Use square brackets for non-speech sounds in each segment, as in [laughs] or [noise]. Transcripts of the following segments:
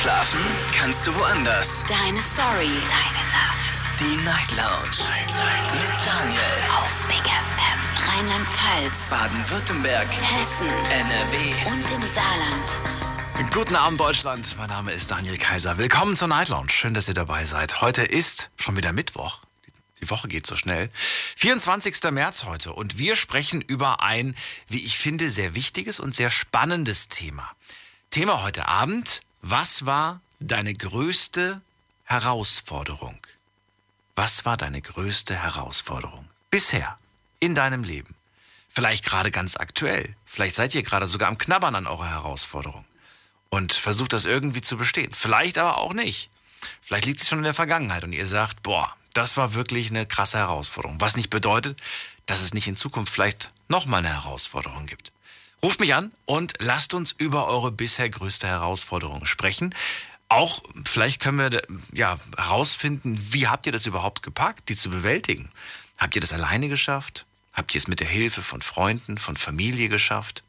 Schlafen kannst du woanders. Deine Story. Deine Nacht. Die Night Lounge. Mit Daniel. Auf Big FM. Rheinland-Pfalz. Baden-Württemberg. Hessen. NRW. Und im Saarland. Guten Abend, Deutschland. Mein Name ist Daniel Kaiser. Willkommen zur Night Lounge. Schön, dass ihr dabei seid. Heute ist schon wieder Mittwoch. Die Woche geht so schnell. 24. März heute und wir sprechen über ein, wie ich finde, sehr wichtiges und sehr spannendes Thema. Thema heute Abend, was war deine größte Herausforderung? Was war deine größte Herausforderung bisher in deinem Leben? Vielleicht gerade ganz aktuell. Vielleicht seid ihr gerade sogar am Knabbern an eurer Herausforderung und versucht das irgendwie zu bestehen. Vielleicht aber auch nicht. Vielleicht liegt es schon in der Vergangenheit und ihr sagt, boah, das war wirklich eine krasse Herausforderung. Was nicht bedeutet, dass es nicht in Zukunft vielleicht nochmal eine Herausforderung gibt. Ruft mich an und lasst uns über eure bisher größte Herausforderung sprechen. Auch vielleicht können wir ja herausfinden, wie habt ihr das überhaupt gepackt, die zu bewältigen? Habt ihr das alleine geschafft? Habt ihr es mit der Hilfe von Freunden, von Familie geschafft?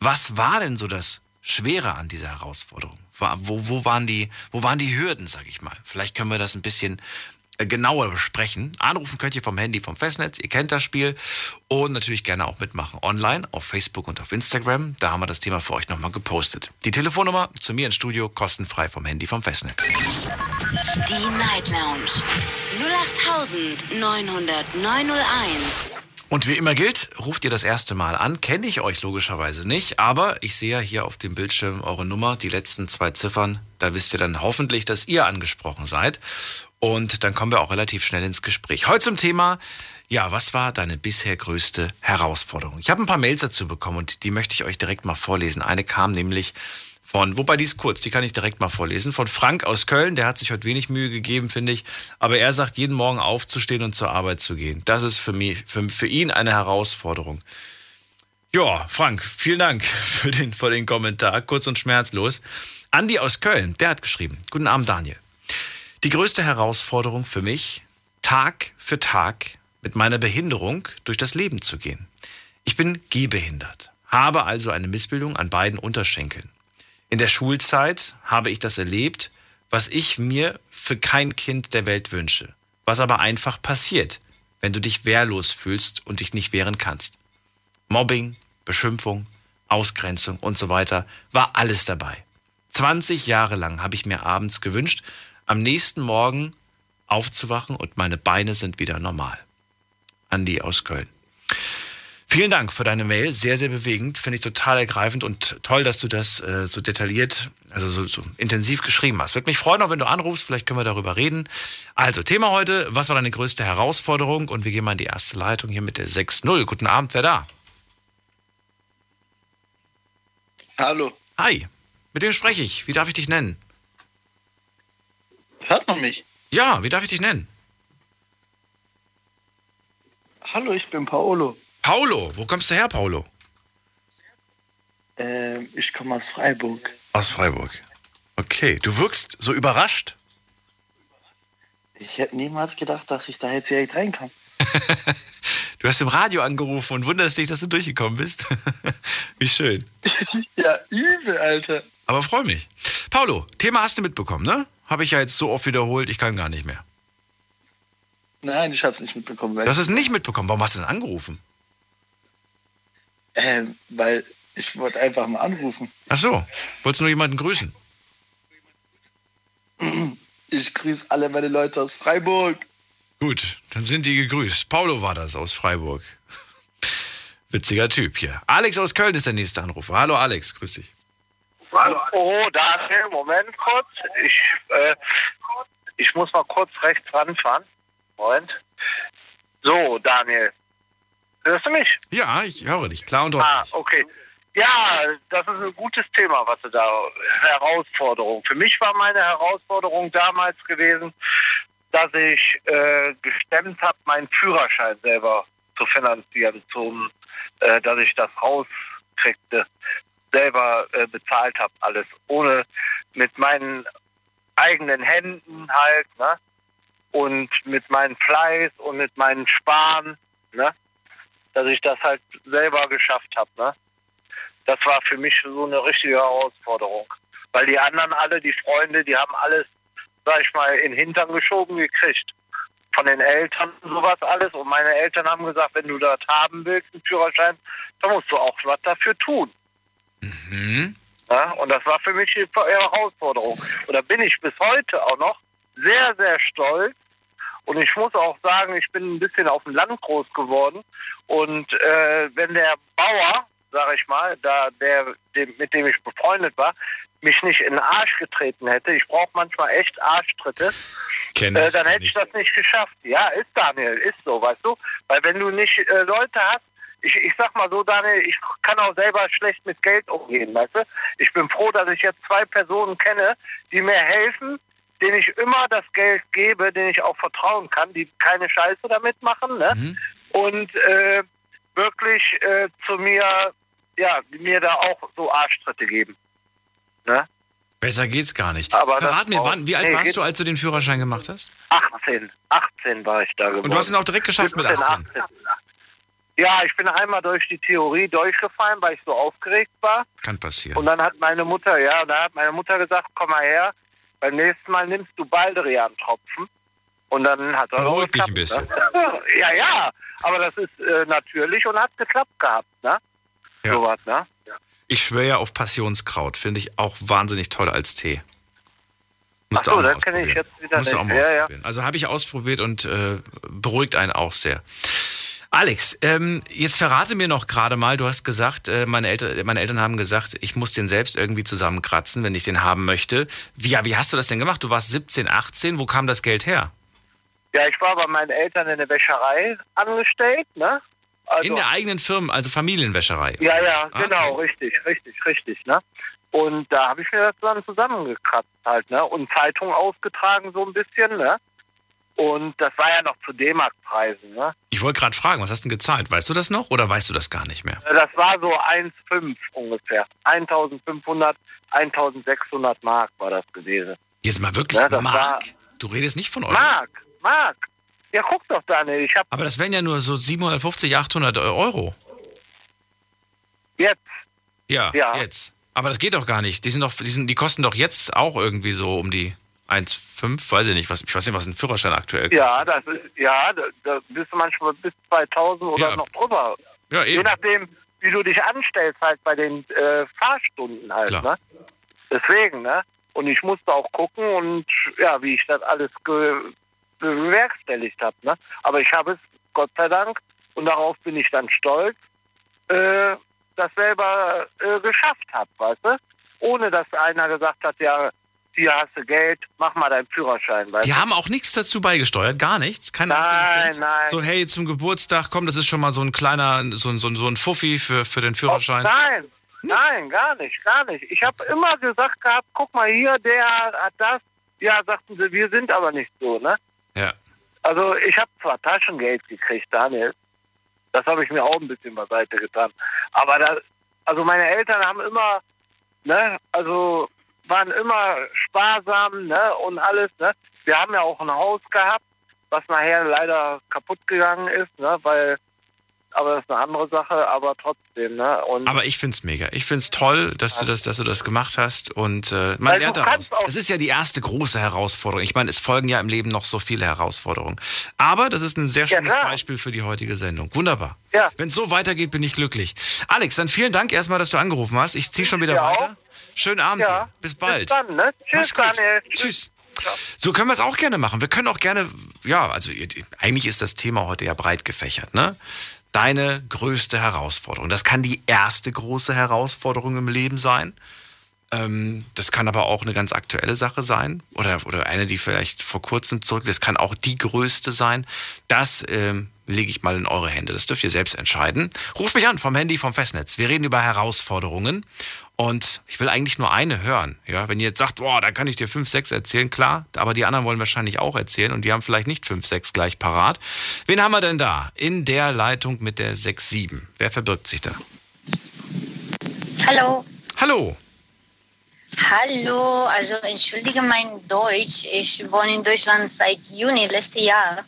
Was war denn so das Schwere an dieser Herausforderung? Wo, wo, waren, die, wo waren die Hürden, sag ich mal? Vielleicht können wir das ein bisschen äh, genauer besprechen. Anrufen könnt ihr vom Handy, vom Festnetz. Ihr kennt das Spiel. Und natürlich gerne auch mitmachen. Online, auf Facebook und auf Instagram. Da haben wir das Thema für euch nochmal gepostet. Die Telefonnummer zu mir ins Studio, kostenfrei vom Handy, vom Festnetz. Die Night Lounge. 0890901. Und wie immer gilt, ruft ihr das erste Mal an. Kenne ich euch logischerweise nicht, aber ich sehe hier auf dem Bildschirm eure Nummer, die letzten zwei Ziffern. Da wisst ihr dann hoffentlich, dass ihr angesprochen seid. Und dann kommen wir auch relativ schnell ins Gespräch. Heute zum Thema, ja, was war deine bisher größte Herausforderung? Ich habe ein paar Mails dazu bekommen und die möchte ich euch direkt mal vorlesen. Eine kam nämlich von, wobei die ist kurz, die kann ich direkt mal vorlesen, von Frank aus Köln, der hat sich heute wenig Mühe gegeben, finde ich, aber er sagt, jeden Morgen aufzustehen und zur Arbeit zu gehen. Das ist für, mich, für, für ihn eine Herausforderung. Ja, Frank, vielen Dank [laughs] für den, für den Kommentar, kurz und schmerzlos. Andi aus Köln, der hat geschrieben, guten Abend Daniel. Die größte Herausforderung für mich, Tag für Tag mit meiner Behinderung durch das Leben zu gehen. Ich bin gehbehindert, habe also eine Missbildung an beiden Unterschenkeln. In der Schulzeit habe ich das erlebt, was ich mir für kein Kind der Welt wünsche, was aber einfach passiert, wenn du dich wehrlos fühlst und dich nicht wehren kannst. Mobbing, Beschimpfung, Ausgrenzung und so weiter war alles dabei. 20 Jahre lang habe ich mir abends gewünscht, am nächsten Morgen aufzuwachen und meine Beine sind wieder normal. Andi aus Köln. Vielen Dank für deine Mail, sehr, sehr bewegend, finde ich total ergreifend und toll, dass du das äh, so detailliert, also so, so intensiv geschrieben hast. Würde mich freuen, auch wenn du anrufst, vielleicht können wir darüber reden. Also, Thema heute, was war deine größte Herausforderung? Und wir gehen mal in die erste Leitung hier mit der 6.0. Guten Abend, wer da? Hallo. Hi, mit wem spreche ich? Wie darf ich dich nennen? Hört man mich? Ja, wie darf ich dich nennen? Hallo, ich bin Paolo. Paolo, wo kommst du her, Paolo? Ähm, ich komme aus Freiburg. Aus Freiburg. Okay, du wirkst so überrascht. Ich hätte niemals gedacht, dass ich da jetzt direkt rein kann. [laughs] du hast im Radio angerufen und wunderst dich, dass du durchgekommen bist. [laughs] Wie schön. [laughs] ja, übel, Alter. Aber freu mich. Paolo, Thema hast du mitbekommen, ne? Habe ich ja jetzt so oft wiederholt, ich kann gar nicht mehr. Nein, ich habe es nicht mitbekommen. Du hast es nicht mitbekommen. Warum hast du denn angerufen? Ähm, weil ich wollte einfach mal anrufen. Ach so, wolltest du nur jemanden grüßen? Ich grüße alle meine Leute aus Freiburg. Gut, dann sind die gegrüßt. Paulo war das aus Freiburg. [laughs] Witziger Typ hier. Alex aus Köln ist der nächste Anrufer. Hallo Alex, grüß dich. Oh, Daniel, Moment kurz. Ich, äh, ich muss mal kurz rechts ranfahren. Moment. So, Daniel. Hörst du mich? Ja, ich höre dich, klar und deutlich. Ah, okay. Ja, das ist ein gutes Thema, was du da Herausforderung. Für mich war meine Herausforderung damals gewesen, dass ich äh, gestemmt habe, meinen Führerschein selber zu finanzieren, zum, äh, dass ich das rauskriegte selber äh, bezahlt habe, alles. Ohne mit meinen eigenen Händen halt, ne? Und mit meinem Fleiß und mit meinen Sparen, ne? Dass ich das halt selber geschafft habe, ne? Das war für mich so eine richtige Herausforderung. Weil die anderen alle, die Freunde, die haben alles, sag ich mal, in den Hintern geschoben gekriegt. Von den Eltern sowas alles. Und meine Eltern haben gesagt, wenn du das haben willst, einen Führerschein, dann musst du auch was dafür tun. Mhm. Ja, und das war für mich die Herausforderung. Und da bin ich bis heute auch noch sehr, sehr stolz. Und ich muss auch sagen, ich bin ein bisschen auf dem Land groß geworden. Und äh, wenn der Bauer, sag ich mal, da der, dem, mit dem ich befreundet war, mich nicht in den Arsch getreten hätte, ich brauche manchmal echt Arschtritte, äh, dann hätte ich ich. das nicht geschafft. Ja, ist Daniel, ist so, weißt du? Weil wenn du nicht äh, Leute hast, ich, ich sag mal so, Daniel, ich kann auch selber schlecht mit Geld umgehen, weißt du? Ich bin froh, dass ich jetzt zwei Personen kenne, die mir helfen, denen ich immer das Geld gebe, denen ich auch vertrauen kann, die keine Scheiße damit machen, ne? Mhm. Und äh, wirklich äh, zu mir, ja, mir da auch so Arschtritte geben. Ne? Besser geht's gar nicht. Aber Verrat mir, wann, wie alt nee, warst du, als du den Führerschein gemacht hast? 18, 18 war ich da geworden. Und du hast ihn auch direkt geschafft mit 17, 18. Ja, ich bin einmal durch die Theorie durchgefallen, weil ich so aufgeregt war. Kann passieren. Und dann hat meine Mutter, ja, da hat meine Mutter gesagt, komm mal her, beim nächsten Mal nimmst du Baldrian-Tropfen. Und dann hat er Beruhig dich geklappt, ein bisschen. Ne? [laughs] ja, ja, aber das ist äh, natürlich und hat geklappt gehabt, ne? Ja. Sowas, ne? Ich schwöre ja auf Passionskraut. Finde ich auch wahnsinnig toll als Tee. Musst Ach so, auch das kenne ich jetzt wieder Musst du auch nicht. mal Ja, ja. Also habe ich ausprobiert und äh, beruhigt einen auch sehr. Alex, ähm, jetzt verrate mir noch gerade mal, du hast gesagt, äh, meine, Eltern, meine Eltern haben gesagt, ich muss den selbst irgendwie zusammenkratzen, wenn ich den haben möchte. Wie, ja, wie hast du das denn gemacht? Du warst 17, 18, wo kam das Geld her? Ja, ich war bei meinen Eltern in der Wäscherei angestellt, ne? Also, In der eigenen Firma, also Familienwäscherei. Ja, ja, Ah, genau, okay. richtig, richtig, richtig, ne? Und da habe ich mir das dann zusammengekratzt halt, ne? Und Zeitung ausgetragen so ein bisschen, ne? Und das war ja noch zu D-Mark-Preisen, ne? Ich wollte gerade fragen, was hast du denn gezahlt? Weißt du das noch oder weißt du das gar nicht mehr? Das war so 1,5 ungefähr. 1500, 1600 Mark war das gewesen. Jetzt mal wirklich, Ja, Mark? Du redest nicht von Euro. Mark, Mark. Ja, guck doch, Daniel, ich habe Aber das wären ja nur so 750, 800 Euro. jetzt, Ja, Ja. jetzt. Aber das geht doch gar nicht. Die, sind doch, die, sind, die kosten doch jetzt auch irgendwie so um die 1,5, weiß ich nicht. Was, ich weiß nicht, was ein Führerschein aktuell ja, kostet. das ist, ja, da, da bist du manchmal bis 2000 oder Ja. noch drüber. Ja, Je eben. nachdem, wie du dich anstellst halt bei den äh, Fahrstunden halt, Klar. ne? Deswegen, ne? Und ich musste auch gucken und ja, wie ich das alles bewerkstelligt habe, ne? Aber ich habe es, Gott sei Dank, und darauf bin ich dann stolz, äh, das selber äh, geschafft habe, weißt du? Ohne dass einer gesagt hat, ja, hier hast du Geld, mach mal deinen Führerschein, Die du? haben auch nichts dazu beigesteuert, gar nichts. Kein Nein, nein. So, hey, zum Geburtstag, komm, das ist schon mal so ein kleiner, so, ein- so, ein- so ein Fuffi für, für den Führerschein. Oh, nein, nein, gar nicht, gar nicht. Ich habe immer gesagt gehabt, guck mal hier, der hat das. Ja, sagten sie, wir sind aber nicht so, ne? Ja. Also ich habe zwar Taschengeld gekriegt, Daniel. Das habe ich mir auch ein bisschen beiseite getan. Aber da, also meine Eltern haben immer, ne, also waren immer sparsam, ne, und alles, ne. Wir haben ja auch ein Haus gehabt, was nachher leider kaputt gegangen ist, ne, weil, aber das ist eine andere Sache, aber trotzdem, ne. Und Aber ich find's mega. Ich find's toll, dass du das, dass du das gemacht hast und äh, man Weil lernt daraus. Das ist ja die erste große Herausforderung. Ich meine, es folgen ja im Leben noch so viele Herausforderungen. Aber das ist ein sehr Ja, schönes klar. Beispiel für die heutige Sendung. Wunderbar. Ja. Wenn es so weitergeht, bin ich glücklich. Alex, dann vielen Dank erstmal, dass du angerufen hast. Ich ziehe schon wieder Ja, weiter. Schönen Abend Ja. Bis bald. Bis dann, ne? Tschüss. Daniel. Tschüss. So können wir es auch gerne machen. Wir können auch gerne, ja, also eigentlich ist das Thema heute ja breit gefächert, ne? Deine größte Herausforderung. Das kann die erste große Herausforderung im Leben sein. Ähm, das kann aber auch eine ganz aktuelle Sache sein oder, oder eine, die vielleicht vor kurzem zurück. Das kann auch die größte sein. Das ähm, lege ich mal in eure Hände. Das dürft ihr selbst entscheiden. Ruft mich an vom Handy, vom Festnetz. Wir reden über Herausforderungen. Und ich will eigentlich nur eine hören. Ja, wenn ihr jetzt sagt, boah, da kann ich dir fünf, sechs erzählen, klar, aber die anderen wollen wahrscheinlich auch erzählen und die haben vielleicht nicht fünf, sechs gleich parat. Wen haben wir denn da? In der Leitung mit der 6-7. Wer verbirgt sich da? Hallo. Hallo. Hallo, also entschuldige mein Deutsch. Ich wohne in Deutschland seit Juni letztes Jahr.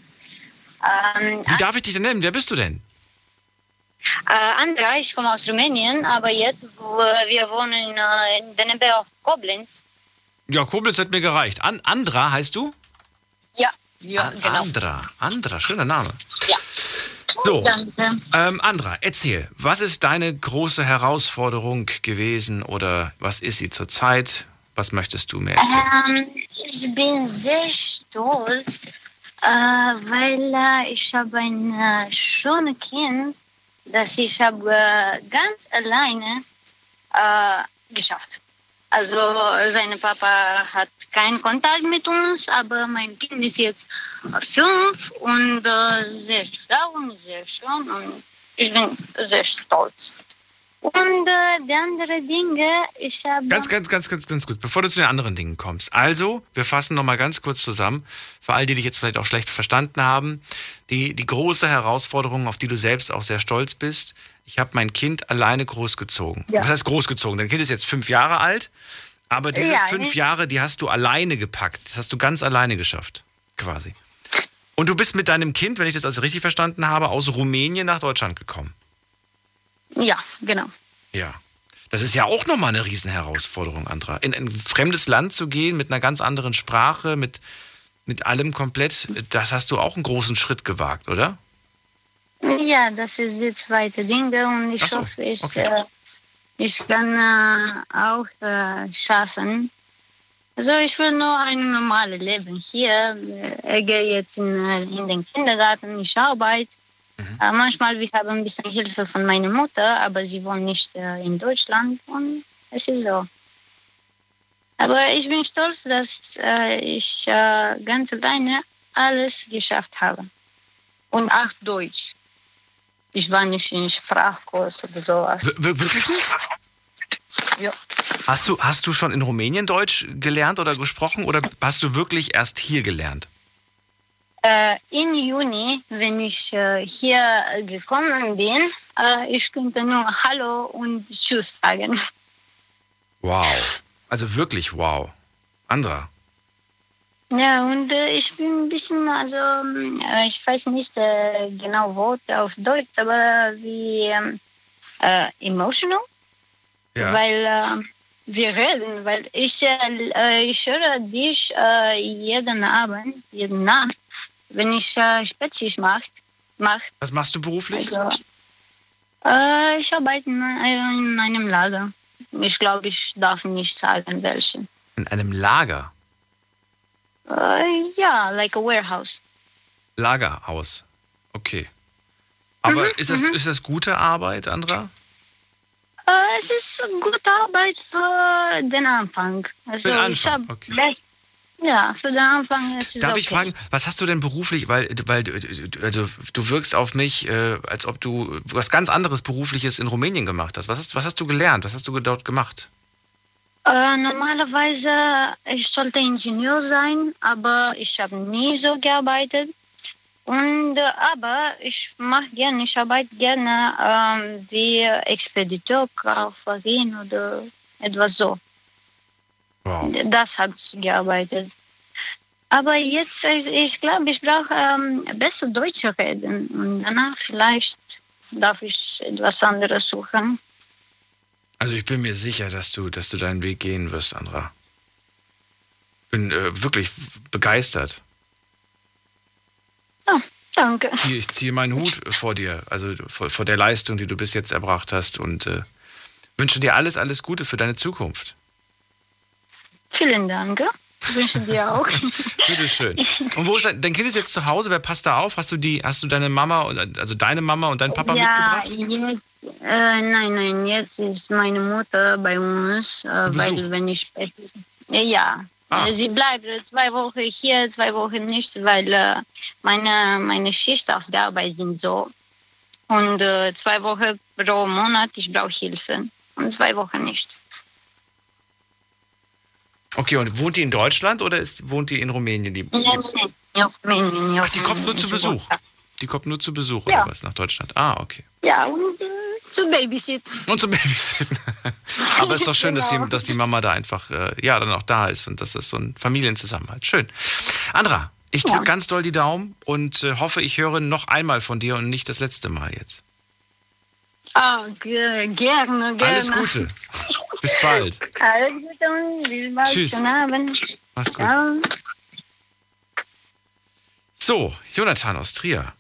Ähm, Wie darf ich dich denn nennen? Wer bist du denn? Äh, Andra, ich komme aus Rumänien, aber jetzt wo wir wohnen in, äh, in der Nähe Koblenz. Ja, Koblenz hat mir gereicht. An Andra heißt du? Ja, ja, An genau. Andra. Andra, schöner Name. Ja. So, ähm, Andra, erzähl, was ist deine große Herausforderung gewesen oder was ist sie zurzeit? Was möchtest du mir erzählen? Ähm, ich bin sehr stolz, äh, weil äh, ich habe ein äh, schönes Kind, das ich habe ganz alleine äh, geschafft. Also sein Papa hat keinen Kontakt mit uns, aber mein Kind ist jetzt fünf und äh, sehr schlau und sehr schön und ich bin sehr stolz. Und äh, die anderen Dinge, ich habe... Ganz, ganz, ganz, ganz, ganz gut, bevor du zu den anderen Dingen kommst. Also, wir fassen nochmal ganz kurz zusammen, für all die, die dich jetzt vielleicht auch schlecht verstanden haben, die, die große Herausforderung, auf die du selbst auch sehr stolz bist. Ich habe mein Kind alleine großgezogen. Ja. Was heißt großgezogen? Dein Kind ist jetzt fünf Jahre alt, aber diese Ja, fünf Jahre, die hast du alleine gepackt. Das hast du ganz alleine geschafft, quasi. Und du bist mit deinem Kind, wenn ich das also richtig verstanden habe, aus Rumänien nach Deutschland gekommen. Ja, genau. Ja. Das ist ja auch nochmal eine Riesenherausforderung, Andra. In ein fremdes Land zu gehen mit einer ganz anderen Sprache, mit, mit allem komplett, das hast du auch einen großen Schritt gewagt, oder? Ja, das ist die zweite Dinge und ich so, hoffe, ich, okay. äh, ich kann äh, auch äh, schaffen. Also ich will nur ein normales Leben hier. Äh, Ich gehe jetzt in, äh, in den Kindergarten, ich arbeite. Mhm. Manchmal wir haben ein bisschen Hilfe von meiner Mutter, aber sie wohnt nicht äh, in Deutschland und es ist so. Aber ich bin stolz, dass äh, ich ganz alleine alles geschafft habe. Und auch Deutsch. Ich war nicht in Sprachkurs oder sowas. Wir- Wirklich? Ja. Hast du, hast du schon in Rumänien Deutsch gelernt oder gesprochen oder hast du wirklich erst hier gelernt? Äh, Im Juni, wenn ich äh, hier gekommen bin, äh, ich konnte nur Hallo und Tschüss sagen. Wow. Also wirklich wow. Andra. Ja, und äh, ich bin ein bisschen, also äh, ich weiß nicht äh, genau Worte auf Deutsch, aber wie ähm, äh, emotional, Ja. weil wir reden, weil ich, äh, ich höre dich äh, jeden Abend, jede Nacht, wenn ich äh, Spätschicht mache. Mach, Was machst du beruflich? also, äh, ich arbeite in, äh, in einem Lager. Ich glaube, ich darf nicht sagen, welchen. In einem Lager. Äh, ja, like a warehouse. Lagerhaus. Okay. Aber Mhm, ist, das, ist das gute Arbeit, Andra? Äh, es ist gute Arbeit für den Anfang. Also den ich Anfang, hab okay. Ja, für den Anfang ist es Darf okay. ich fragen, was hast du denn beruflich, weil, weil du- also du wirkst auf mich, äh, als ob du was ganz anderes berufliches in Rumänien gemacht hast. Was hast, was hast du gelernt? Was hast du dort gemacht? Äh, normalerweise ich sollte Ingenieur sein, aber ich habe nie so gearbeitet. Und aber ich mache gerne, ich arbeite gerne ähm, wie Expediteur, Kauferin oder etwas so. Wow. Das ich gearbeitet. Aber jetzt, äh, ich glaube, ich brauche ähm, besser Deutsch reden. Und danach vielleicht darf ich etwas anderes suchen. Also ich bin mir sicher, dass du, dass du deinen Weg gehen wirst, Andra. Bin äh, wirklich begeistert. Ah, danke. Ich ziehe meinen Hut vor dir, also vor, vor der Leistung, die du bis jetzt erbracht hast und äh, wünsche dir alles, alles Gute für deine Zukunft. Vielen Dank. Ich wünsche dir auch. [laughs] Bitteschön. Und wo ist dein, dein Kind ist jetzt zu Hause? Wer passt da auf? Hast du die, hast du deine Mama und also deine Mama und deinen Papa ja, mitgebracht? jetzt, äh, nein, nein, jetzt ist meine Mutter bei uns, äh, weil wenn ich spreche. Ja, Ah. Äh, sie bleibt zwei Wochen hier, zwei Wochen nicht, weil äh, meine, meine Schicht auf der Arbeit sind so. Und äh, zwei Wochen pro Monat, ich brauche Hilfe. Und zwei Wochen nicht. Okay, und wohnt die in Deutschland oder ist, wohnt die in Rumänien? Die, auf Rumänien, ach, die kommt nur zu. Besuch. Die kommt nur zu Besuch Ja. oder was nach Deutschland? Ah, okay. Ja, und äh, zu Babysitten. Und zum Babysitten. [laughs] Aber ist doch schön, dass, die, Genau. dass die Mama da einfach äh, ja dann auch da ist und dass das so ein Familienzusammenhalt. Schön. Andra, ich drücke Ja. ganz doll die Daumen und äh, hoffe, ich höre noch einmal von dir und nicht das letzte Mal jetzt. Ah, ge- gerne, gerne. Alles Gute. [laughs] Bis bald. Alles Gute und bis bald. Tschüss. Schönen Abend. Mach's gut. Ciao. So, Jonathan aus Trier.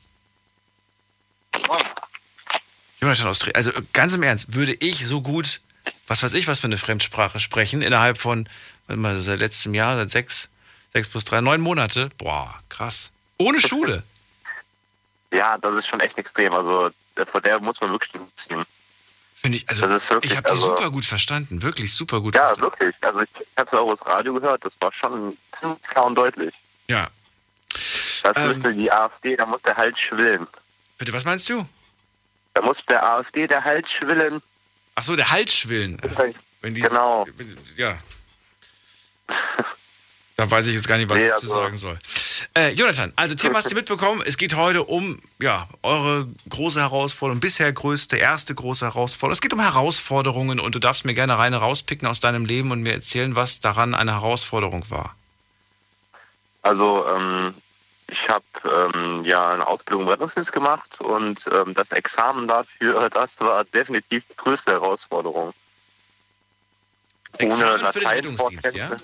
Jonathan aus Trier. Also ganz im Ernst, würde ich so gut, was weiß ich, was für eine Fremdsprache sprechen, innerhalb von, warte mal, seit letztem Jahr, seit sechs, sechs plus drei, neun Monate. Boah, krass. Ohne Schule. Ja, das ist schon echt extrem. Also äh, vor der muss man wirklich ziehen. Finde ich, also wirklich, ich habe die also- super gut verstanden. Wirklich super gut Ja, verstanden. wirklich. Also ich, ich habe auch das Radio gehört, das war schon ziemlich klar und deutlich. Ja. Das Ähm. müsste die AfD, da muss der Hals schwillen. Bitte, was meinst du? Da muss der AfD der Hals schwillen. Ach so, der Halsschwillen. Wenn die, Genau. Ja. [laughs] Da weiß ich jetzt gar nicht, was Nee, ich zu also- sagen soll. Äh, Jonathan, also Tim, hast du mitbekommen? Es geht heute um ja, eure große Herausforderung, bisher größte, erste große Herausforderung. Es geht um Herausforderungen und du darfst mir gerne reine rauspicken aus deinem Leben und mir erzählen, was daran eine Herausforderung war. Also ähm, ich habe ähm, ja eine Ausbildung im Rettungsdienst gemacht und ähm, das Examen dafür, [laughs] das war definitiv die größte Herausforderung. Examen für den Rettungsdienst, ja?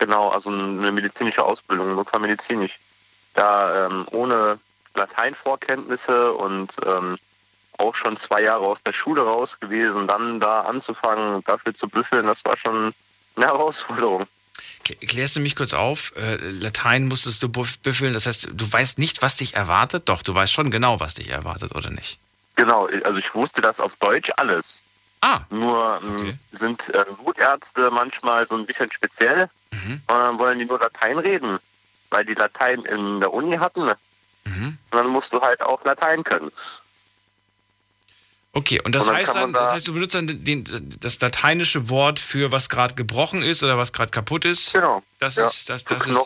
Genau, also eine medizinische Ausbildung, notfallmedizinisch. Da ähm, ohne Lateinvorkenntnisse und ähm, auch schon zwei Jahre aus der Schule raus gewesen, dann da anzufangen, dafür zu büffeln, das war schon eine Herausforderung. Klärst du mich kurz auf? Äh, Latein musstest du büffeln, das heißt, du weißt nicht, was dich erwartet? Doch, du weißt schon genau, was dich erwartet, oder nicht? Genau, also ich wusste das auf Deutsch alles. Ah, Nur ähm, Okay. sind äh, Gutärzte manchmal so ein bisschen speziell Mhm. und dann wollen die nur Latein reden, weil die Latein in der Uni hatten. Mhm. Und dann musst du halt auch Latein können. Okay, und das Und dann heißt dann, da- das heißt, du benutzt dann den, das lateinische Wort für was gerade gebrochen ist oder was gerade kaputt ist. Genau. Das Ja. ist, das, das ist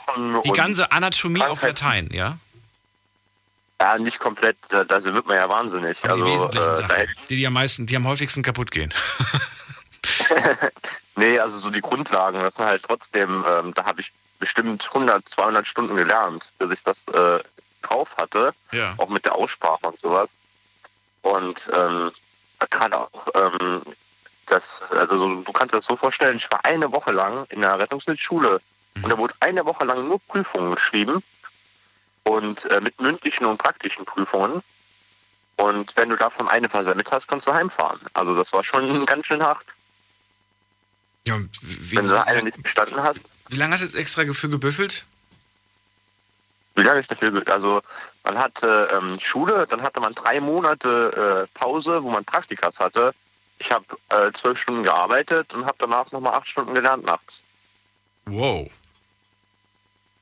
die ganze Anatomie auf. Latein, ja? Ja, nicht komplett, da, da wird man ja wahnsinnig. Aber also, die wesentlichen äh, Sachen, die, die am meisten, die am häufigsten kaputt gehen. [laughs] Nee, also so die Grundlagen, das sind halt trotzdem, ähm, da habe ich bestimmt 100, 200 Stunden gelernt, bis ich das äh, drauf hatte, ja. auch mit der Aussprache und sowas. Und ähm, gerade auch, ähm, das, also so, du kannst dir das so vorstellen, ich war eine Woche lang in der Rettungsdienstschule und da wurde eine Woche lang nur Prüfungen geschrieben und äh, mit mündlichen und praktischen Prüfungen. Und wenn du davon eine versammelt hast, kannst du heimfahren. Also das war schon [laughs] ganz schön hart. ja wie, Wenn du da eine nicht bestanden hast, wie lange hast du jetzt extra für gebüffelt? wie lange ich dafür, also man hatte ähm, Schule, dann hatte man drei Monate äh, Pause, wo man Praktikas hatte. Ich habe äh, zwölf Stunden gearbeitet und habe danach nochmal acht Stunden gelernt nachts. Wow.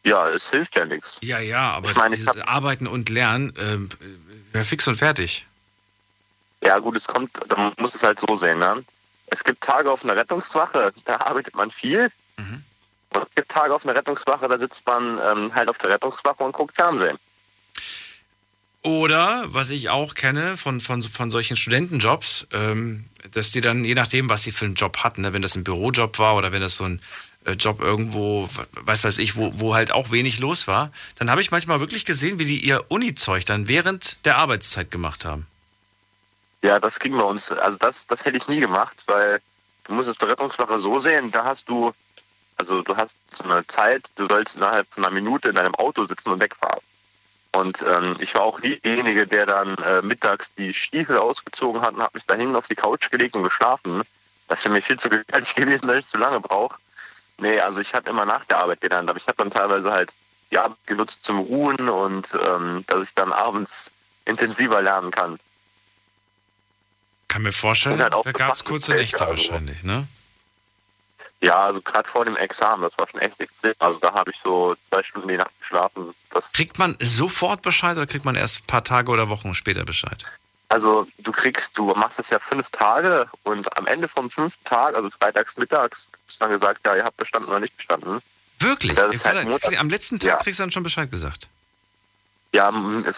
Ja, es hilft ja nichts. Ja, ja, aber Ich meine, dieses hab- Arbeiten und Lernen, ähm, ja, fix und fertig. Ja gut, es kommt, man muss es halt so sehen. Ne? Es gibt Tage auf einer Rettungswache, da arbeitet man viel. Mhm. Und es gibt Tage auf einer Rettungswache, da sitzt man ähm, halt auf der Rettungswache und guckt Fernsehen. Oder, was ich auch kenne von, von, von solchen Studentenjobs, ähm, dass die dann, je nachdem, was sie für einen Job hatten, ne, wenn das ein Bürojob war oder wenn das so ein äh, Job irgendwo, weiß weiß ich, wo, wo halt auch wenig los war, dann habe ich manchmal wirklich gesehen, wie die ihr Uni-Zeug dann während der Arbeitszeit gemacht haben. Ja, das ging bei uns. Also das, das hätte ich nie gemacht, weil du musst es der Rettungswache so sehen, da hast du, also du hast so eine Zeit, du sollst innerhalb von einer Minute in deinem Auto sitzen und wegfahren. Und ähm, ich war auch nie derjenige, der dann äh, mittags die Stiefel ausgezogen hat und habe mich dahin auf die Couch gelegt und geschlafen. Das wäre mir viel zu gefährlich [laughs] gewesen, dass ich zu lange brauche. Nee, also ich habe immer nach der Arbeit gelernt, aber ich habe dann teilweise halt die Arbeit genutzt zum Ruhen und ähm, dass ich dann abends intensiver lernen kann. Kann mir vorstellen, halt da gab es kurze Nächte also. wahrscheinlich, ne? Ja, also gerade vor dem Examen, das war schon echt extrem. Also da habe ich so zwei Stunden die Nacht geschlafen. Das, Kriegt man sofort Bescheid oder kriegt man erst ein paar Tage oder Wochen später Bescheid? Also du kriegst, du machst es ja fünf Tage und am Ende vom fünften Tag, also freitags mittags, ist dann gesagt, ja, ihr habt bestanden oder nicht bestanden. Wirklich? Halt Am letzten Tag Ja. kriegst du dann schon Bescheid gesagt. Ja,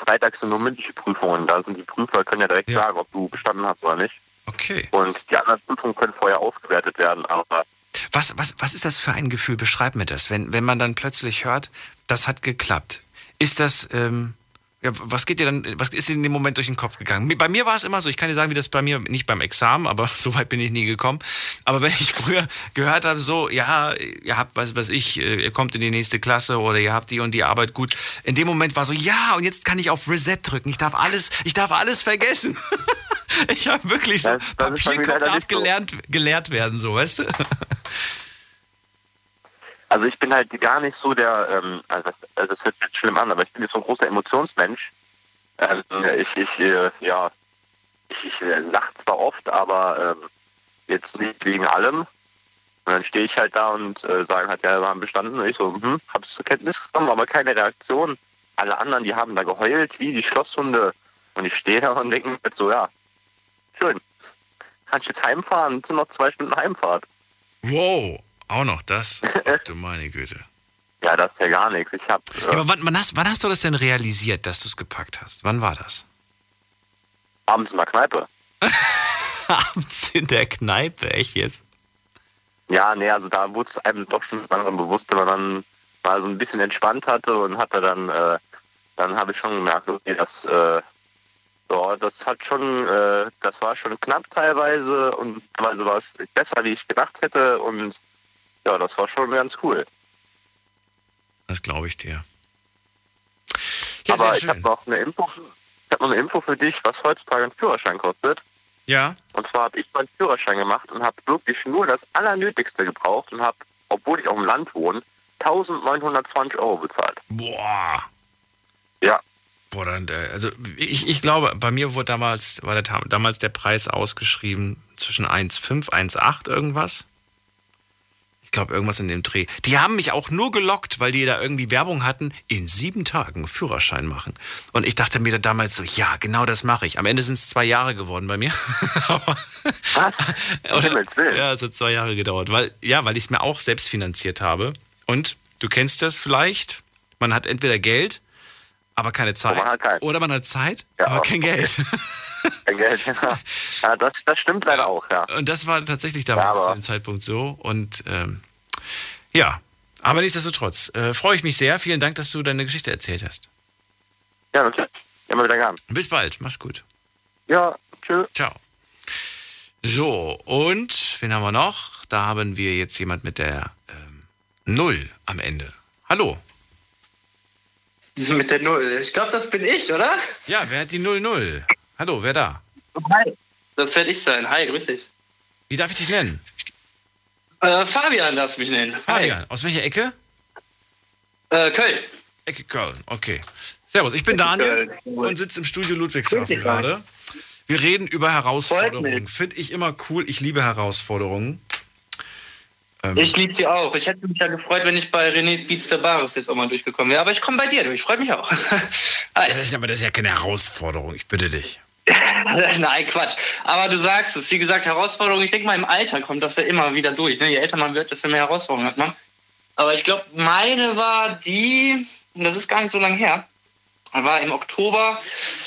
freitags sind nur mündliche Prüfungen. Da sind die Prüfer, können ja direkt Ja. sagen, ob du bestanden hast oder nicht. Okay. Und die anderen Prüfungen können vorher aufgewertet werden, aber Was, was, was ist das für ein Gefühl? Beschreib mir das, wenn, wenn man dann plötzlich hört, das hat geklappt. Ist das, ähm, Ja, was geht dir dann, was ist dir in dem Moment durch den Kopf gegangen? Bei mir war es immer so, ich kann dir sagen, wie das bei mir, nicht beim Examen, [laughs] aber so weit bin ich nie gekommen. Aber wenn ich [laughs] früher gehört habe, so, ja, ihr habt, was weiß ich, äh, ihr kommt in die nächste Klasse oder ihr habt die und die Arbeit gut. In dem Moment war so, ja, und jetzt kann ich auf Reset drücken. Ich darf alles, ich darf alles vergessen. [laughs] ich habe wirklich so, Das- das Papierkorb darf so. gelernt, gelehrt werden, so, weißt du? Also ich bin halt gar nicht so der, ähm, also das, also das hört sich schlimm an, aber ich bin jetzt so ein großer Emotionsmensch. Ähm, ich, ich, äh, ja, ich, ich äh, lach zwar oft, aber ähm, jetzt nicht wegen allem. Und dann stehe ich halt da und äh, sagen halt, ja, wir haben bestanden. Und ich so, hm, hab's zur Kenntnis genommen, aber keine Reaktion. Alle anderen, die haben da geheult, wie die Schlosshunde. Und ich stehe da und denke mir halt so, ja, schön. Kann ich jetzt heimfahren? Es sind noch zwei Stunden Heimfahrt. Wow, auch noch das. Ach, [laughs] du meine Güte. Ja, das ist ja gar nichts. Ich habe Ja, aber wann, wann, hast, wann hast du das denn realisiert, dass du es gepackt hast? Wann war das? abends in der Kneipe. [laughs] Abends in der Kneipe, echt jetzt? Ja, nee, also da wurde es einem doch schon langsam bewusst, wenn man dann mal so ein bisschen entspannt hatte und hatte dann, äh, dann habe ich schon gemerkt, okay, das, äh, ja, das hat schon, äh, das war schon knapp teilweise und teilweise war es besser, wie ich gedacht hätte und ja, das war schon ganz cool. Das glaube ich dir. Ja, Aber ich habe noch eine Info, ich habe noch eine Info für dich, was heutzutage ein Führerschein kostet. Ja, Und zwar habe ich meinen Führerschein gemacht und habe wirklich nur das Allernötigste gebraucht und habe, obwohl ich auf dem Land wohne, 1920 Euro bezahlt. boah. Ja, Boah, dann, äh, also ich, ich glaube, bei mir wurde damals, war der, damals der Preis ausgeschrieben zwischen 1,5, 1,8 irgendwas. Ich glaube, irgendwas in dem Dreh. Die haben mich auch nur gelockt, weil die da irgendwie Werbung hatten, in sieben Tagen Führerschein machen. Und ich dachte mir dann damals so, ja, genau das mache ich. Am Ende sind es zwei Jahre geworden bei mir. [laughs] Was? Willen. ja, es hat zwei Jahre gedauert. Weil, ja, weil ich es mir auch selbst finanziert habe. Und du kennst das vielleicht. Man hat entweder Geld, aber keine Zeit. man keins. Oder man hat Zeit, Ja, aber kein. Geld. [laughs] Kein Geld. ja, das, das stimmt leider auch, ja. Und das war tatsächlich damals Ja, zu dem Zeitpunkt so. Und ähm, ja, aber nichtsdestotrotz äh, freue ich mich sehr. Vielen Dank, dass du deine Geschichte erzählt hast. Ja, natürlich. Immer wieder gern. Bis bald. Mach's gut. Ja, tschüss. Ciao. So, und wen haben wir noch? Da haben wir jetzt jemand mit der ähm, Null am Ende. Hallo. Wieso mit der Null? Ich glaube, das bin ich, oder? Ja, wer hat die 00? Hallo, wer da? Hi. Das werde ich sein. Hi, grüß dich. Wie darf ich dich nennen? Äh, Fabian darfst du mich nennen. Fabian. Aus welcher Ecke? Hi. Äh, Köln. Ecke Köln. Okay. Servus, ich bin Daniel Köln. und sitze im Studio Ludwigshafen gerade. Wir reden über Herausforderungen. Finde ich immer cool. Ich liebe Herausforderungen. Ähm, Ich liebe sie auch. Ich hätte mich ja gefreut, wenn ich bei René's Beats der Bares jetzt auch mal durchgekommen wäre. Aber ich komme bei dir durch. Freut mich auch. [laughs] Ja, das ist, aber das ist ja keine Herausforderung. Ich bitte dich. [laughs] Nein, Quatsch. Aber du sagst es. Wie gesagt, Herausforderung. Ich denke mal, im Alter kommt das ja immer wieder durch. Ne? Je älter man wird, desto mehr Herausforderungen hat man. Aber ich glaube, meine war die, und das ist gar nicht so lange her, war im Oktober.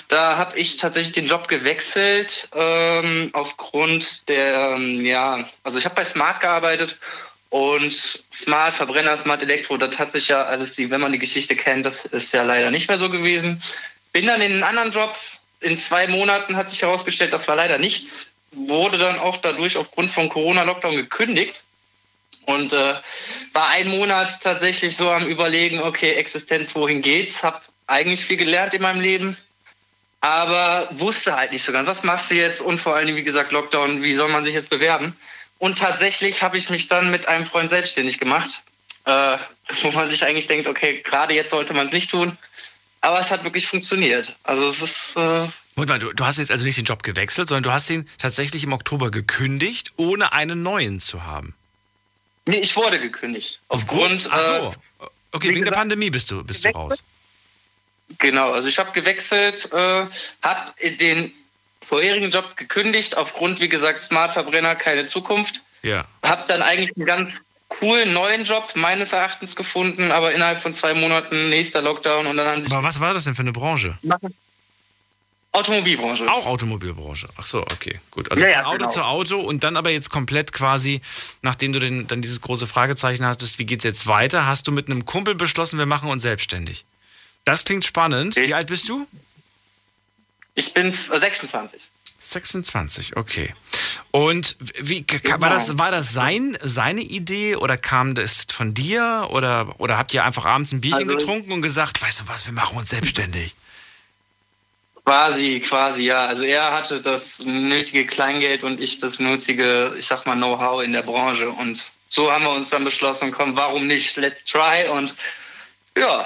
Da habe ich tatsächlich den Job gewechselt ähm, aufgrund der, ähm, ja, also ich habe bei Smart gearbeitet und Smart Verbrenner, Smart Elektro, das hat sich ja alles, die, wenn man die Geschichte kennt, das ist ja leider nicht mehr so gewesen. Bin dann in einen anderen Job. In zwei Monaten hat sich herausgestellt, das war leider nichts. Wurde dann auch dadurch aufgrund von Corona-Lockdown gekündigt. Und äh, war ein Monat tatsächlich so am Überlegen, okay, Existenz, wohin geht's? Hab eigentlich viel gelernt in meinem Leben, aber wusste halt nicht so ganz, was machst du jetzt? Und vor allem, wie gesagt, Lockdown, wie soll man sich jetzt bewerben? Und tatsächlich habe ich mich dann mit einem Freund selbstständig gemacht, äh, wo man sich eigentlich denkt, okay, gerade jetzt sollte man es nicht tun. Aber es hat wirklich funktioniert. Also es ist äh, Moment mal, du, du hast jetzt also nicht den Job gewechselt, sondern du hast ihn tatsächlich im Oktober gekündigt, ohne einen neuen zu haben. nee, ich wurde gekündigt. Aufgrund Ach so. äh, Okay, wegen der gesagt, Pandemie bist du, bist du raus. Genau, also ich habe gewechselt, äh, habe den vorherigen Job gekündigt, aufgrund, wie gesagt, Smartverbrenner, keine Zukunft. Ja. Habe dann eigentlich einen ganz coolen neuen Job meines Erachtens gefunden, aber innerhalb von zwei Monaten nächster Lockdown und dann haben sich Aber was war das denn für eine Branche? Automobilbranche. Auch Automobilbranche. Ach so, okay, gut. Also Ja, ja, von Auto genau. zu Auto und dann aber jetzt komplett quasi, nachdem du den, dann dieses große Fragezeichen hattest, wie geht's jetzt weiter, hast du mit einem Kumpel beschlossen, wir machen uns selbstständig. Das klingt spannend. Wie alt bist du? Ich bin 26. 26, okay. Und wie war das, war das sein, seine Idee oder kam das von dir oder, oder habt ihr einfach abends ein Bierchen also getrunken und gesagt, weißt du was, wir machen uns selbstständig? Quasi, quasi, ja. Also er hatte das nötige Kleingeld und ich das nötige, ich sag mal, Know-how in der Branche. Und so haben wir uns dann beschlossen, komm, warum nicht? Let's try. Und ja,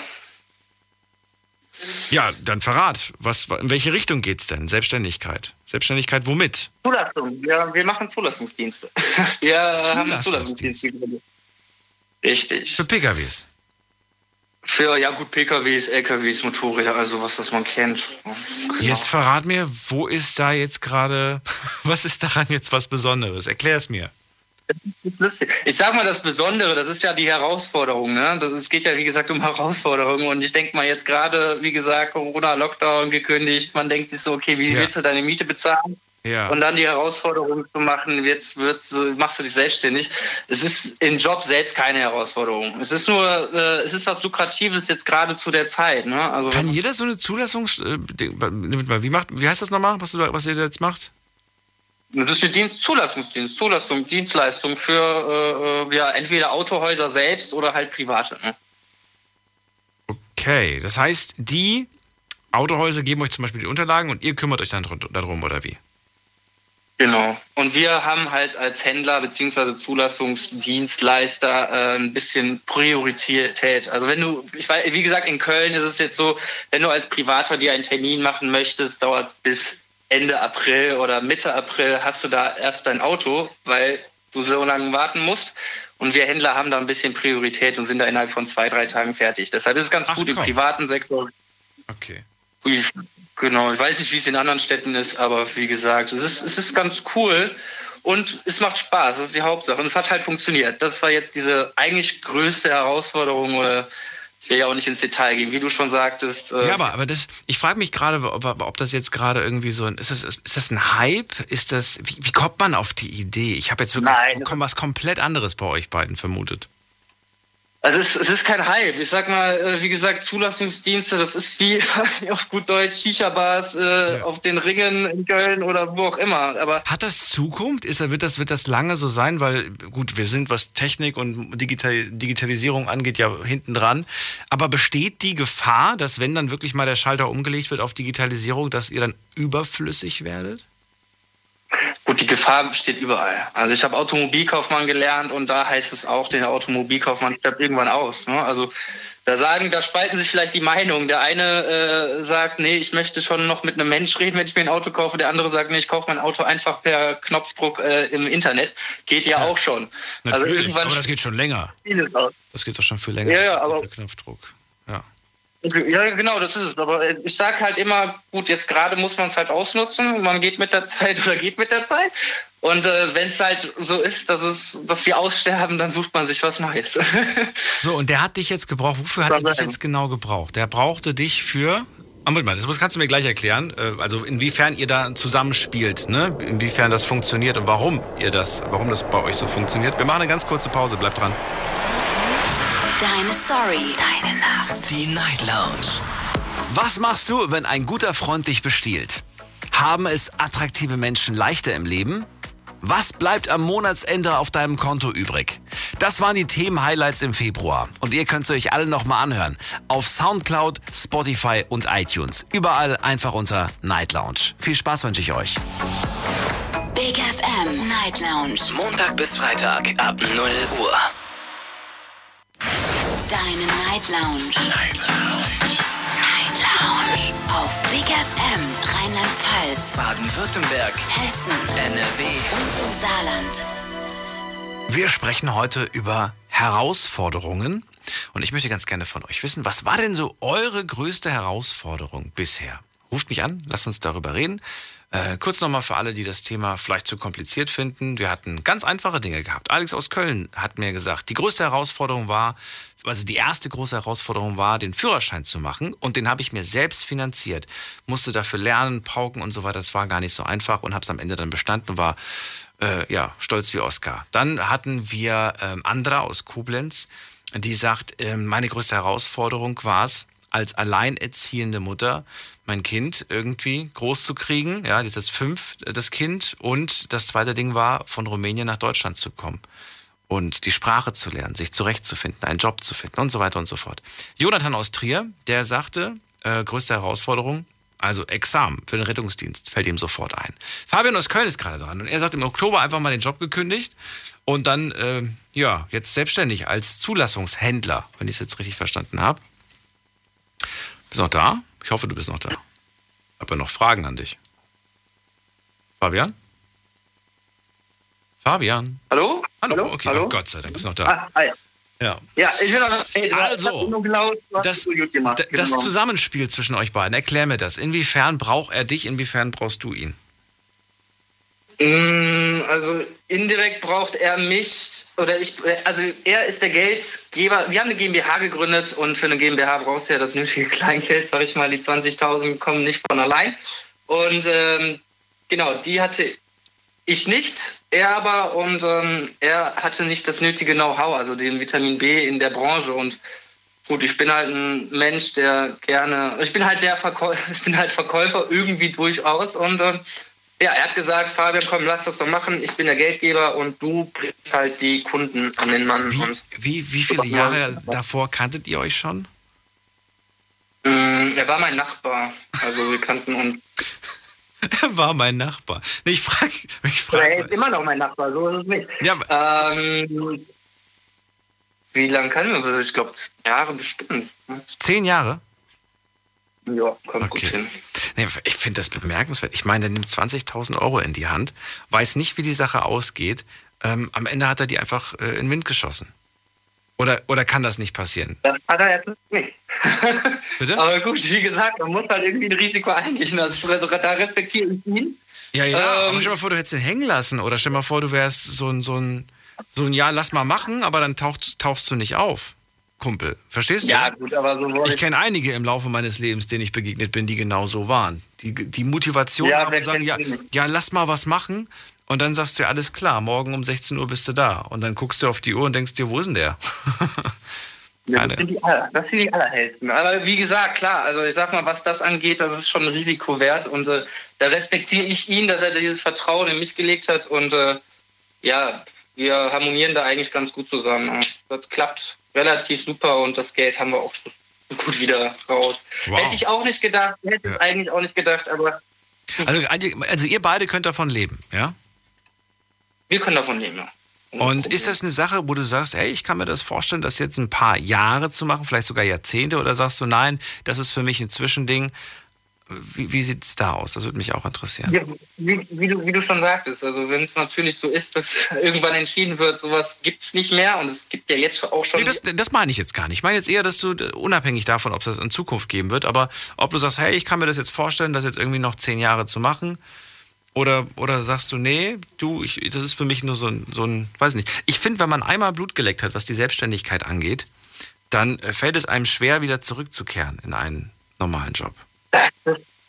ja, dann verrat. Was, in welche Richtung geht es denn? Selbstständigkeit. Selbstständigkeit womit? Zulassung. Ja, wir machen Zulassungsdienste. [laughs] wir haben Zulassungsdienste gegründet. Richtig. Für PKWs? Für, ja gut, PKWs, LKWs, Motorräder, also was, was man kennt. Genau. Jetzt verrat mir, wo ist da jetzt gerade, [laughs] was ist daran jetzt was Besonderes? Erklär es mir. Ich sag mal, das Besondere, das ist ja die Herausforderung. Ne? Das, es geht ja, wie gesagt, um Herausforderungen. Und ich denke mal, jetzt gerade, wie gesagt, Corona-Lockdown gekündigt. Man denkt sich so, okay, wie ja. willst du deine Miete bezahlen? Ja. Und dann die Herausforderung zu machen, jetzt wird's, machst du dich selbstständig. Es ist im Job selbst keine Herausforderung. Es ist nur, äh, es ist was Lukratives jetzt gerade zu der Zeit. Ne? Also, Kann jeder so eine Zulassung, äh, wie, macht, wie heißt das nochmal, was, du, was ihr jetzt macht? Das ist eine Dienst Zulassungsdienst, Zulassung, Dienstleistung für äh, ja, entweder Autohäuser selbst oder halt Private. Ne? Okay, das heißt, die Autohäuser geben euch zum Beispiel die Unterlagen und ihr kümmert euch dann darum, oder wie? Genau. Und wir haben halt als Händler bzw. Zulassungsdienstleister äh, ein bisschen Priorität. Also wenn du, ich weiß, wie gesagt, in Köln ist es jetzt so, wenn du als Privater dir einen Termin machen möchtest, dauert es bis Ende April oder Mitte April hast du da erst dein Auto, weil du so lange warten musst. Und wir Händler haben da ein bisschen Priorität und sind da innerhalb von zwei, drei Tagen fertig. Deshalb ist es ganz Ach, gut komm. im privaten Sektor. Okay. Genau, ich weiß nicht, wie es in anderen Städten ist, aber wie gesagt, es ist, es ist ganz cool und es macht Spaß, das ist die Hauptsache. Und es hat halt funktioniert. Das war jetzt diese eigentlich größte Herausforderung oder ich will ja auch nicht ins Detail gehen, wie du schon sagtest. Äh ja, aber, aber das, ich frage mich gerade, ob, ob, das jetzt gerade irgendwie so ein, ist das, ist das ein Hype? Ist das, wie, wie kommt man auf die Idee? Ich habe jetzt wirklich Nein, was komplett anderes bei euch beiden vermutet. Also es, es, ist kein Hype. Ich sag mal, äh, wie gesagt, Zulassungsdienste, das ist wie [laughs] auf gut Deutsch Shisha-Bars äh, ja. auf den Ringen in Köln oder wo auch immer. Aber Hat das Zukunft? Ist, wird, das, wird das lange so sein? Weil, gut, wir sind, was Technik und Digital, Digitalisierung angeht, ja hinten dran. Aber besteht die Gefahr, dass wenn dann wirklich mal der Schalter umgelegt wird auf Digitalisierung, dass ihr dann überflüssig werdet? Gut, die Gefahr besteht überall. Also ich habe Automobilkaufmann gelernt und da heißt es auch, der Automobilkaufmann stirbt irgendwann aus. Ne? Also da sagen, da spalten sich vielleicht die Meinungen. Der eine äh, sagt, nee, ich möchte schon noch mit einem Mensch reden, wenn ich mir ein Auto kaufe. Der andere sagt, nee, ich kaufe mein Auto einfach per Knopfdruck äh, im Internet. Geht ja, ja, auch schon. Also Natürlich, also aber das geht schon länger. Das geht doch schon viel länger. Ja, ja, aber Knopfdruck. Ja. Genau, das ist es. Aber ich sage halt immer, gut, jetzt gerade muss man es halt ausnutzen. Man geht mit der [laughs] Zeit oder geht mit der Zeit. Und äh, wenn es halt so ist, dass, es, dass wir aussterben, dann sucht man sich was Neues. [laughs] so, und der hat dich jetzt gebraucht. Wofür hat er dich jetzt genau gebraucht? Der brauchte dich für. Ah, mal, das kannst du mir gleich erklären. Äh, also inwiefern ihr da zusammenspielt, ne? Inwiefern das funktioniert und warum ihr das, warum das bei euch so funktioniert. Wir machen eine ganz kurze Pause, bleibt dran. Deine Story. Deine Nacht. Die Night Lounge. Was machst du, wenn ein guter Freund dich bestiehlt? Haben es attraktive Menschen leichter im Leben? Was bleibt am Monatsende auf deinem Konto übrig? Das waren die Themen-Highlights im Februar. Und ihr könnt sie euch alle nochmal anhören. Auf Soundcloud, Spotify und iTunes. Überall einfach unter Night Lounge. Viel Spaß wünsche ich euch. Big FM Night Lounge. Montag bis Freitag ab 0 Uhr. Deine Night Lounge. Night Lounge. Night Lounge. Auf Big FM Rheinland-Pfalz, Baden-Württemberg, Hessen, NRW und im Saarland. Wir sprechen heute über Herausforderungen. Und ich möchte ganz gerne von euch wissen, was war denn so eure größte Herausforderung bisher? Ruft mich an, lasst uns darüber reden. Äh, kurz nochmal für alle, die das Thema vielleicht zu kompliziert finden. Wir hatten ganz einfache Dinge gehabt. Alex aus Köln hat mir gesagt, die größte Herausforderung war, also die erste große Herausforderung war, den Führerschein zu machen. Und den habe ich mir selbst finanziert. Musste dafür lernen, pauken und so weiter. Das war gar nicht so einfach und habe es am Ende dann bestanden und war äh, ja, stolz wie Oscar. Dann hatten wir ähm, Andra aus Koblenz, die sagt, äh, meine größte Herausforderung war es, als alleinerziehende Mutter mein Kind irgendwie groß zu kriegen. Ja, das ist fünf, das Kind. Und das zweite Ding war, von Rumänien nach Deutschland zu kommen. Und die Sprache zu lernen, sich zurechtzufinden, einen Job zu finden und so weiter und so fort. Jonathan aus Trier, der sagte, äh, größte Herausforderung, also Examen für den Rettungsdienst, fällt ihm sofort ein. Fabian aus Köln ist gerade dran und er sagt im Oktober einfach mal den Job gekündigt und dann, äh, ja, jetzt selbstständig als Zulassungshändler, wenn ich es jetzt richtig verstanden habe. Bist du noch da? Ich hoffe, du bist noch da. Habe ja noch Fragen an dich. Fabian? Fabian? Hallo? Hallo, Hallo? okay, Hallo? Oh Gott sei Dank, bist noch da. Ah, ah, ja. Ja. ja, ich will noch. Ey, Also, Das, das Genau. Zusammenspiel zwischen euch beiden, erklär mir das. Inwiefern braucht er dich, inwiefern brauchst du ihn? Mm, Also indirekt braucht er mich oder ich, also er ist der Geldgeber. Wir haben eine GmbH gegründet und für eine GmbH brauchst du ja das nötige [laughs] Kleingeld, sag ich mal. Die 20.000 kommen nicht von allein. Und ähm, genau, die hatte ich nicht, er aber und ähm, er hatte nicht das nötige Know-how, also den Vitamin B in der Branche und Gut, ich bin halt ein Mensch, der gerne, ich bin halt der Verkäufer, [laughs] ich bin halt Verkäufer irgendwie durchaus und äh, ja, er hat gesagt, Fabian, komm, lass das doch machen. Ich bin der Geldgeber und du bringst halt die Kunden an den Mann. Wie, Und wie, wie viele Jahre davor kanntet ihr euch schon? mh, er war mein Nachbar, also wir kannten uns. Er [laughs] war mein Nachbar. Nee, ich frage, ich Oder er ist immer noch mein Nachbar, so ist es nicht. Ja, Ähm, wie lange kennen wir uns? Ich glaube, Jahre bestimmt. zehn Jahre? Ja, kommt gut Okay. hin. Nee, ich finde das bemerkenswert. Ich meine, der nimmt 20.000 Euro in die Hand, weiß nicht, wie die Sache ausgeht. Ähm, am Ende hat er die einfach äh, in den Wind geschossen. Oder, oder kann das nicht passieren? Das hat er jetzt nicht. [laughs] Bitte? Aber gut, wie gesagt, man muss halt irgendwie ein Risiko eingehen. Das, da respektiere ich ihn. Ja, ja, Ähm, aber stell mal vor, du hättest ihn hängen lassen. Oder stell mal vor, du wärst so ein, so ein, so ein Ja, lass mal machen, aber dann taucht, tauchst du nicht auf, Kumpel. Verstehst du? Ja, gut, aber so Ich kenne einige im Laufe meines Lebens, denen ich begegnet bin, die genau so waren. Die, die Motivation Ja, haben und sagen, ja, ja, lass mal was machen. Und dann sagst du ja, alles klar, morgen um 16 Uhr bist du da. Und dann guckst du auf die Uhr und denkst dir, wo ist denn der? [laughs] Ja, das, sind die aller, das sind die allerhellsten. Aber wie gesagt, klar, also ich sag mal, was das angeht, das ist schon ein Risiko wert. Und äh, da respektiere ich ihn, dass er dieses Vertrauen in mich gelegt hat. Und äh, ja, wir harmonieren da eigentlich ganz gut zusammen. Das klappt relativ super und das Geld haben wir auch so gut wieder raus. Wow. Hätte ich auch nicht gedacht, hätte ich Ja. eigentlich auch nicht gedacht, aber Also, also ihr beide könnt davon leben, ja? wir können davon leben. Ja. Und ist das eine Sache, wo du sagst, hey, ich kann mir das vorstellen, das jetzt ein paar Jahre zu machen, vielleicht sogar Jahrzehnte, oder sagst du, nein, das ist für mich ein Zwischending? Wie, wie sieht es da aus? Das würde mich auch interessieren. Ja, wie, wie, du, wie du schon sagtest, also wenn es natürlich so ist, dass [laughs] irgendwann entschieden wird, sowas gibt es nicht mehr und es gibt ja jetzt auch schon. Nee, das, das meine ich jetzt gar nicht. Ich meine jetzt eher, dass du äh, unabhängig davon, ob es das in Zukunft geben wird, aber ob du sagst, hey, ich kann mir das jetzt vorstellen, das jetzt irgendwie noch zehn Jahre zu machen. Oder, oder sagst du, nee, du, ich, das ist für mich nur so ein, so ein weiß nicht. Ich finde, wenn man einmal Blut geleckt hat, was die Selbstständigkeit angeht, dann äh, fällt es einem schwer, wieder zurückzukehren in einen normalen Job.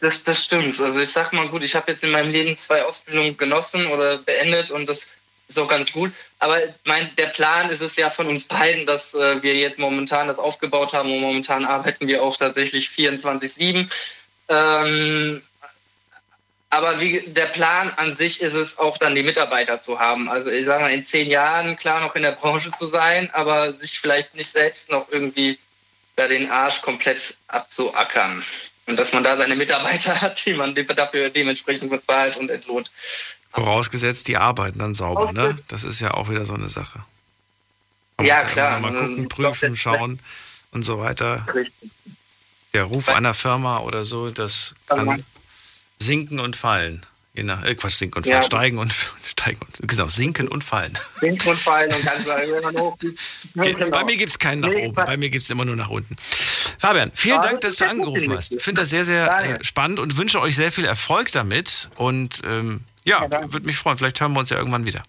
Das, das, stimmt. Also ich sag mal gut, ich habe jetzt in meinem Leben zwei Ausbildungen genossen oder beendet und das ist auch ganz gut. Aber mein, der Plan ist es ja von uns beiden, dass äh, wir jetzt momentan das aufgebaut haben und momentan arbeiten wir auch tatsächlich 24-7. Ähm, aber wie, der Plan an sich ist es auch dann die Mitarbeiter zu haben. Also ich sage mal, in zehn Jahren klar noch in der Branche zu sein, aber sich vielleicht nicht selbst noch irgendwie da den Arsch komplett abzuackern. Und dass man da seine Mitarbeiter [laughs] hat, die man dafür dementsprechend bezahlt und entlohnt. Vorausgesetzt, die arbeiten dann sauber, ne? Das ist ja auch wieder so eine Sache. Man Ja, klar. Mal gucken, glaub, prüfen, schauen und so weiter. Der Ruf einer Firma oder so, das kann sinken und fallen. Je nach, äh, Quatsch, sinken und fallen, Ja. steigen und [laughs] steigen und genau, sinken und fallen. Wind und fallen und ganz irgendwann hoch. Genau. Bei mir gibt es keinen nach Nee, oben, bei mir gibt es immer nur nach unten. Fabian, vielen Ja, Dank, das dass du ja angerufen hast. ich. Finde das sehr, sehr Daniel. äh, spannend und wünsche euch sehr viel Erfolg damit. Und ähm, ja, danke. würde mich freuen. Vielleicht hören wir uns ja irgendwann wieder.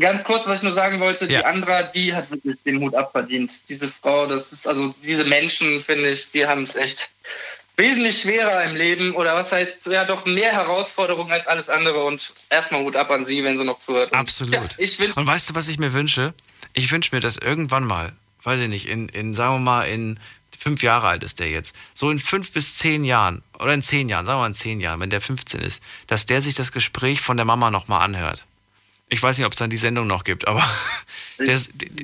Ganz kurz, was ich nur sagen wollte, Ja. die Andra, die hat wirklich den Hut abverdient. Diese Frau, das ist, also diese Menschen, finde ich, die haben es echt wesentlich schwerer im Leben oder was heißt, ja doch mehr Herausforderungen als alles andere und erstmal Hut ab an sie, wenn sie noch zuhört. Und, Absolut. Ja, ich Und weißt du, was ich mir wünsche? Ich wünsche mir, dass irgendwann mal, weiß ich nicht, in, in sagen wir mal, in fünf Jahre alt ist der jetzt, so in fünf bis zehn Jahren, oder in zehn Jahren, sagen wir mal in zehn Jahren, wenn der 15 ist, dass der sich das Gespräch von der Mama nochmal anhört. Ich weiß nicht, ob es dann die Sendung noch gibt, aber [laughs] der,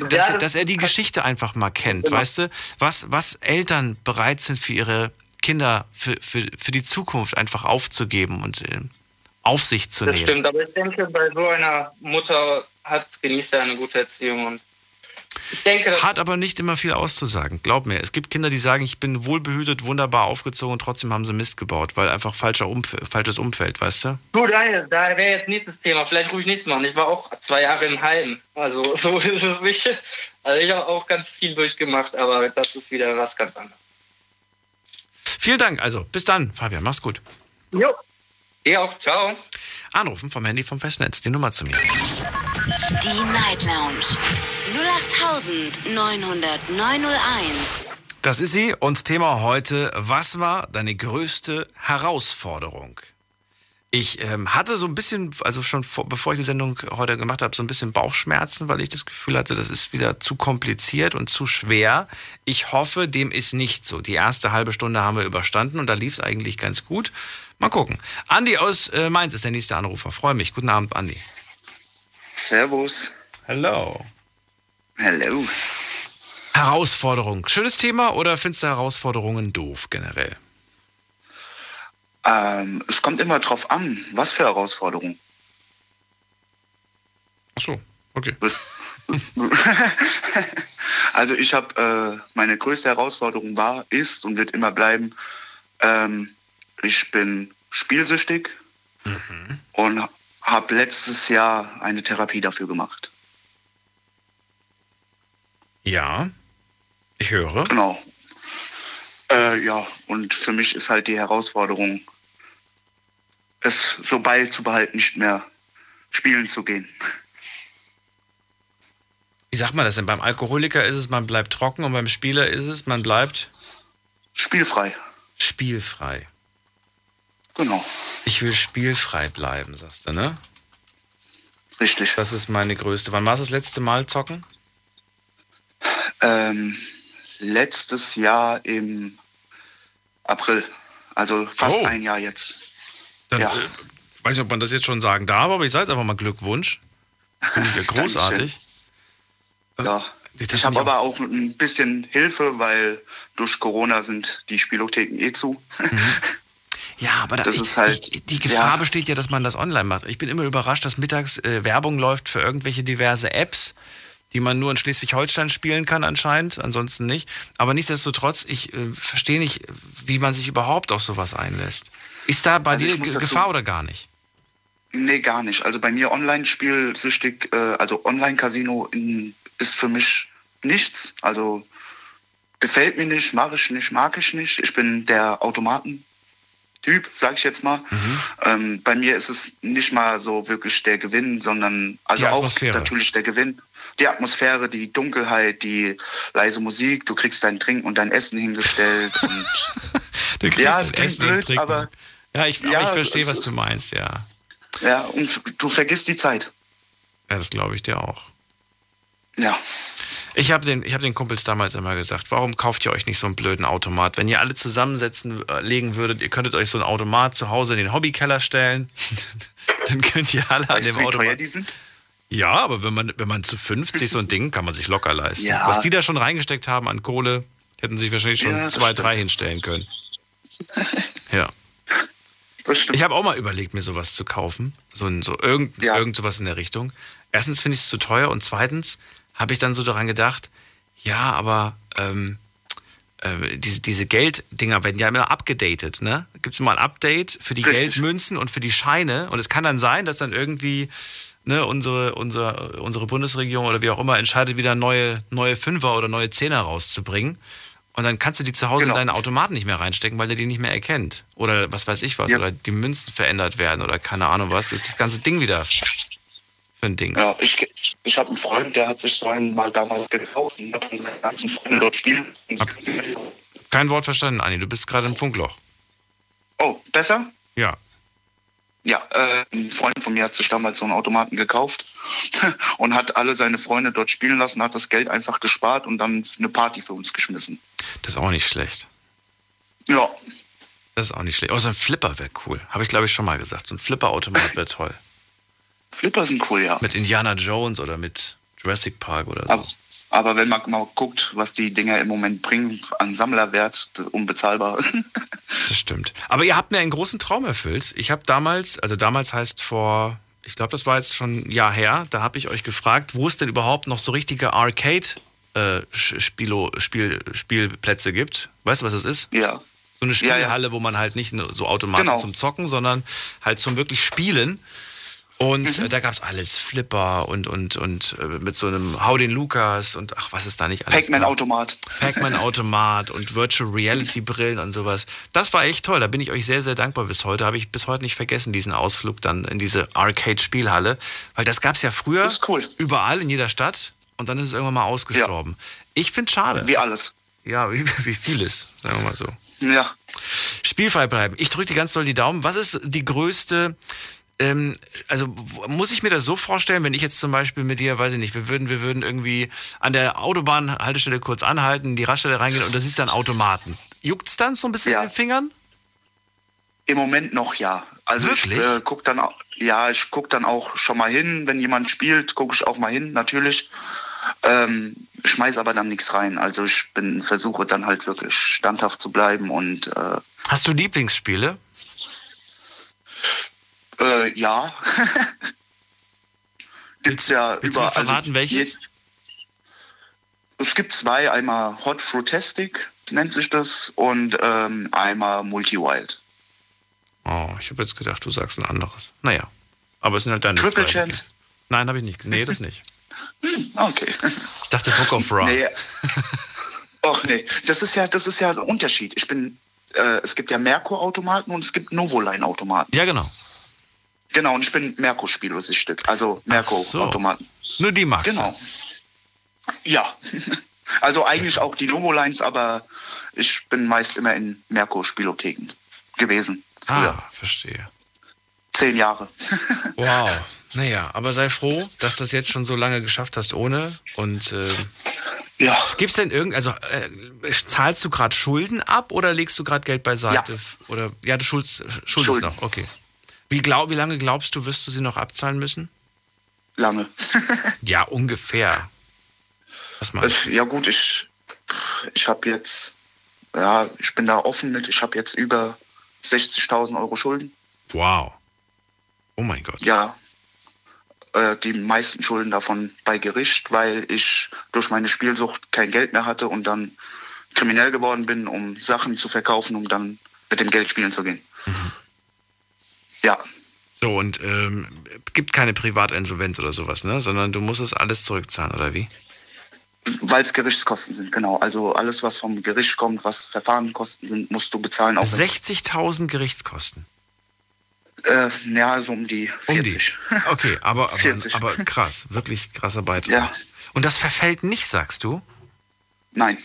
dass, dass er die Geschichte einfach mal kennt, Genau. weißt du, was, was Eltern bereit sind für ihre Kinder, für, für, für die Zukunft einfach aufzugeben und äh, auf sich zu Das nehmen. stimmt, aber ich denke, bei so einer Mutter hat, genießt er eine gute Erziehung. Und denke, das Hat aber nicht immer viel auszusagen. Glaub mir, es gibt Kinder, die sagen, ich bin wohlbehütet, wunderbar aufgezogen und trotzdem haben sie Mist gebaut, weil einfach falscher Umf falsches Umfeld, weißt du? Du, daher, da wäre jetzt nächstes Thema. Vielleicht rufe ich nächstes Mal. Ich war auch zwei Jahre im Heim. Also [laughs] so ist es nicht. Also ich habe auch ganz viel durchgemacht, aber das ist wieder was ganz anderes. Vielen Dank, also bis dann, Fabian, mach's gut. Jo. Dir auch. Ciao. Anrufen vom Handy vom Festnetz, die Nummer zu mir. Die Night Lounge 0890901. Das ist sie und Thema heute, was war deine größte Herausforderung? Ich ähm, hatte so ein bisschen, also schon vor, bevor ich die Sendung heute gemacht habe, so ein bisschen Bauchschmerzen, weil ich das Gefühl hatte, das ist wieder zu kompliziert und zu schwer. Ich hoffe, dem ist nicht so. Die erste halbe Stunde haben wir überstanden und da lief es eigentlich ganz gut. Mal gucken. Andi aus äh, Mainz ist der nächste Anrufer. Freue mich. Guten Abend, Andi. Servus. Hello. Hello. Herausforderung. Schönes Thema oder findest du Herausforderungen doof generell? Ähm, es kommt immer drauf an, was für Herausforderungen. Ach so, okay. [laughs] also ich habe, äh, meine größte Herausforderung war, ist und wird immer bleiben, ähm, ich bin spielsüchtig und habe letztes Jahr eine Therapie dafür gemacht. Ja, ich höre. Genau. Äh, ja, und für mich ist halt die Herausforderung, es so beizubehalten, nicht mehr spielen zu gehen. Wie sagt man das denn? Beim Alkoholiker ist es, man bleibt trocken und beim Spieler ist es, man bleibt Spielfrei. spielfrei. Genau. Ich will spielfrei bleiben, sagst du, ne? Richtig. Das ist meine größte. Wann war es das letzte Mal zocken? Ähm, letztes Jahr im April. Also fast Oh. ein Jahr jetzt. Dann, Ja. äh, weiß nicht, ob man das jetzt schon sagen darf, aber ich sage jetzt einfach mal Glückwunsch. Finde ich ja [laughs] großartig. Ja. Das Ich finde habe aber auch ein bisschen Hilfe, weil durch Corona sind die Spielotheken eh zu. [laughs] Ja, aber da, Das ich, ist halt- ich, die Gefahr ja. besteht ja, dass man das online macht. Ich bin immer überrascht, dass mittags äh, Werbung läuft für irgendwelche diverse Apps, die man nur in Schleswig-Holstein spielen kann anscheinend, ansonsten nicht. Aber nichtsdestotrotz, ich äh, verstehe nicht, wie man sich überhaupt auf sowas einlässt. Ist da bei Also dir Gefahr oder gar nicht? Nee, gar nicht. Also bei mir Online-Spielsüchtig, äh, also Online-Casino in- ist für mich nichts. Also gefällt mir nicht, mache ich nicht, mag ich nicht. Ich bin der Automaten-Typ, sag ich jetzt mal. Mhm. Ähm, bei mir ist es nicht mal so wirklich der Gewinn, sondern also auch natürlich der Gewinn. Die Atmosphäre, die Dunkelheit, die leise Musik, du kriegst dein Trinken und dein Essen hingestellt [laughs] und Du kriegst Ja, es klingt blöd, Trinken. aber- Ja, ich, Ja, ich verstehe, was du meinst, ja. ja, und du vergisst die Zeit. Ja, das glaube ich dir auch. Ja. Ich habe den, ich hab den Kumpels damals immer gesagt, warum kauft ihr euch nicht so einen blöden Automat? Wenn ihr alle zusammensetzen äh, legen würdet, ihr könntet euch so einen Automat zu Hause in den Hobbykeller stellen, [laughs] dann könnt ihr alle an Weißt dem du, wie teuer Automat. die sind? Ja, aber wenn man, wenn man zu 50 so ein Ding kann man sich locker leisten. Ja. Was die da schon reingesteckt haben an Kohle, hätten sich wahrscheinlich schon Ja, zwei, stimmt. drei hinstellen können. [laughs] Ja. Ich habe auch mal überlegt, mir sowas zu kaufen. So, ein, so irgend, Ja. irgend sowas in der Richtung. Erstens finde ich es zu teuer und zweitens habe ich dann so daran gedacht, ja, aber ähm, äh, diese, diese Gelddinger werden ja immer abgedatet, ne? Gibt es mal ein Update für die Richtig. Geldmünzen und für die Scheine? Und es kann dann sein, dass dann irgendwie ne, unsere, unsere, unsere Bundesregierung oder wie auch immer entscheidet, wieder neue, neue Fünfer oder neue Zehner rauszubringen. Und dann kannst du die zu Hause Genau. in deinen Automaten nicht mehr reinstecken, weil der die nicht mehr erkennt. Oder was weiß ich was. Ja. Oder die Münzen verändert werden oder keine Ahnung was. Ist das ganze Ding wieder für ein Dings. Ja, ich, ich habe einen Freund, der hat sich so einen mal damals gekauft und hat seine ganzen Freunde dort spielen. Kein Wort verstanden, Anni. Du bist gerade im Funkloch. Oh, besser? Ja. Ja, äh, ein Freund von mir hat sich damals so einen Automaten gekauft [laughs] und hat alle seine Freunde dort spielen lassen, hat das Geld einfach gespart und dann eine Party für uns geschmissen. Das ist auch nicht schlecht. Ja. Das ist auch nicht schlecht. Oh, so ein Flipper wäre cool. Habe ich, glaube ich, schon mal gesagt. So ein Flipper-Automat [laughs] wäre toll. Flipper sind cool, ja. Mit Indiana Jones oder mit Jurassic Park oder so. Aber, aber wenn man mal guckt, was die Dinger im Moment bringen an Sammlerwert, unbezahlbar. [laughs] Das stimmt. Aber ihr habt mir einen großen Traum erfüllt. Ich habe damals, also damals heißt vor, ich glaube, das war jetzt schon ein Jahr her, da habe ich euch gefragt, wo es denn überhaupt noch so richtige Arcade äh, gibt. Weißt du, was das ist? ja. So eine Ja, ja. Spielhalle, wo man halt nicht nur so Automaten Genau. zum Zocken, sondern halt zum wirklich Spielen. Und Mhm. äh, da gab es alles, Flipper und, und, und äh, mit so einem Hau den Lukas und ach, was ist da nicht alles? Pac-Man-Automat. Pac-Man-Automat [laughs] und Virtual Reality-Brillen und sowas. Das war echt toll. Da bin ich euch sehr, sehr dankbar bis heute. Habe ich bis heute nicht vergessen, diesen Ausflug dann in diese Arcade-Spielhalle. Weil das gab es ja früher cool. überall in jeder Stadt und dann ist es irgendwann mal ausgestorben. Ich finde schade. Wie alles. Ja, [laughs] wie, wie vieles, sagen wir mal so. Ja. Spielfrei bleiben. Ich drücke dir ganz doll die Daumen. Was ist die größte, ähm, also muss ich mir das so vorstellen, wenn ich jetzt zum Beispiel mit dir, weiß ich nicht, wir würden, wir würden irgendwie an der Autobahnhaltestelle kurz anhalten, die Raststelle reingehen und da siehst du einen Automaten. Juckt's dann so ein bisschen Ja. in den Fingern? Im Moment noch ja. Also Wirklich? ich äh, guck dann auch, ja, ich guck dann auch schon mal hin, wenn jemand spielt, gucke ich auch mal hin, natürlich. Ähm, schmeiß aber dann nichts rein. Also ich bin versuche dann halt wirklich standhaft zu bleiben und äh, Hast du Lieblingsspiele? Äh, ja. [laughs] Gibt's ja willst du mir überall. verraten, welches? je- Es gibt zwei, einmal Hot Fruitastic nennt sich das und ähm, einmal Multi-Wild. Oh, ich habe jetzt gedacht, du sagst ein anderes. Naja, aber es sind halt deine Triple zwei. Chance. Nein, habe ich nicht. Nee, das nicht. [laughs] Okay. Ich dachte Book of Ra. Nee. Och nee, das ist ja, das ist ja ein Unterschied. Ich bin, äh, es gibt ja Merkur-Automaten und es gibt Novoline-Automaten. Ja, genau. Genau, und ich bin Merkur-Spielbesüchtigt, also Merkur-Automaten. Nur die magst. Genau. Ja. [laughs] Also eigentlich auch die Novolines, aber ich bin meist immer in Merkur-Spielotheken gewesen. Früher. Ah, verstehe. Zehn Jahre. [laughs] Wow. Naja, aber sei froh, dass du das jetzt schon so lange geschafft hast ohne. Und äh, Ja. gibt's denn irgend, also äh, zahlst du gerade Schulden ab oder legst du gerade Geld beiseite? Ja. Oder ja, du schuldest, schuldest Schulden. noch, okay. Wie, glaub, wie lange glaubst du, wirst du sie noch abzahlen müssen? Lange. [laughs] Ja, ungefähr. Was meinst Äh, Ja gut, ich, ich habe jetzt, ja, ich bin da offen mit, ich habe jetzt über 60.000 Euro Schulden. du? Wow. Oh mein Gott. Ja, äh, die meisten Schulden davon bei Gericht, weil ich durch meine Spielsucht kein Geld mehr hatte und dann kriminell geworden bin, um Sachen zu verkaufen, um dann mit dem Geld spielen zu gehen. Ja, So, und ähm, gibt keine Privatinsolvenz oder sowas, ne? Sondern du musst es alles zurückzahlen, oder wie? weil es Gerichtskosten sind, genau. Also alles, was vom Gericht kommt, was Verfahrenkosten sind, musst du bezahlen. Auch wenn- 60.000 Gerichtskosten. Äh, ja, so um die Um die. 40. [laughs] Okay, aber, aber, 40. aber krass, wirklich krasser Beitrag. Ja. Und das verfällt nicht, sagst du? Nein.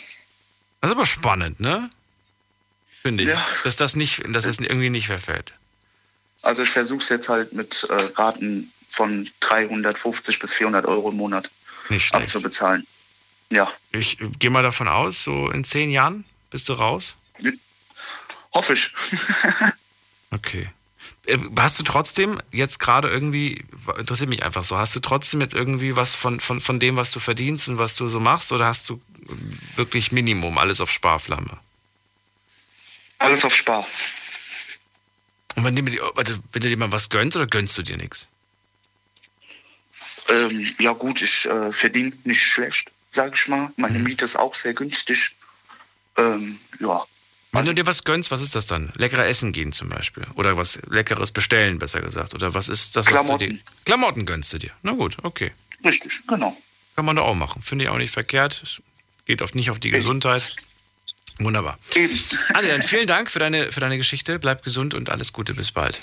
Das ist aber spannend, ne? Finde ich. Ja. Dass das nicht, dass das irgendwie nicht verfällt. Also ich versuche es jetzt halt mit äh, Raten von 350 bis 400 Euro im Monat abzubezahlen. Ja, Ich gehe mal davon aus, so in zehn Jahren bist du raus. hoffe ich. [laughs] Okay. Äh, Hast du trotzdem jetzt gerade irgendwie, interessiert mich einfach so, hast du trotzdem jetzt irgendwie was von, von, von dem, was du verdienst und was du so machst, oder hast du wirklich Minimum, alles auf Sparflamme? Alles auf Spar. Und wenn, du dir- also, wenn du dir mal was gönnst oder gönnst du dir nichts? Ähm, ja gut, ich äh, verdiene nicht schlecht, sage ich mal. Meine Miete ist auch sehr günstig. Ähm, ja, Wenn du dir was gönnst, was ist das dann? Leckerer essen gehen zum Beispiel. Oder was Leckeres bestellen, besser gesagt. Oder was ist das, was Klamotten. du dir. Klamotten gönnst du dir. Na gut, okay. richtig, genau. Kann man da auch machen. Finde ich auch nicht verkehrt. Geht oft nicht auf die Gesundheit. Wunderbar. Eben. Andi, dann vielen Dank für deine, für deine Geschichte. Bleib gesund und alles Gute. Bis bald.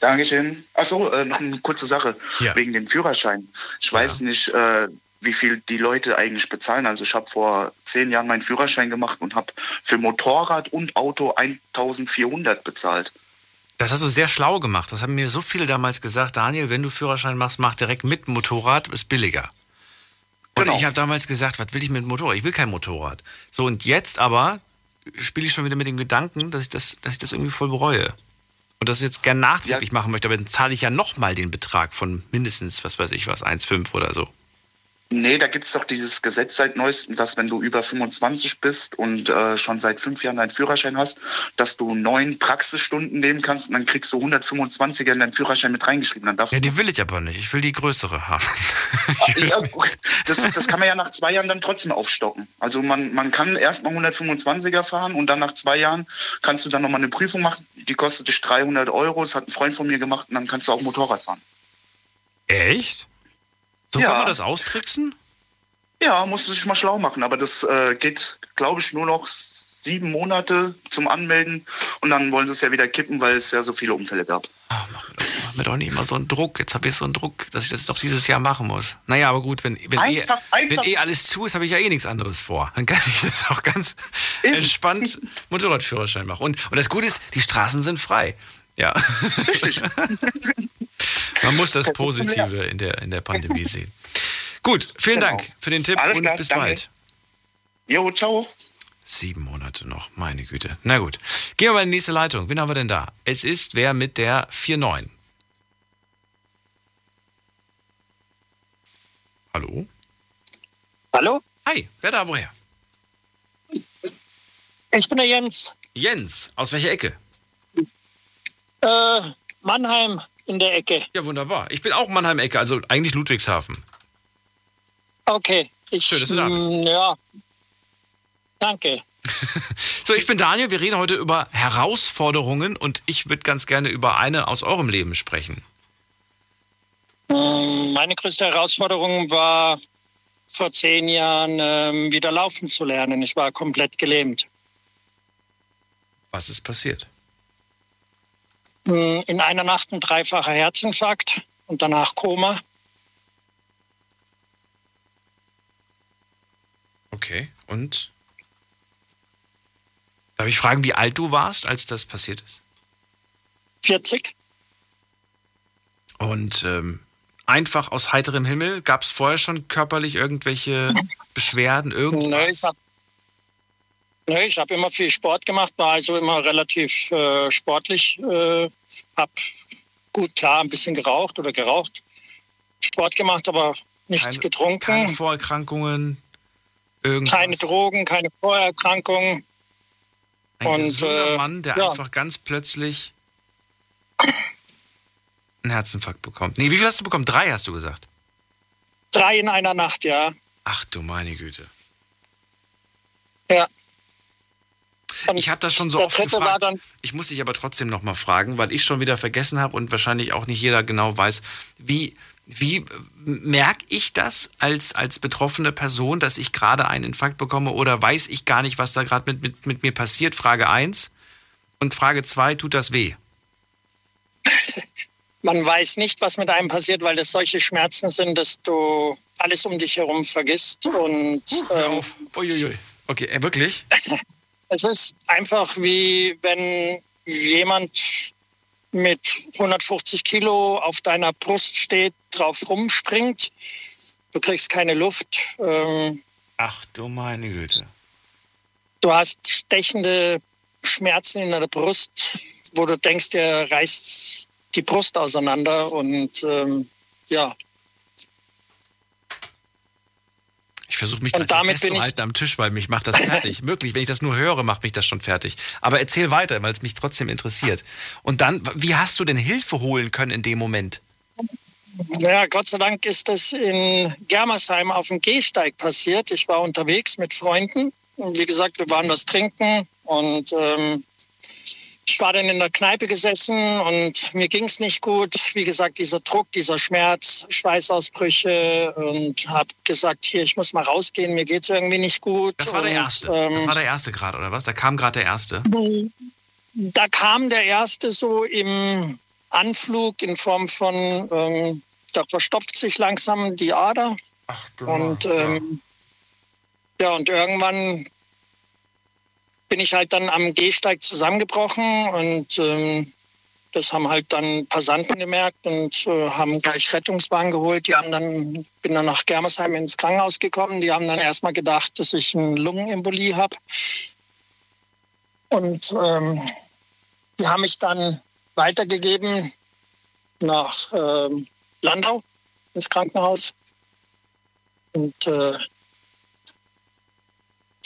Dankeschön. Achso, äh, noch eine kurze Sache Ja. wegen dem Führerschein. Ich weiß nicht, äh, wie viel die Leute eigentlich bezahlen. Also ich habe vor zehn Jahren meinen Führerschein gemacht und habe für Motorrad und Auto 1400 bezahlt. Das hast du sehr schlau gemacht. Das haben mir so viele damals gesagt. Daniel, wenn du Führerschein machst, mach direkt mit Motorrad, ist billiger. Und Genau. ich habe damals gesagt, was will ich mit dem Motorrad? Ich will kein Motorrad. So, und jetzt aber spiele ich schon wieder mit dem Gedanken, dass ich das, dass ich das irgendwie voll bereue. Und das jetzt gern nachträglich machen möchte, aber dann zahle ich ja nochmal den Betrag von mindestens, was weiß ich was, 1,5 oder so. Nee, da gibt's doch dieses Gesetz seit neuestem, dass wenn du über 25 bist und äh, schon seit fünf Jahren deinen Führerschein hast, dass du neun Praxisstunden nehmen kannst und dann kriegst du 125er in deinen Führerschein mit reingeschrieben. Dann darfst Ja, die will ich aber nicht. Ich will die größere haben. [laughs] Ja, das, das kann man ja nach zwei Jahren dann trotzdem aufstocken. Also man, man kann erst mal 125er fahren und dann nach zwei Jahren kannst du dann nochmal eine Prüfung machen. Die kostet dich 300 Euro. Das hat ein Freund von mir gemacht und dann kannst du auch Motorrad fahren. Echt? So Ja. kann man das austricksen? Ja, musst du sich mal schlau machen. Aber das äh, geht, glaube ich, nur noch sieben Monate zum Anmelden und dann wollen sie es ja wieder kippen, weil es ja so viele Unfälle gab. Mach mir doch nicht immer so einen Druck. Jetzt habe ich so einen Druck, dass ich das doch dieses Jahr machen muss. Naja, aber gut, wenn, wenn, eh, Einfach- einfach- wenn eh alles zu ist, habe ich ja eh nichts anderes vor. Dann kann ich das auch ganz entspannt [laughs] Motorradführerschein machen. Und, und das Gute ist, die Straßen sind frei. Ja. Richtig. [laughs] Man muss das Positive in der, in der Pandemie sehen. Gut, vielen Genau. Dank für den Tipp Alles und klar, bis danke. bald. Jo, ciao. Sieben Monate noch, meine Güte. Na gut. Gehen wir mal in die nächste Leitung. Wen haben wir denn da? Es ist wer mit der 49. Hallo? Hallo? Hi, wer da woher? Ich bin der Jens. Jens, aus welcher Ecke? Äh, Mannheim in der Ecke. Ja, wunderbar. Ich bin auch Mannheim-Ecke, also eigentlich Ludwigshafen. Okay. Ich, Schön, dass du da bist. mm, Ja. Danke. [laughs] So, ich bin Daniel. Wir reden heute über Herausforderungen und ich würde ganz gerne über eine aus eurem Leben sprechen. Mm, Meine größte Herausforderung war vor zehn Jahren ähm, wieder laufen zu lernen. Ich war komplett gelähmt. Was ist passiert? In einer Nacht ein dreifacher Herzinfarkt und danach Koma. Okay, und? Darf ich fragen, wie alt du warst, als das passiert ist? 40. Und ähm, einfach aus heiterem Himmel, gab es vorher schon körperlich irgendwelche Beschwerden, Nö, irgendwas? ich habe ich hab immer viel Sport gemacht, war also immer relativ äh, sportlich. Äh, hab gut, klar, ein bisschen geraucht oder geraucht. Sport gemacht, aber nichts Keine- getrunken. Keine Vorerkrankungen, irgendwas? keine Drogen, keine Vorerkrankungen. Ein und, gesunder äh, Mann, der ja. einfach ganz plötzlich einen Herzinfarkt bekommt. Nee, wie viel hast du bekommen? Drei hast du gesagt. Drei in einer Nacht, ja. Ach du meine Güte. Ja. Und Ich habe das schon so oft gefragt. Ich muss dich aber trotzdem noch mal fragen, weil ich schon wieder vergessen habe und wahrscheinlich auch nicht jeder genau weiß, wie, wie merke ich das als, als betroffene Person, dass ich gerade einen Infarkt bekomme oder weiß ich gar nicht, was da gerade mit, mit, mit mir passiert? Frage 1. Und Frage 2, tut das weh? [laughs] man weiß nicht, was mit einem passiert, weil das solche Schmerzen sind, dass du alles um dich herum vergisst. Und ähm, Uiuiui. Okay, äh, wirklich? [laughs] es ist einfach wie wenn jemand mit 150 Kilo auf deiner Brust steht, drauf rumspringt. Du kriegst keine Luft. Ähm, Ach du meine Güte. du hast stechende Schmerzen in der Brust, wo du denkst, der reißt die Brust auseinander. Und ähm, ja, Ich versuche mich Und damit festzuhalten am Tisch, weil mich macht das fertig. [laughs] Wirklich, wenn ich das nur höre, macht mich das schon fertig. Aber erzähl weiter, weil es mich trotzdem interessiert. Und dann, wie hast du denn Hilfe holen können in dem Moment? Ja, Gott sei Dank ist das in Germersheim auf dem Gehsteig passiert. Ich war unterwegs mit Freunden. Und wie gesagt, wir waren was trinken und ähm, ich war dann in der Kneipe gesessen und mir ging es nicht gut. Wie gesagt, dieser Druck, dieser Schmerz, Schweißausbrüche und habe gesagt, hier, ich muss mal rausgehen, mir geht es irgendwie nicht gut. Das war der und, erste. ähm, Das war der erste gerade, oder was? Da kam gerade der erste. da kam der erste so im Anflug in Form von, ähm, da verstopft sich langsam die Ader. und ähm, ja, und irgendwann bin ich halt dann am Gehsteig zusammengebrochen und ähm, das haben halt dann Passanten gemerkt und äh, haben gleich Rettungswagen geholt. Die haben dann, bin dann nach Germersheim ins Krankenhaus gekommen. Die haben dann erstmal gedacht, dass ich eine Lungenembolie habe. Und ähm, die haben mich dann weitergegeben nach ähm, Landau ins Krankenhaus. Und äh,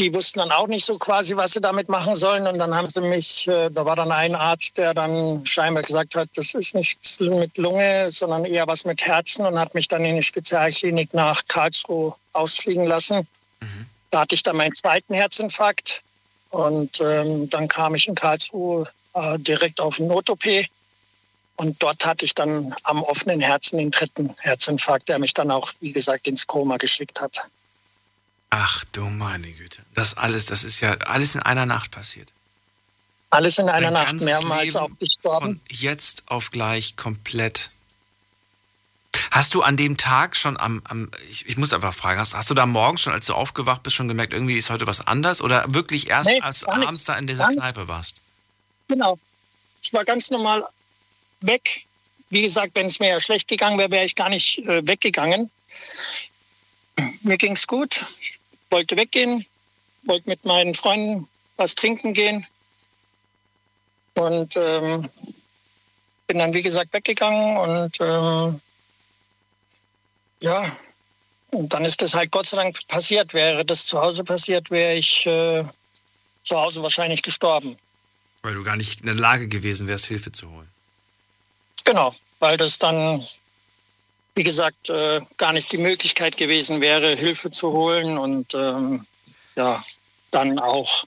die wussten dann auch nicht so quasi, was sie damit machen sollen. Und dann haben sie mich, äh, da war dann ein Arzt, der dann scheinbar gesagt hat, das ist nichts mit Lunge, sondern eher was mit Herzen und hat mich dann in die Spezialklinik nach Karlsruhe ausfliegen lassen. Mhm. Da hatte ich dann meinen zweiten Herzinfarkt. Und ähm, dann kam ich in Karlsruhe äh, direkt auf den Not-OP. Und dort hatte ich dann am offenen Herzen den dritten Herzinfarkt, der mich dann auch, wie gesagt, ins Koma geschickt hat. Ach du meine Güte. Das alles, das ist ja alles in einer Nacht passiert. Alles in einer Dein Nacht, mehrmals Leben auch gestorben. Von jetzt auf gleich komplett. Hast du an dem Tag schon am, am ich, ich, muss einfach fragen, hast, hast, du da morgens schon, als du aufgewacht bist, schon gemerkt, irgendwie ist heute was anders? Oder wirklich erst, nee, als du abends da in dieser Kneipe warst? Genau. Ich war ganz normal weg. Wie gesagt, wenn es mir ja schlecht gegangen wäre, wäre ich gar nicht äh, weggegangen. Mir ging es gut. Ich wollte weggehen, wollte mit meinen Freunden was trinken gehen und ähm, bin dann, wie gesagt, weggegangen und ähm, ja, und dann ist das halt Gott sei Dank passiert. Wäre das zu Hause passiert, wäre ich äh, zu Hause wahrscheinlich gestorben. Weil du gar nicht in der Lage gewesen wärst, Hilfe zu holen. Genau, weil das dann wie gesagt, äh, gar nicht die Möglichkeit gewesen wäre, Hilfe zu holen und ähm, ja, dann auch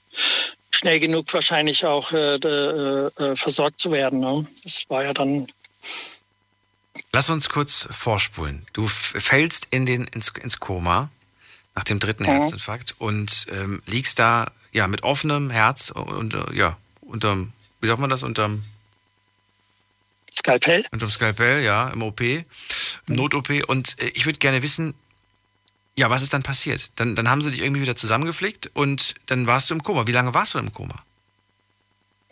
schnell genug wahrscheinlich auch äh, de, äh, versorgt zu werden. Ne? Das war ja dann. Lass uns kurz vorspulen. Du fällst in den, ins, ins Koma nach dem dritten mhm. Herzinfarkt und ähm, liegst da ja mit offenem Herz und äh, ja unterm, wie sagt man das, unterm Skalpell. Unterm Skalpell, ja, im OP, Not-OP. Und äh, ich würde gerne wissen, ja, was ist dann passiert? Dann, dann haben sie dich irgendwie wieder zusammengepflegt und dann warst du im Koma. Wie lange warst du im Koma?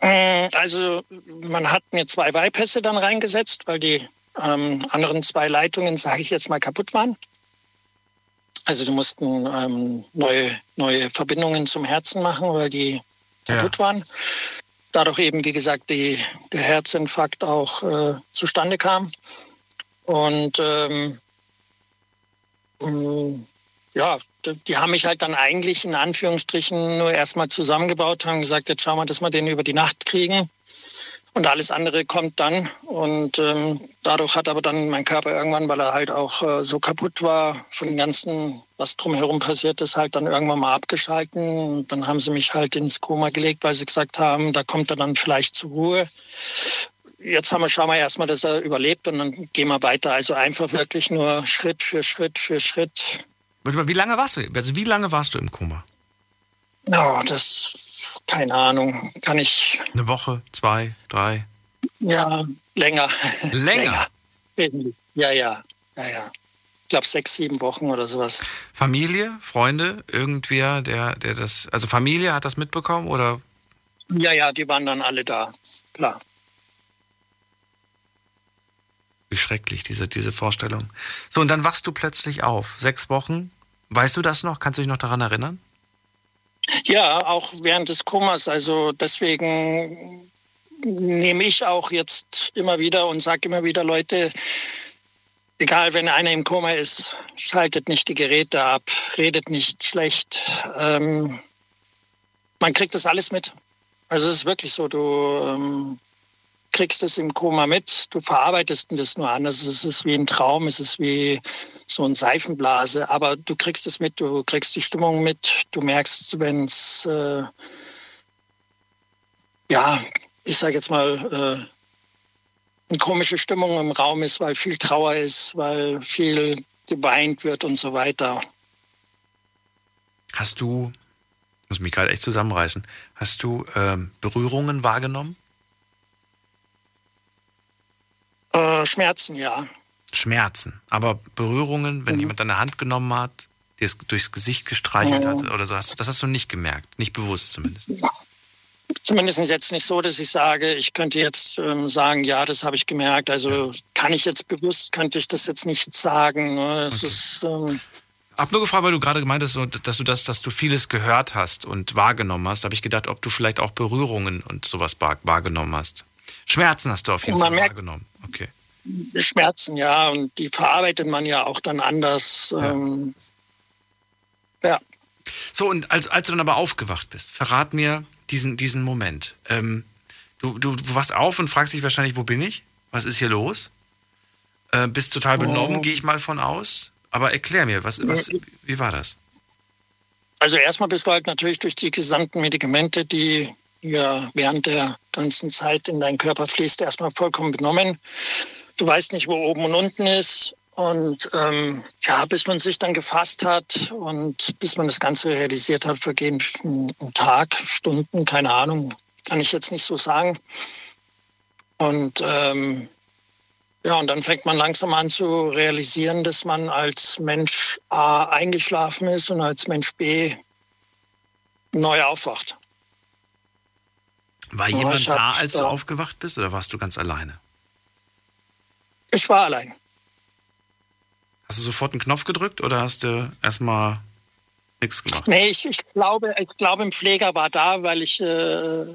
Mm, also man hat mir zwei Bypässe dann reingesetzt, weil die ähm, anderen zwei Leitungen, sage ich jetzt mal, kaputt waren. Also die mussten ähm, neue, neue Verbindungen zum Herzen machen, weil die kaputt ja. waren dadurch eben, wie gesagt, die, der Herzinfarkt auch äh, zustande kam. Und ähm, ähm, ja, die haben mich halt dann eigentlich in Anführungsstrichen nur erstmal zusammengebaut, haben gesagt, jetzt schauen wir, dass wir den über die Nacht kriegen. Und alles andere kommt dann. Und ähm, dadurch hat aber dann mein Körper irgendwann, weil er halt auch äh, so kaputt war von dem Ganzen, was drumherum passiert ist, halt dann irgendwann mal abgeschalten. Und dann haben sie mich halt ins Koma gelegt, weil sie gesagt haben, da kommt er dann vielleicht zur Ruhe. Jetzt haben wir, schauen wir erstmal, dass er überlebt und dann gehen wir weiter. Also einfach wirklich nur Schritt für Schritt für Schritt. Wie lange warst du? Also wie lange warst du im Koma? Ja, das keine Ahnung, kann ich. Eine Woche, zwei, drei? Ja, länger. Länger? [laughs] länger. Ja, ja, ja, ja. Ich glaube sechs, sieben Wochen oder sowas. Familie, Freunde, irgendwer, der, der das, also Familie hat das mitbekommen oder? Ja, ja, die waren dann alle da, klar. Wie schrecklich, diese, diese Vorstellung. So, und dann wachst du plötzlich auf. Sechs Wochen. Weißt du das noch? Kannst du dich noch daran erinnern? Ja, auch während des Komas. Also deswegen nehme ich auch jetzt immer wieder und sage immer wieder, Leute, egal wenn einer im Koma ist, schaltet nicht die Geräte ab, redet nicht schlecht. Ähm, man kriegt das alles mit. Also es ist wirklich so, du ähm, kriegst es im Koma mit, du verarbeitest das nur anders. Es ist wie ein Traum, es ist wie so eine Seifenblase, aber du kriegst es mit, du kriegst die Stimmung mit, du merkst, wenn es, äh, ja, ich sage jetzt mal, äh, eine komische Stimmung im Raum ist, weil viel Trauer ist, weil viel geweint wird und so weiter. Hast du, muss mich gerade echt zusammenreißen, hast du ähm, Berührungen wahrgenommen? Äh, Schmerzen, ja. Schmerzen, aber Berührungen, wenn mhm. jemand deine Hand genommen hat, dir es durchs Gesicht gestreichelt mhm. hat oder so, hast, das hast du nicht gemerkt, nicht bewusst zumindest. Zumindest jetzt nicht so, dass ich sage, ich könnte jetzt ähm, sagen, ja, das habe ich gemerkt. Also kann ich jetzt bewusst, könnte ich das jetzt nicht sagen. Ne? Es Okay. ist, ähm, Hab nur gefragt, weil du gerade gemeint hast, dass du das, dass du vieles gehört hast und wahrgenommen hast. Habe ich gedacht, ob du vielleicht auch Berührungen und sowas wahr- wahrgenommen hast. Schmerzen hast du auf jeden Fall merkt- wahrgenommen. Schmerzen, ja, und die verarbeitet man ja auch dann anders. Ähm, ja. So, und als, als du dann aber aufgewacht bist, verrat mir diesen, diesen Moment. Ähm, du, du, du wachst auf und fragst dich wahrscheinlich, wo bin ich? Was ist hier los? Äh, bist total benommen, Oh. gehe ich mal von aus. Aber erklär mir, was, was, wie war das? Also erstmal bist du halt natürlich durch die gesamten Medikamente, die ja während der ganzen Zeit in deinen Körper fließt, erstmal vollkommen benommen. Du weißt nicht, wo oben und unten ist. Und ähm, ja, bis man sich dann gefasst hat und bis man das Ganze realisiert hat, vergehen ein, Tag, Stunden, keine Ahnung, kann ich jetzt nicht so sagen. Und ähm, ja, und dann fängt man langsam an zu realisieren, dass man als Mensch A eingeschlafen ist und als Mensch B neu aufwacht. War jemand da, als du aufgewacht bist, oder warst du ganz alleine? Ich war allein. Hast du sofort einen Knopf gedrückt oder hast du erstmal nichts gemacht? Nee, ich, ich glaube, ich glaube, ein Pfleger war da, weil ich, äh,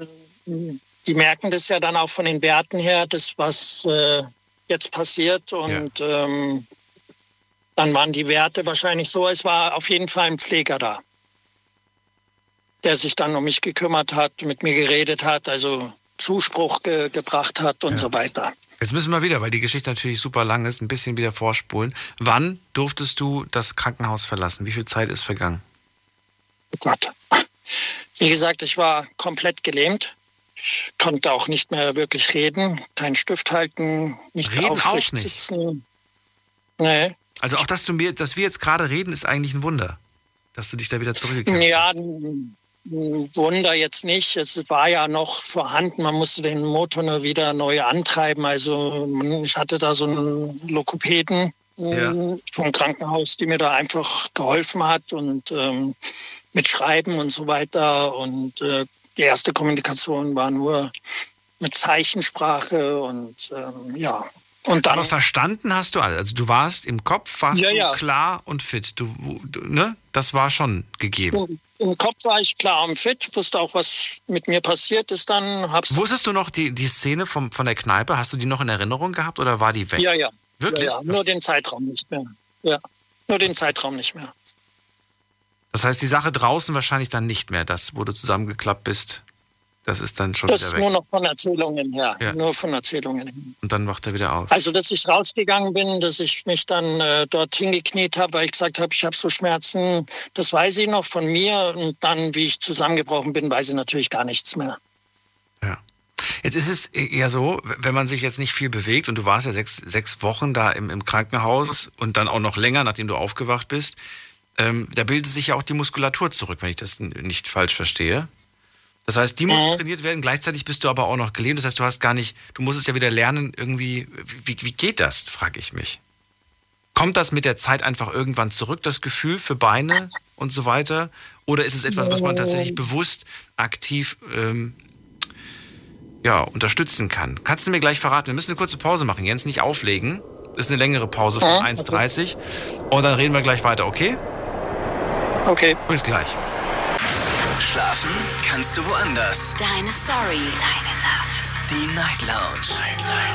die merken das ja dann auch von den Werten her, das, was äh, jetzt passiert. Und ähm, dann waren die Werte wahrscheinlich so, es war auf jeden Fall ein Pfleger da, der sich dann um mich gekümmert hat, mit mir geredet hat, also Zuspruch ge gebracht hat und so weiter. Jetzt müssen wir wieder, weil die Geschichte natürlich super lang ist, ein bisschen wieder vorspulen. Wann durftest du das Krankenhaus verlassen? Wie viel Zeit ist vergangen? Oh Gott. Wie gesagt, ich war komplett gelähmt. Ich konnte auch nicht mehr wirklich reden, keinen Stift halten, nicht Reden auch aufrecht nicht? sitzen. Nee. Also auch, dass du mir, dass wir jetzt gerade reden, ist eigentlich ein Wunder, dass du dich da wieder zurückgekehrt Ja, ein Wunder jetzt nicht. Es war ja noch vorhanden. Man musste den Motor nur wieder neu antreiben. Also ich hatte da so einen Lokopäden Ja. äh, vom Krankenhaus, die mir da einfach geholfen hat und ähm, mit Schreiben und so weiter. Und äh, die erste Kommunikation war nur mit Zeichensprache und ähm, ja. Und dann Aber verstanden hast du alles. Also du warst im Kopf, warst Ja, du ja. klar und fit. Du, du, ne? Das war schon gegeben. Im Kopf war ich klar und fit, wusste auch, was mit mir passiert ist dann. Hab's Wusstest du noch die, die Szene vom, von der Kneipe? Hast du die noch in Erinnerung gehabt oder war die weg? Ja, ja. Wirklich? Ja, ja. Nur den Zeitraum nicht mehr. Ja. Nur den Zeitraum nicht mehr. Das heißt, die Sache draußen wahrscheinlich dann nicht mehr, das, wo du zusammengeklappt bist, das ist dann schon Das wieder ist weg. nur noch von Erzählungen her. Ja. Nur von Erzählungen her. Und dann wacht er wieder auf. Also, dass ich rausgegangen bin, dass ich mich dann äh, dort hingekniet habe, weil ich gesagt habe, ich habe so Schmerzen, das weiß ich noch von mir. Und dann, wie ich zusammengebrochen bin, weiß ich natürlich gar nichts mehr. Jetzt ist es eher so, wenn man sich jetzt nicht viel bewegt und du warst ja sechs, sechs Wochen da im, im Krankenhaus und dann auch noch länger, nachdem du aufgewacht bist, ähm, da bildet sich ja auch die Muskulatur zurück, wenn ich das nicht falsch verstehe. Das heißt, die muss Mhm. trainiert werden, gleichzeitig bist du aber auch noch gelähmt. Das heißt, du hast gar nicht, du musst es ja wieder lernen, irgendwie, wie, wie geht das, frage ich mich. Kommt das mit der Zeit einfach irgendwann zurück, das Gefühl für Beine und so weiter? Oder ist es etwas, was man tatsächlich bewusst aktiv ähm, ja, unterstützen kann? Kannst du mir gleich verraten? Wir müssen eine kurze Pause machen. Jens, nicht auflegen. Das ist eine längere Pause von Ja, 1,30. Und dann reden wir gleich weiter, okay? Okay. Bis gleich. Schlafen kannst du woanders. Deine Story. Deine Nacht. Die Night Lounge.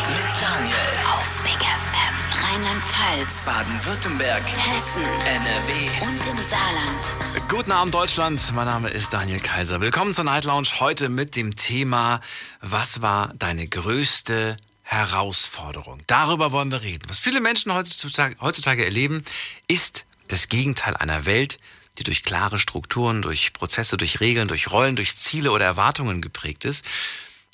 Mit Daniel. Auf Big FM. Rheinland-Pfalz. Baden-Württemberg. Hessen. NRW. Und im Saarland. Guten Abend, Deutschland. Mein Name ist Daniel Kaiser. Willkommen zur Night Lounge. Heute mit dem Thema, was war deine größte Herausforderung? Darüber wollen wir reden. Was viele Menschen heutzutage, heutzutage erleben, ist das Gegenteil einer Welt, die durch klare Strukturen, durch Prozesse, durch Regeln, durch Rollen, durch Ziele oder Erwartungen geprägt ist,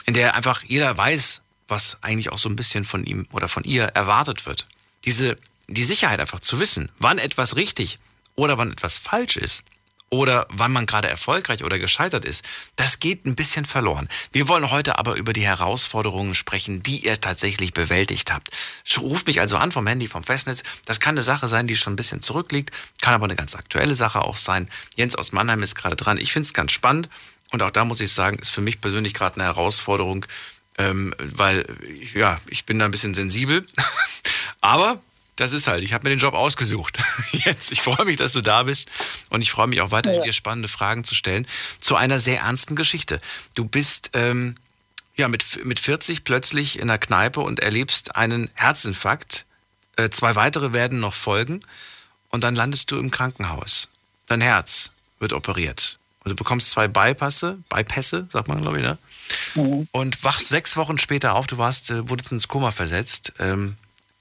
in der einfach jeder weiß, was eigentlich auch so ein bisschen von ihm oder von ihr erwartet wird. Diese, die Sicherheit einfach zu wissen, wann etwas richtig oder wann etwas falsch ist oder wann man gerade erfolgreich oder gescheitert ist, das geht ein bisschen verloren. Wir wollen heute aber über die Herausforderungen sprechen, die ihr tatsächlich bewältigt habt. Ruft mich also an vom Handy, vom Festnetz. Das kann eine Sache sein, die schon ein bisschen zurückliegt, kann aber eine ganz aktuelle Sache auch sein. Jens aus Mannheim ist gerade dran. Ich finde es ganz spannend Und auch da muss ich sagen, ist für mich persönlich gerade eine Herausforderung, ähm, weil ja, ich bin da ein bisschen sensibel. [laughs] Aber das ist halt, ich habe mir den Job ausgesucht. [laughs] Jetzt, ich freue mich, dass du da bist und ich freue mich auch weiterhin, ja. dir spannende Fragen zu stellen zu einer sehr ernsten Geschichte. Du bist ähm, ja mit, mit 40 plötzlich in der Kneipe und erlebst einen Herzinfarkt. Äh, zwei weitere werden noch folgen und dann landest du im Krankenhaus. Dein Herz wird operiert. Und du bekommst zwei Bypasse, Bypässe, sagt man, glaube ich, ne? Mhm. Und wachst sechs Wochen später auf, du warst, äh, wurdest ins Koma versetzt. Ähm,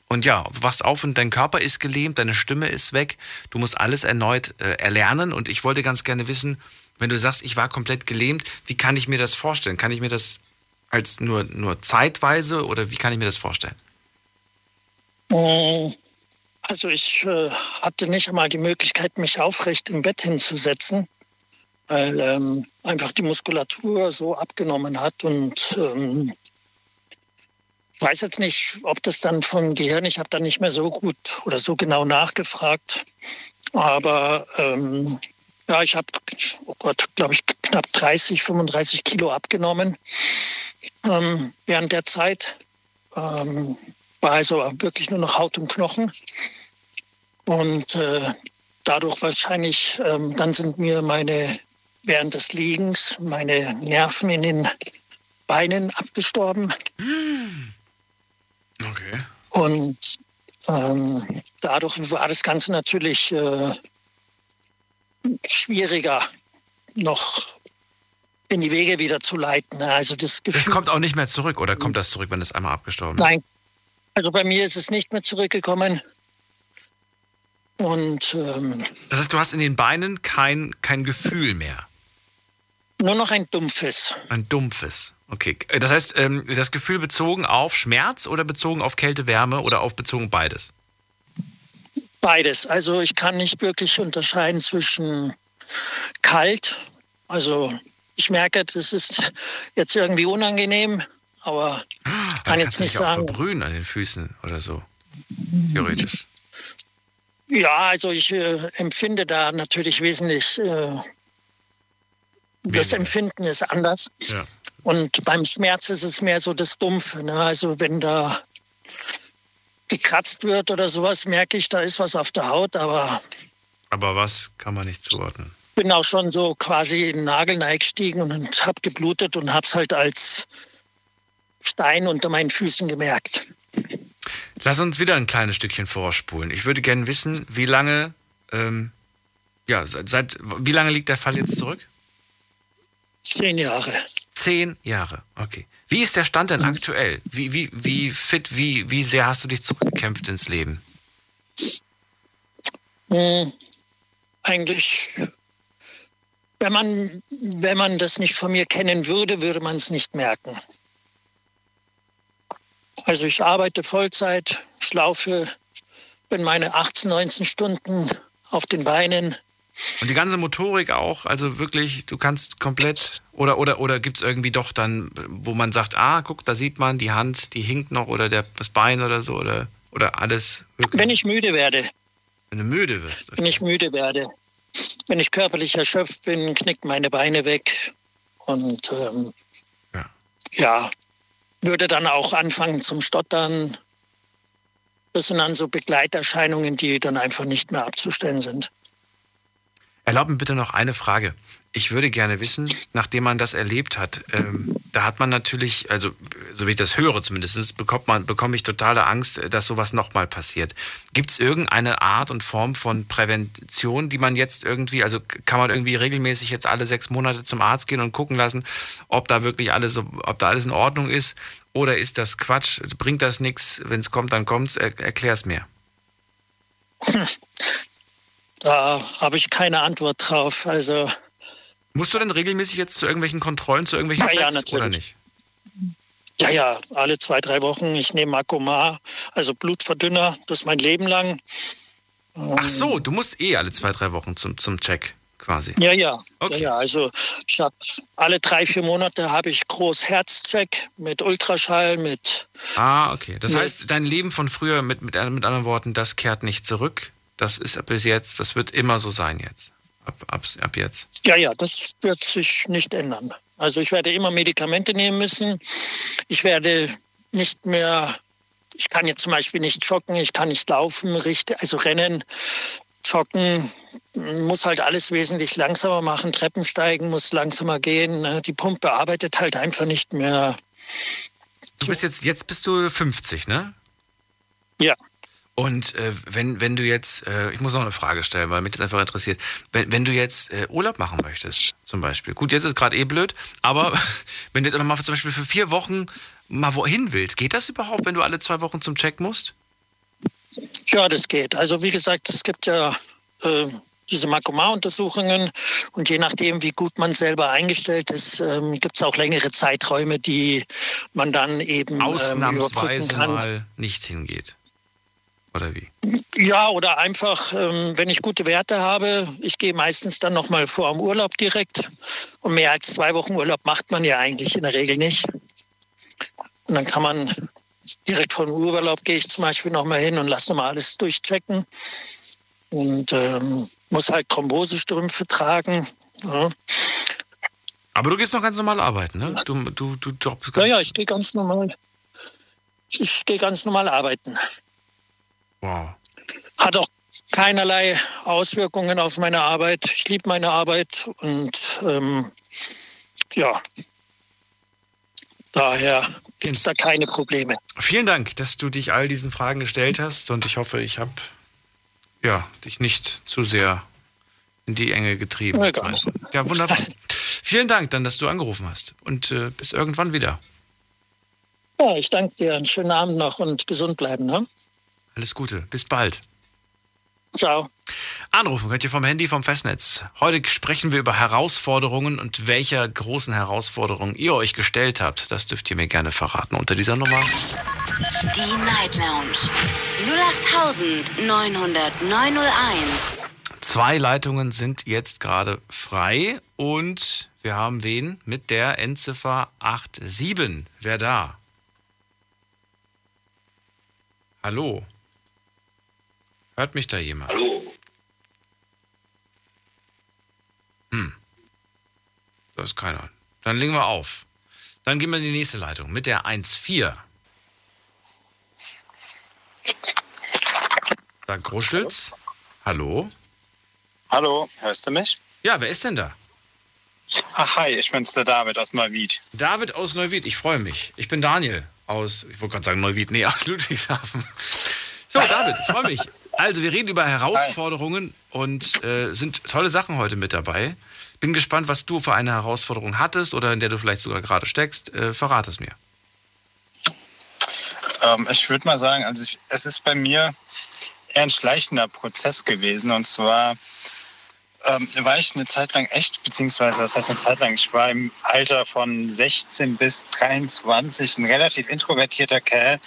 und ja, wachst auf und dein Körper ist gelähmt, deine Stimme ist weg, du musst alles erneut äh, erlernen. Und ich wollte ganz gerne wissen, wenn du sagst, ich war komplett gelähmt, wie kann ich mir das vorstellen? Kann ich mir das als nur, nur zeitweise oder wie kann ich mir das vorstellen? Äh, also ich äh, hatte nicht einmal die Möglichkeit, mich aufrecht im Bett hinzusetzen, weil ähm, einfach die Muskulatur so abgenommen hat und ähm, weiß jetzt nicht, ob das dann vom Gehirn, ich habe da nicht mehr so gut oder so genau nachgefragt, aber ähm, ja, ich habe, oh Gott, glaube ich, knapp 30, 35 Kilo abgenommen ähm, während der Zeit. Ähm, war also wirklich nur noch Haut und Knochen. Und äh, dadurch wahrscheinlich, ähm, dann sind mir meine, während des Liegens, meine Nerven in den Beinen abgestorben. Okay. Und ähm, dadurch war das Ganze natürlich äh, schwieriger, noch in die Wege wieder zu leiten. Also das, Gefühl, das kommt auch nicht mehr zurück, oder kommt das zurück, wenn es einmal abgestorben ist? Nein. Also bei mir ist es nicht mehr zurückgekommen. Und ähm, das heißt, du hast in den Beinen kein, kein Gefühl mehr. Nur noch ein dumpfes. Ein dumpfes. Okay. Das heißt, ähm, das Gefühl bezogen auf Schmerz oder bezogen auf Kälte, Wärme oder auf bezogen beides? Beides. Also ich kann nicht wirklich unterscheiden zwischen kalt, also ich merke, das ist jetzt irgendwie unangenehm, aber ich kann jetzt nicht sagen. Auch verbrühen an den Füßen oder so, theoretisch. Ja, also ich äh, empfinde da natürlich wesentlich. Äh, das Empfinden ist anders. Ja. Und beim Schmerz ist es mehr so das Dumpfe. Ne? Also wenn da gekratzt wird oder sowas, merke ich, da ist was auf der Haut, aber. Aber was kann man nicht zuordnen? bin auch schon so quasi in den Nagel eingestiegen und habe geblutet und habe es halt als Stein unter meinen Füßen gemerkt. Lass uns wieder ein kleines Stückchen vorspulen. Ich würde gerne wissen, wie lange, ähm, ja, seit, seit, wie lange liegt der Fall jetzt zurück? Zehn Jahre. Zehn Jahre, okay. Wie ist der Stand denn aktuell? Wie, wie, wie fit, wie, wie sehr hast du dich zurückgekämpft ins Leben? Hm, eigentlich wenn man, wenn man das nicht von mir kennen würde, würde man es nicht merken. Also ich arbeite Vollzeit, schlaufe, bin meine 18, 19 Stunden auf den Beinen. Und die ganze Motorik auch, also wirklich, du kannst komplett, oder, oder, oder gibt es irgendwie doch dann, wo man sagt, ah, guck, da sieht man die Hand, die hinkt noch, oder der, das Bein oder so, oder, oder alles? Wirklich? Wenn ich müde werde. Wenn du müde wirst. Okay. Wenn ich müde werde. Wenn ich körperlich erschöpft bin, knickt meine Beine weg und ähm, ja. ja, würde dann auch anfangen zum Stottern. Das sind dann so Begleiterscheinungen, die dann einfach nicht mehr abzustellen sind. Erlaub mir bitte noch eine Frage ich würde gerne wissen, nachdem man das erlebt hat, ähm, da hat man natürlich, also so wie ich das höre zumindest, bekommt man, bekomme ich totale Angst, dass sowas nochmal passiert. Gibt es irgendeine Art und Form von Prävention, die man jetzt irgendwie, also kann man irgendwie regelmäßig jetzt alle sechs Monate zum Arzt gehen und gucken lassen, ob da wirklich alles, ob da alles in Ordnung ist? Oder ist das Quatsch? Bringt das nichts? Wenn es kommt, dann kommt's. Er, es mir. [laughs] Da habe ich keine Antwort drauf. Also Musst du denn regelmäßig jetzt zu irgendwelchen Kontrollen, zu irgendwelchen ja, Checks ja, oder nicht? Ja, ja, alle zwei, drei Wochen. Ich nehme Makomar, also Blutverdünner, das mein Leben lang. Ach so, du musst eh alle zwei, drei Wochen zum, zum Check quasi. Ja, ja. Okay. Ja, ja. Also ich habe alle drei, vier Monate habe ich Großherzcheck mit Ultraschall, mit. Ah, okay. Das heißt, dein Leben von früher, mit, mit, mit anderen Worten, das kehrt nicht zurück. Das ist bis jetzt, das wird immer so sein jetzt. ab, ab, ab jetzt? Ja, ja, das wird sich nicht ändern. Also ich werde immer Medikamente nehmen müssen. Ich werde nicht mehr, ich kann jetzt zum Beispiel nicht joggen, ich kann nicht laufen, richtig, also rennen, joggen, muss halt alles wesentlich langsamer machen, Treppen steigen, muss langsamer gehen. Ne? Die Pumpe arbeitet halt einfach nicht mehr. Du bist jetzt, jetzt bist du 50, ne? Ja. Und äh, wenn, wenn du jetzt, äh, ich muss noch eine Frage stellen, weil mich das einfach interessiert, wenn, wenn du jetzt äh, Urlaub machen möchtest, zum Beispiel, gut, jetzt ist gerade eh blöd, aber [laughs] wenn du jetzt einfach mal zum Beispiel für vier Wochen mal wohin willst, geht das überhaupt, wenn du alle zwei Wochen zum Check musst? Ja, das geht. Also wie gesagt, es gibt ja äh, diese Makomar-Untersuchungen und je nachdem, wie gut man selber eingestellt ist, ähm, gibt es auch längere Zeiträume, die man dann eben Ausnahmsweise ähm, mal nicht hingeht. Oder wie? Ja, oder einfach, ähm, wenn ich gute Werte habe, ich gehe meistens dann nochmal vor dem Urlaub direkt. Und mehr als zwei Wochen Urlaub macht man ja eigentlich in der Regel nicht. Und dann kann man direkt vor dem Urlaub gehe ich zum Beispiel nochmal hin und lasse nochmal alles durchchecken. Und ähm, muss halt Thrombosestrümpfe tragen. Ja. Aber du gehst noch ganz normal arbeiten, ne? Du, du, du jobbst ganz Ja, ja, ich gehe ganz normal. Ich gehe ganz normal arbeiten. Wow. Hat auch keinerlei Auswirkungen auf meine Arbeit. Ich liebe meine Arbeit und ähm, ja, daher gibt es da keine Probleme. Vielen Dank, dass du dich all diesen Fragen gestellt hast und ich hoffe, ich habe ja, dich nicht zu sehr in die Enge getrieben. Ja, ja wunderbar. Vielen Dank dann, dass du angerufen hast und äh, bis irgendwann wieder. Ja, ich danke dir. Einen schönen Abend noch und gesund bleiben. Ne? Alles Gute. Bis bald. Ciao. Anrufen könnt ihr vom Handy vom Festnetz. Heute sprechen wir über Herausforderungen und welcher großen Herausforderungen ihr euch gestellt habt. Das dürft ihr mir gerne verraten unter dieser Nummer. Die Night Lounge 0890901. Zwei Leitungen sind jetzt gerade frei und wir haben wen mit der Endziffer 87. Wer da? Hallo? Hört mich da jemand? Hallo. Hm. Da ist keiner. Dann legen wir auf. Dann gehen wir in die nächste Leitung mit der 1.4. Da gruschelt's. Hallo? Hallo, hörst du mich? Ja, wer ist denn da? Ach, hi, ich bin's der David aus Neuwied. David aus Neuwied, ich freue mich. Ich bin Daniel aus, ich wollte gerade sagen Neuwied, nee, aus Ludwigshafen. So, David, ich freue mich. Also, wir reden über Herausforderungen und äh, sind tolle Sachen heute mit dabei. Bin gespannt, was du für eine Herausforderung hattest oder in der du vielleicht sogar gerade steckst. Äh, verrat es mir. Ähm, ich würde mal sagen, also ich, es ist bei mir eher ein schleichender Prozess gewesen. Und zwar ähm, war ich eine Zeit lang echt, beziehungsweise was heißt eine Zeit lang, ich war im Alter von 16 bis 23 ein relativ introvertierter Kerl,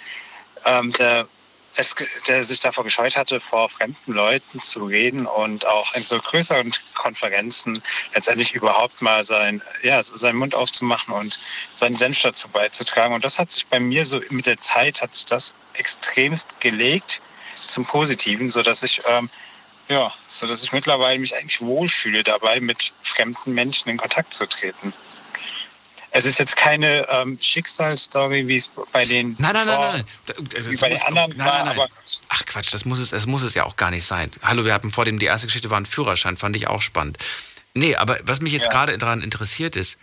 ähm, der es, der sich davor gescheut hatte, vor fremden Leuten zu reden und auch in so größeren Konferenzen letztendlich überhaupt mal sein, ja, seinen Mund aufzumachen und seinen Senf dazu beizutragen. Und das hat sich bei mir so mit der Zeit hat sich das extremst gelegt zum Positiven, so dass ich ähm, ja, so dass ich mittlerweile mich eigentlich wohlfühle dabei, mit fremden Menschen in Kontakt zu treten. Es ist jetzt keine ähm, Schicksalsstory, wie es bei den nein, nein, nein, nein. wie bei den anderen nein, war, nein, nein. Ach Quatsch, das muss es, das muss es ja auch gar nicht sein. Hallo, wir hatten vor dem die erste Geschichte war ein Führerschein, fand ich auch spannend. Nee, aber was mich jetzt ja. gerade daran interessiert ist,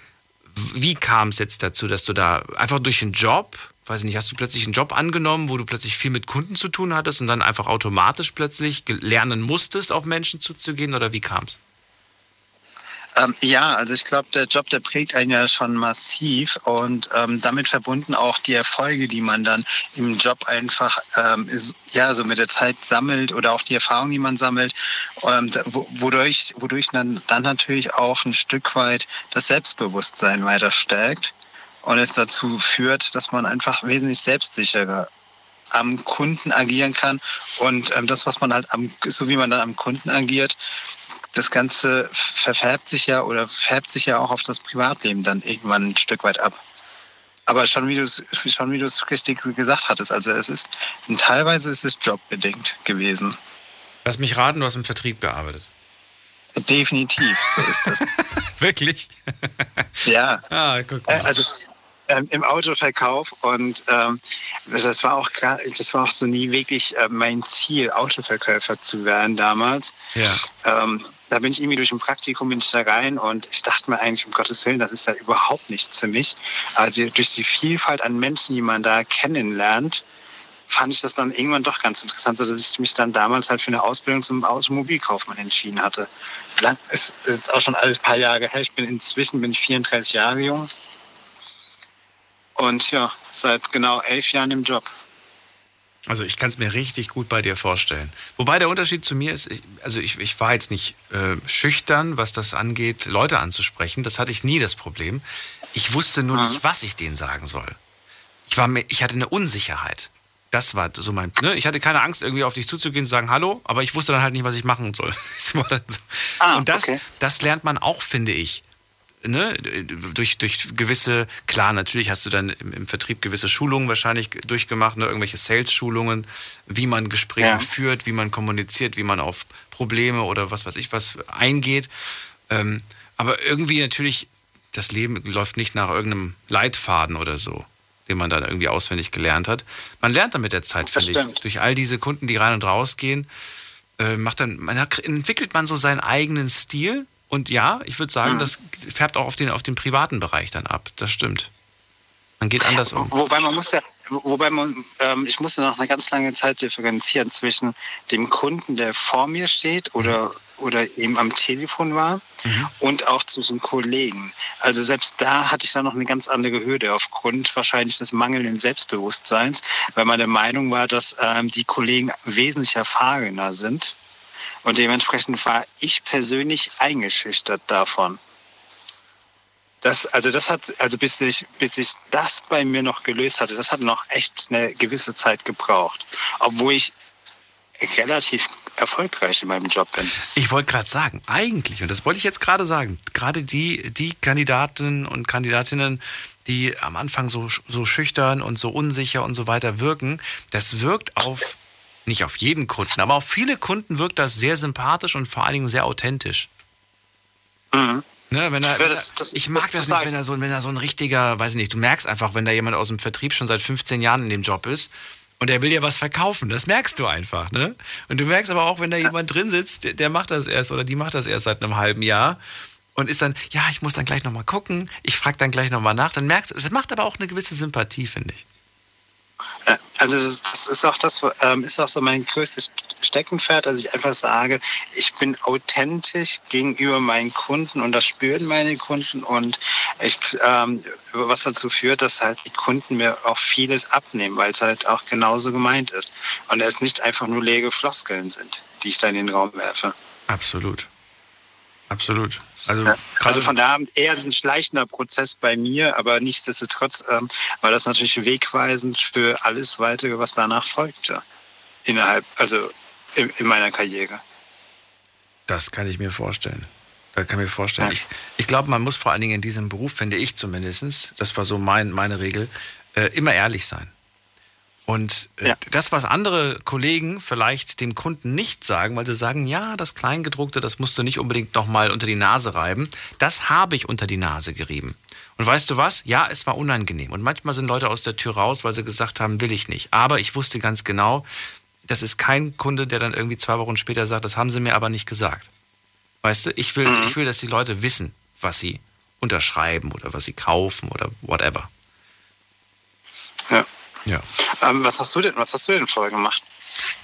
wie kam es jetzt dazu, dass du da einfach durch den Job, weiß ich nicht, hast du plötzlich einen Job angenommen, wo du plötzlich viel mit Kunden zu tun hattest und dann einfach automatisch plötzlich lernen musstest, auf Menschen zuzugehen oder wie kam es? Ähm, ja, also ich glaube, der Job, der prägt einen ja schon massiv und ähm, damit verbunden auch die Erfolge, die man dann im Job einfach ähm, ist, ja so mit der Zeit sammelt oder auch die Erfahrungen, die man sammelt, ähm, wodurch, wodurch dann, dann natürlich auch ein Stück weit das Selbstbewusstsein weiter stärkt und es dazu führt, dass man einfach wesentlich selbstsicherer am Kunden agieren kann und ähm, das, was man halt am, so wie man dann am Kunden agiert, das Ganze verfärbt sich ja oder färbt sich ja auch auf das Privatleben dann irgendwann ein Stück weit ab. Aber schon wie du es schon wie du es richtig gesagt hattest, also es ist teilweise ist es jobbedingt gewesen. Lass mich raten, du hast im Vertrieb gearbeitet. Definitiv, so ist das. [laughs] Wirklich? Ja. Ah, guck Äh, Also ähm, im Autoverkauf und ähm, das war auch gar, das war auch so nie wirklich äh, mein Ziel, Autoverkäufer zu werden damals. Ja. Ähm, da bin ich irgendwie durch ein Praktikum bin ich da rein und ich dachte mir eigentlich, um Gottes Willen, das ist ja überhaupt nichts für mich. Aber die, durch die Vielfalt an Menschen, die man da kennenlernt, fand ich das dann irgendwann doch ganz interessant, dass ich mich dann damals halt für eine Ausbildung zum Automobilkaufmann entschieden hatte. Lang, ist, ist auch schon alles ein paar Jahre her. Ich bin inzwischen bin ich 34 Jahre jung. Und ja, seit genau elf Jahren im Job. Also ich kann es mir richtig gut bei dir vorstellen. Wobei der Unterschied zu mir ist, ich, also ich, ich war jetzt nicht äh, schüchtern, was das angeht, Leute anzusprechen. Das hatte ich nie das Problem. Ich wusste nur nicht, was ich denen sagen soll. Ich, war mir, ich hatte eine Unsicherheit. Das war so mein. Ne? Ich hatte keine Angst, irgendwie auf dich zuzugehen und sagen Hallo, aber ich wusste dann halt nicht, was ich machen soll. [laughs] So. und das, das lernt man auch, finde ich. Ne, durch, durch gewisse, klar, natürlich hast du dann im, im Vertrieb gewisse Schulungen wahrscheinlich durchgemacht, ne, irgendwelche Sales-Schulungen, wie man Gespräche Ja. führt, wie man kommuniziert, wie man auf Probleme oder was weiß ich was eingeht. Ähm, aber irgendwie natürlich, das Leben läuft nicht nach irgendeinem Leitfaden oder so, den man dann irgendwie auswendig gelernt hat. Man lernt dann mit der Zeit, finde ich. Durch all diese Kunden, die rein und raus gehen, äh, macht dann, man entwickelt man so seinen eigenen Stil. Und ja, ich würde sagen, Mhm. das färbt auch auf den, auf den privaten Bereich dann ab. Das stimmt. Man geht anders um. Wobei man muss ja, wobei man, ähm, ich musste noch eine ganz lange Zeit differenzieren zwischen dem Kunden, der vor mir steht oder, oder eben am Telefon war, und auch zwischen Kollegen. Also selbst da hatte ich dann noch eine ganz andere Hürde aufgrund wahrscheinlich des mangelnden Selbstbewusstseins, weil man der Meinung war, dass ähm, die Kollegen wesentlich erfahrener sind. Und dementsprechend war ich persönlich eingeschüchtert davon. Das, also das hat, also bis ich, bis ich das bei mir noch gelöst hatte, das hat noch echt eine gewisse Zeit gebraucht. Obwohl ich relativ erfolgreich in meinem Job bin. Ich wollte gerade sagen, eigentlich, und das wollte ich jetzt gerade sagen, gerade die, die Kandidaten und Kandidatinnen, die am Anfang so, so schüchtern und so unsicher und so weiter wirken, das wirkt auf, nicht auf jeden Kunden, aber auf viele Kunden wirkt das sehr sympathisch und vor allen Dingen sehr authentisch. Ne, wenn er, Ja, das- das- ich mag das, das nicht, wenn er, so, wenn er so ein richtiger, weiß ich nicht, du merkst einfach, wenn da jemand aus dem Vertrieb schon seit 15 Jahren in dem Job ist und er will dir was verkaufen, das merkst du einfach, ne? Und du merkst aber auch, wenn da jemand drin sitzt, der, der macht das erst oder die macht das erst seit einem halben Jahr und ist dann, ja, ich muss dann gleich nochmal gucken, ich frage dann gleich nochmal nach, dann merkst du, das macht aber auch eine gewisse Sympathie, finde ich. Äh, Also das, ist auch das, ähm, ist auch so mein größtes Steckenpferd, dass ich einfach sage, ich bin authentisch gegenüber meinen Kunden und das spüren meine Kunden und ich, ähm, was dazu führt, dass halt die Kunden mir auch vieles abnehmen, weil es halt auch genauso gemeint ist und es nicht einfach nur leere Floskeln sind, die ich da in den Raum werfe. Absolut. Absolut. Also, also von daher eher ein schleichender Prozess bei mir, aber nichtsdestotrotz ähm, war das natürlich wegweisend für alles weitere, was danach folgte. Innerhalb, also in, in meiner Karriere. Das kann ich mir vorstellen. Da kann ich mir vorstellen. Ich, ich glaube, man muss vor allen Dingen in diesem Beruf, finde ich zumindest, das war so mein, meine Regel, äh, immer ehrlich sein. Und äh, das, was andere Kollegen vielleicht dem Kunden nicht sagen, weil sie sagen, ja, das Kleingedruckte, das musst du nicht unbedingt nochmal unter die Nase reiben, das habe ich unter die Nase gerieben. Und weißt du was? Ja, es war unangenehm. Und manchmal sind Leute aus der Tür raus, weil sie gesagt haben, will ich nicht. Aber ich wusste ganz genau, das ist kein Kunde, der dann irgendwie zwei Wochen später sagt, das haben sie mir aber nicht gesagt. Weißt du, ich will, ich will, dass die Leute wissen, was sie unterschreiben oder was sie kaufen oder whatever. Ja. Ja, Ähm, was hast du denn, was hast du denn vorher gemacht?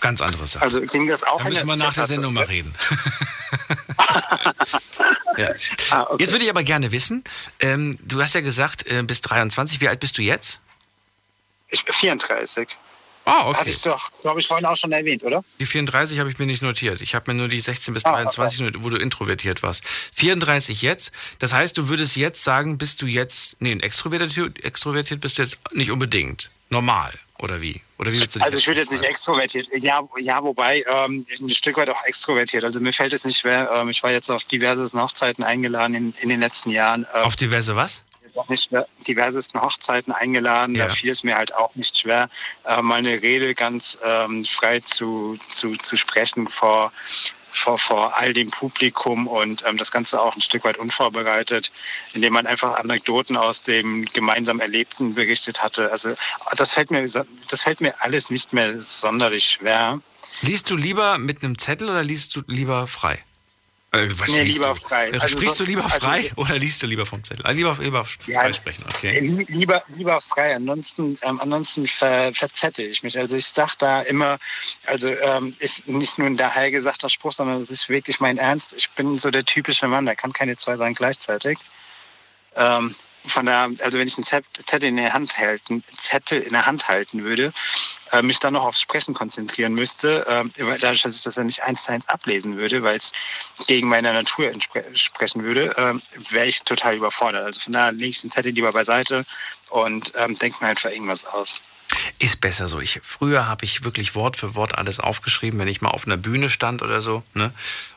ganz andere Sache. Also ging das auch da müssen wir nach der? Sendung mal reden. [laughs] ja. Ah, Jetzt würde ich aber gerne wissen, ähm, du hast ja gesagt, äh, bis 23, wie alt bist du jetzt? Ich bin 34. Ah, okay. Hatte ich doch, glaube ich, vorhin auch schon erwähnt, oder? Die 34 habe ich mir nicht notiert. Ich habe mir nur die 16 bis Ah, 23, not- wo du introvertiert warst. 34 jetzt. Das heißt, du würdest jetzt sagen, bist du jetzt, nee, extrovertiert, extrovertiert bist du jetzt nicht unbedingt. Normal, oder wie? Oder wie willst du dich Also ich würde jetzt nicht extrovertiert, ja, ja wobei ähm, ein Stück weit auch extrovertiert. Also mir fällt es nicht schwer. Ähm, ich war jetzt auf diversesten Hochzeiten eingeladen in, in den letzten Jahren. Ähm, Auf diverse was? nicht schwer, diversesten Hochzeiten eingeladen. Ja. Da fiel es mir halt auch nicht schwer, äh, meine Rede ganz ähm, frei zu, zu, zu sprechen vor, vor, vor all dem Publikum und ähm, das Ganze auch ein Stück weit unvorbereitet, indem man einfach Anekdoten aus dem gemeinsam Erlebten berichtet hatte. Also das fällt mir, das fällt mir alles nicht mehr sonderlich schwer. Liest du lieber mit einem Zettel oder liest du lieber frei? Äh, was Nee, lieber du? frei. Äh, Also Sprichst so- du lieber also frei so- oder liest du lieber vom Zettel? Äh, lieber, lieber frei sprechen, okay. Lie- Lieber, lieber frei, ansonsten, ähm, ansonsten ver, verzettel ich mich. Also ich sage da immer, also ähm, ist nicht nur ein der Heil gesagter Spruch, sondern es ist wirklich mein Ernst. Ich bin so der typische Mann, der kann keine zwei sein gleichzeitig. Ähm, von der, also wenn ich einen Zett- Zettel in der Hand halten, Zettel in der Hand halten würde, äh, mich dann noch aufs Sprechen konzentrieren müsste, äh, weil dadurch, dass ich das ja nicht eins zu eins ablesen würde, weil es gegen meine Natur entsprechen würde, äh, wäre ich total überfordert. Also von daher lege ich den Zettel lieber beiseite und ähm, denke mir einfach irgendwas aus. Ist besser so. Ich, früher habe ich wirklich Wort für Wort alles aufgeschrieben, wenn ich mal auf einer Bühne stand oder so. Ne?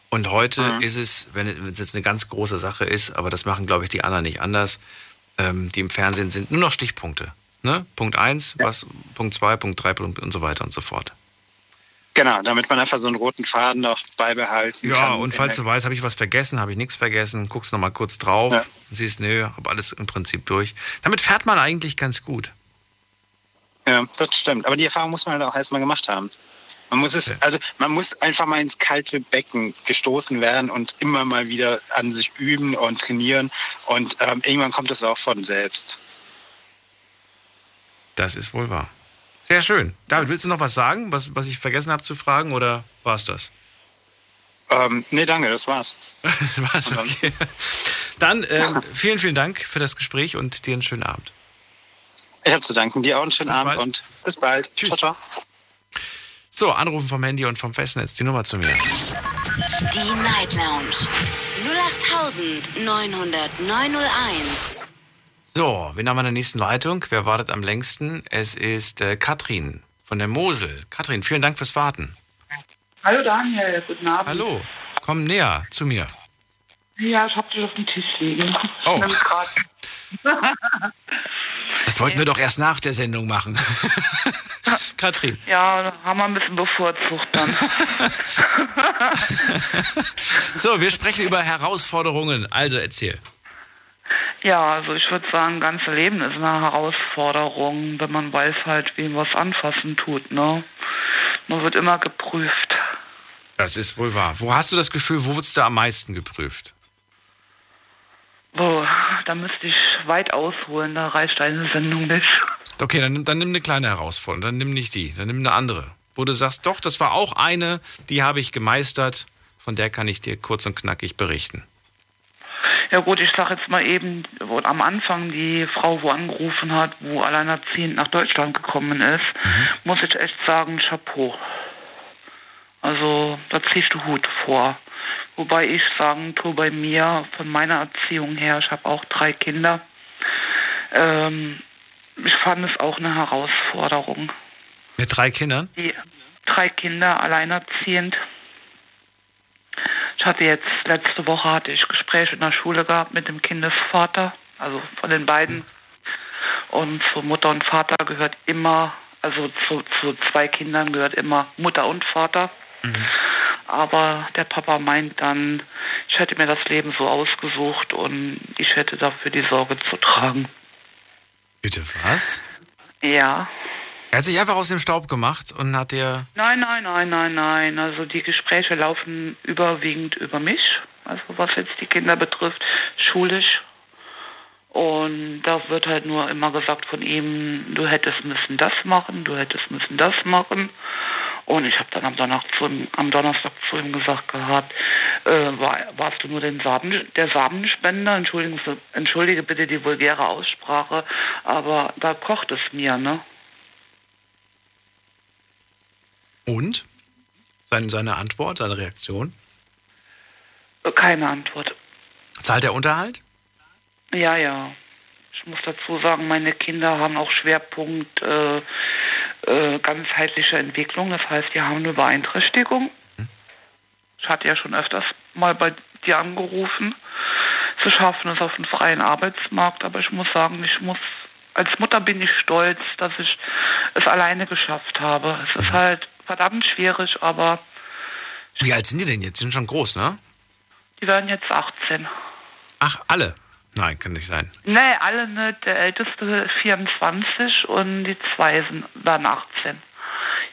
Und heute Mhm. ist es wenn es jetzt eine ganz große Sache ist, aber das machen, glaube ich, die anderen nicht anders, ähm, die im Fernsehen sind, nur noch Stichpunkte. Ne? Punkt 1, was, Punkt 2, Punkt 3 Punkt und so weiter und so fort. Genau, damit man einfach so einen roten Faden noch beibehalten Ja, kann. und falls du weißt, habe ich was vergessen, habe ich nichts vergessen, guckst noch mal kurz drauf, Ja. siehst, nö, habe alles im Prinzip durch. Damit fährt man eigentlich ganz gut. Ja, das stimmt. Aber die Erfahrung muss man halt auch erstmal gemacht haben. Man muss es, also man muss einfach mal ins kalte Becken gestoßen werden und immer mal wieder an sich üben und trainieren. Und ähm, irgendwann kommt es auch von selbst. Das ist wohl wahr. Sehr schön. David, willst du noch was sagen, was, was ich vergessen habe zu fragen, oder war es das? Ähm, nee, danke, das war's. [laughs] das war's, okay. Dann ähm, vielen, vielen Dank für das Gespräch und dir einen schönen Abend. Ich habe zu danken. Dir auch einen schönen Bis Abend bald. und bis bald. Tschüss. Ciao, ciao. So, anrufen vom Handy und vom Festnetz, die Nummer zu mir. Die Night Lounge 0890901. So, wen haben wir in der nächsten Leitung? Wer wartet am längsten? Es ist äh, Katrin von der Mosel. Katrin, vielen Dank fürs Warten. Hallo Daniel, guten Abend. Hallo, komm näher zu mir. Ja, ich hab dich auf dem Tisch liegen. Oh. Das wollten wir doch erst nach der Sendung machen. [laughs] [laughs] Katrin. ja, haben wir ein bisschen bevorzugt dann. [laughs] So, wir sprechen über Herausforderungen. Also erzähl. ja, also ich würde sagen, ganze Leben ist eine Herausforderung, wenn man weiß halt, wie man was anfassen tut, ne? Man wird immer geprüft. Das ist wohl wahr. Wo hast du das Gefühl, wo wurdest du am meisten geprüft? Oh, da müsste ich weit ausholen, da reicht eine Sendung nicht. Okay, dann, nimm- dann nimm eine kleine Herausforderung. Dann nimm nicht die, dann nimm eine andere. Wo du sagst, doch, das war auch eine, die habe ich gemeistert. Von der kann ich dir kurz und knackig berichten. Ja gut, ich sage jetzt mal eben, wo am Anfang die Frau, wo angerufen hat, wo alleinerziehend nach Deutschland gekommen ist, muss ich echt sagen, Chapeau. Also da ziehst du Hut vor. Wobei ich sagen tue, bei mir, von meiner Erziehung her, ich habe auch drei Kinder, ähm, ich fand es auch eine Herausforderung. Mit drei Kindern? Die drei Kinder alleinerziehend. Ich hatte jetzt, letzte Woche hatte ich Gespräche in der Schule gehabt mit dem Kindesvater, also von den beiden. Und zu Mutter und Vater gehört immer, also zu, zu zwei Kindern gehört immer Mutter und Vater. Aber der Papa meint dann, ich hätte mir das Leben so ausgesucht und ich hätte dafür die Sorge zu tragen. Bitte was? Ja. Er hat sich einfach aus dem Staub gemacht und hat dir. Nein, nein, nein, nein, nein. Also die Gespräche laufen überwiegend über mich, also was jetzt die Kinder betrifft, schulisch. Und da wird halt nur immer gesagt von ihm, du hättest müssen das machen, du hättest müssen das machen. Und ich habe dann am Donnerstag, zu ihm, am Donnerstag zu ihm gesagt gehabt, äh, war, warst du nur den Samen, der Samenspender? Entschuldigung, entschuldige bitte die vulgäre Aussprache, aber da kocht es mir, ne? Und? Seine, seine Antwort, seine Reaktion? Keine Antwort. Zahlt er Unterhalt? Ja, ja. Ich muss dazu sagen, meine Kinder haben auch Schwerpunkt äh, äh, ganzheitliche Entwicklung. Das heißt, die haben eine Beeinträchtigung. Ich hatte ja schon öfters mal bei dir angerufen. Sie schaffen es auf den freien Arbeitsmarkt, aber ich muss sagen, ich muss als Mutter bin ich stolz, dass ich es alleine geschafft habe. Es ist halt verdammt schwierig, aber Wie alt sind die denn jetzt? Die sind schon groß, ne? Die werden jetzt 18. Ach, alle? Nein, kann nicht sein. Nee, alle nicht. Der älteste 24 und die zwei sind dann 18. Sind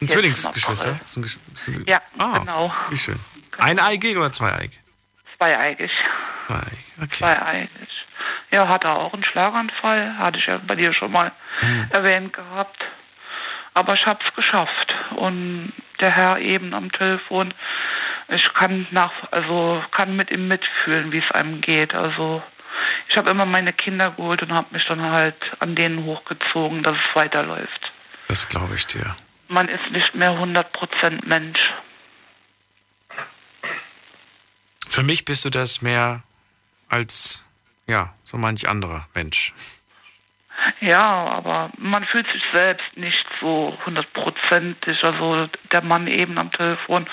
Jetzt Zwillingsgeschwister? Sind Ja, ah, genau. Wie schön. Eineigig oder zweieigig? Zweieigig. Zweieigig, okay. Zweieigig. Ja, hat er auch einen Schlaganfall. Hatte ich ja bei dir schon mal Mhm. erwähnt gehabt. Aber ich hab's geschafft. Und der Herr eben am Telefon, ich kann nach, also kann mit ihm mitfühlen, wie es einem geht. Also ich habe immer meine Kinder geholt und habe mich dann halt an denen hochgezogen, dass es weiterläuft. Das glaube ich dir. Man ist nicht mehr 100% Mensch. Für mich bist du das mehr als, ja, so manch anderer Mensch. Ja, aber man fühlt sich selbst nicht so hundertprozentig. Also der Mann eben am Telefon,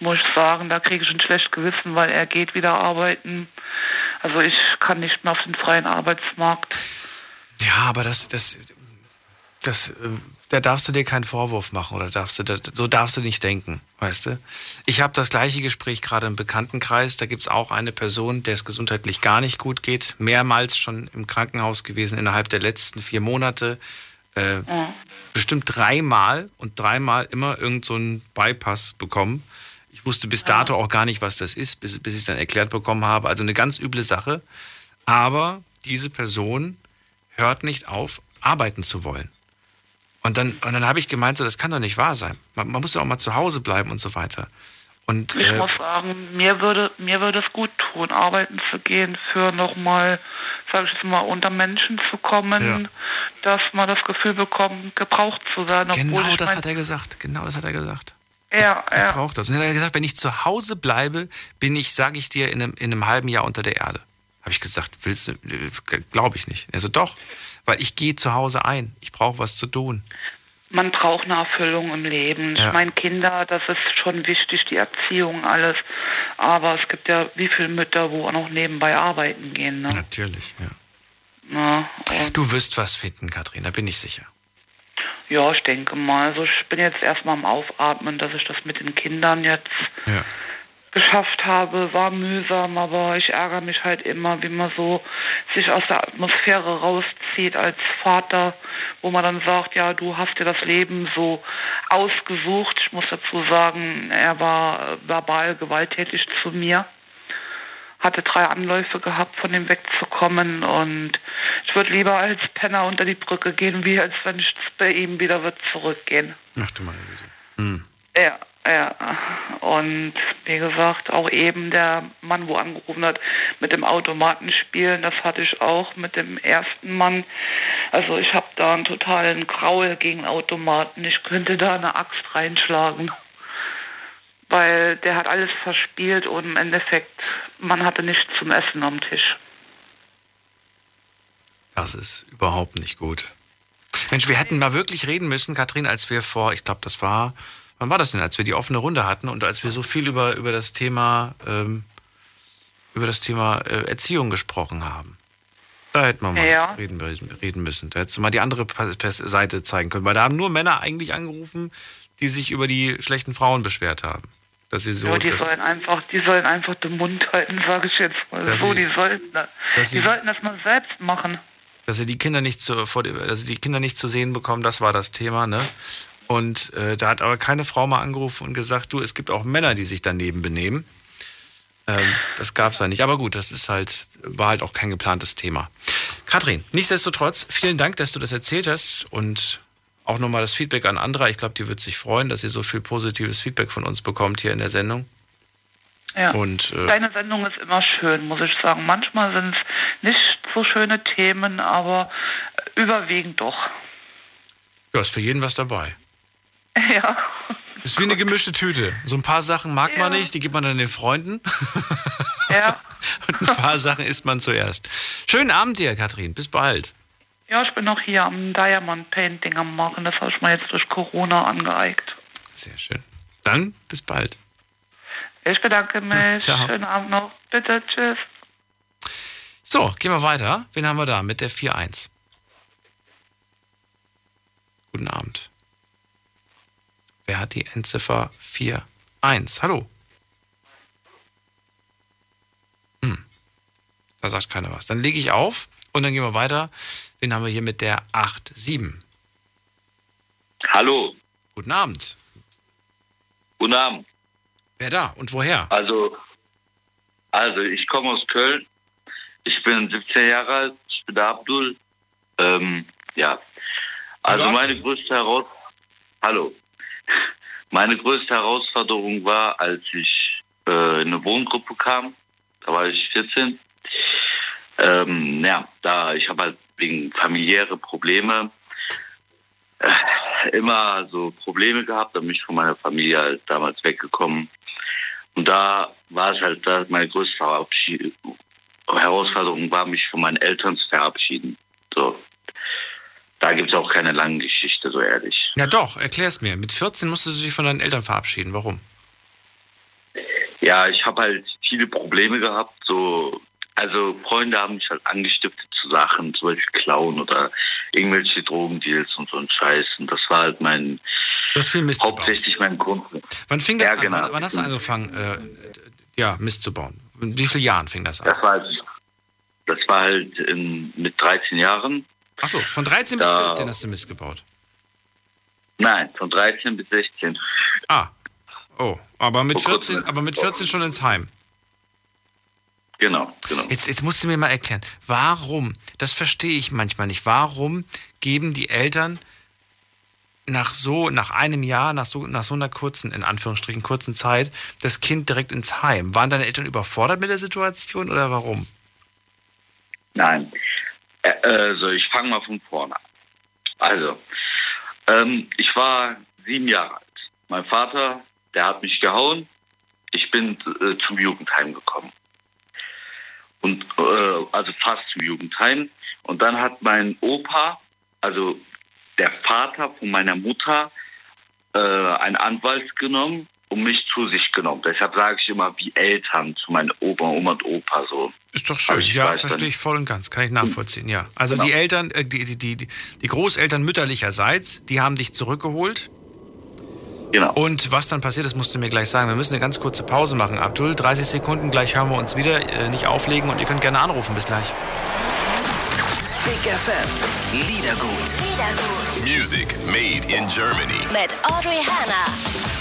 muss ich sagen, da kriege ich ein schlechtes Gewissen, weil er geht wieder arbeiten. Also ich kann nicht mehr auf den freien Arbeitsmarkt. Ja, aber das, das, das, äh, da darfst du dir keinen Vorwurf machen oder darfst du, das, so darfst du nicht denken, weißt du? Ich habe das gleiche Gespräch gerade im Bekanntenkreis. Da gibt es auch eine Person, der es gesundheitlich gar nicht gut geht, mehrmals schon im Krankenhaus gewesen innerhalb der letzten vier Monate. Äh, Ja. bestimmt dreimal und dreimal immer irgend so einen Bypass bekommen. Ich wusste bis dato auch gar nicht, was das ist, bis, bis ich es dann erklärt bekommen habe. Also eine ganz üble Sache. Aber diese Person hört nicht auf, arbeiten zu wollen. Und dann, und dann habe ich gemeint, so, das kann doch nicht wahr sein. Man, man muss ja auch mal zu Hause bleiben und so weiter. Und Ich äh, muss sagen, mir würde, mir würde es gut tun, arbeiten zu gehen, für nochmal, sag ich jetzt mal, unter Menschen zu kommen, dass man das Gefühl bekommt, gebraucht zu werden. obwohl genau das mein- hat er gesagt. Genau das hat er gesagt. Ja, Ich ja. brauche das. Und dann hat er gesagt, wenn ich zu Hause bleibe, bin ich, sage ich dir, in einem, in einem halben Jahr unter der Erde. Habe ich gesagt, willst du, glaube ich nicht. Also doch, weil ich gehe zu Hause ein. Ich brauche was zu tun. Man braucht eine Erfüllung im Leben. Ja. Ich meine, Kinder, das ist schon wichtig, die Erziehung, alles. Aber es gibt ja wie viele Mütter, wo auch noch nebenbei arbeiten gehen. Ne? Natürlich, ja. Na, Du wirst was finden, Kathrin, da bin ich sicher. Ja, ich denke mal. Also ich bin jetzt erstmal am Aufatmen, dass ich das mit den Kindern jetzt Ja. geschafft habe. War mühsam, aber ich ärgere mich halt immer, wie man so sich aus der Atmosphäre rauszieht als Vater, wo man dann sagt, ja, du hast dir das Leben so ausgesucht. Ich muss dazu sagen, er war verbal gewalttätig zu mir. Hatte drei Anläufe gehabt, von dem wegzukommen und ich würde lieber als Penner unter die Brücke gehen, wie als wenn ich bei ihm wieder wird zurückgehen. Ach du meine Güte. Hm. Ja, ja. Und wie gesagt, auch eben der Mann, wo angerufen hat, mit dem Automatenspielen, das hatte ich auch mit dem ersten Mann. Also ich habe da einen totalen Graul gegen Automaten. Ich könnte da eine Axt reinschlagen. Weil der hat alles verspielt und im Endeffekt, man hatte nichts zum Essen am Tisch. Das ist überhaupt nicht gut. Mensch, wir hätten mal wirklich reden müssen, Kathrin, als wir vor, ich glaube, das war, wann war das denn, als wir die offene Runde hatten und als wir so viel über, über das Thema, ähm, über das Thema äh, Erziehung gesprochen haben. Da hätten wir mal Ja. reden, reden müssen. Da hättest du mal die andere Seite zeigen können. Weil da haben nur Männer eigentlich angerufen, die sich über die schlechten Frauen beschwert haben. Dass sie so. ja, die dass, sollen einfach, die sollen einfach den Mund halten, [laughs] sage ich jetzt mal Dass so. sie- Die sollten, das- die sie- sollten das mal selbst machen. dass sie die Kinder nicht zu, vor, dass sie die Kinder nicht zu sehen bekommen, das war das Thema, ne? Und äh, da hat aber keine Frau mal angerufen und gesagt, du, es gibt auch Männer, die sich daneben benehmen. Ähm, das gab's da nicht. Aber gut, das ist halt, war halt auch kein geplantes Thema. Katrin, nichtsdestotrotz, vielen Dank, dass du das erzählt hast und auch nochmal das Feedback an Andra. Ich glaube, die wird sich freuen, dass sie so viel positives Feedback von uns bekommt hier in der Sendung. Ja. Und äh, Deine Sendung ist immer schön, muss ich sagen. Manchmal sind es nicht so schöne Themen, aber überwiegend doch. ja, ist für jeden was dabei. [laughs] Ja. Ist wie eine gemischte Tüte. So ein paar Sachen mag man nicht, die gibt man dann den Freunden. Ja. [laughs] Und ein paar Sachen isst man zuerst. Schönen Abend dir, Katrin. Bis bald. Ja, ich bin noch hier am Diamond Painting am Machen. Das habe ich mir jetzt durch Corona angeeigt. Sehr schön. Dann bis bald. Ich bedanke [laughs] mich. Ciao. Schönen Abend noch. Bitte, tschüss. So, gehen wir weiter. Wen haben wir da mit der 4-1? Guten Abend. Wer hat die Endziffer 4-1? Hallo. Hm. Da sagt keiner was. Dann lege ich auf und dann gehen wir weiter. Den haben wir hier mit der 8-7. Hallo. Guten Abend. Guten Abend. Wer da und woher? Also, also ich komme aus Köln. Ich bin 17 Jahre alt. Ich bin der Abdul. Ähm, ja. Also Hallo. meine größte Heraus Hallo. [laughs] Meine größte Herausforderung war, als ich äh, in eine Wohngruppe kam. Da war ich 14. Ähm, ja, da ich habe halt wegen familiäre Probleme äh, immer so Probleme gehabt, da bin ich von meiner Familie halt damals weggekommen. Und da war es halt, da meine größte Herausforderung war, mich von meinen Eltern zu verabschieden. So. Da gibt es auch keine lange Geschichte, so ehrlich. Ja doch, erklär's mir. Mit 14 musstest du dich von deinen Eltern verabschieden. Warum? Ja, ich habe halt viele Probleme gehabt. So, also Freunde haben mich halt angestiftet zu Sachen, zum Beispiel Klauen oder irgendwelche Drogendeals und so ein Scheiß. Und das war halt mein hauptsächlich mein Grund. Wann fing das Ja, an? genau. Wann, wann hast du angefangen, äh, ja, Mist zu bauen? In wie vielen Jahren fing das an? Das war halt, das war halt in, mit 13 Jahren. Achso, von 13 bis Da- 14 hast du Mist gebaut. Nein, von 13 bis 16. Ah. Oh, aber mit Vor 14, aber mit 14 schon ins Heim. Genau, genau. Jetzt, jetzt musst du mir mal erklären, warum, das verstehe ich manchmal nicht, warum geben die Eltern nach so, nach einem Jahr, nach so, nach so einer kurzen, in Anführungsstrichen, kurzen Zeit, das Kind direkt ins Heim? Waren deine Eltern überfordert mit der Situation oder warum? Nein. Also, ich fange mal von vorne an. Also, ähm, ich war sieben Jahre alt. Mein Vater, der hat mich gehauen. Ich bin äh, zum Jugendheim gekommen. Und, äh, also fast zum Jugendheim. Und dann hat mein Opa, also der Vater von meiner Mutter, äh, einen Anwalt genommen und mich zu sich genommen. Deshalb sage ich immer wie Eltern zu meinen Opa, Oma und Opa so. Ist doch schön. Ja, verstehe ich voll und ganz. Kann ich nachvollziehen, ja. Also Genau. die Eltern, äh, die, die, die, die Großeltern mütterlicherseits, die haben dich zurückgeholt. Genau. Und was dann passiert ist, musst du mir gleich sagen. Wir müssen eine ganz kurze Pause machen, Abdul. 30 Sekunden, gleich hören wir uns wieder. Äh, nicht auflegen und ihr könnt gerne anrufen. Bis gleich. Big FM. Liedergut. Music made in Germany. Mit Audrey Hanna.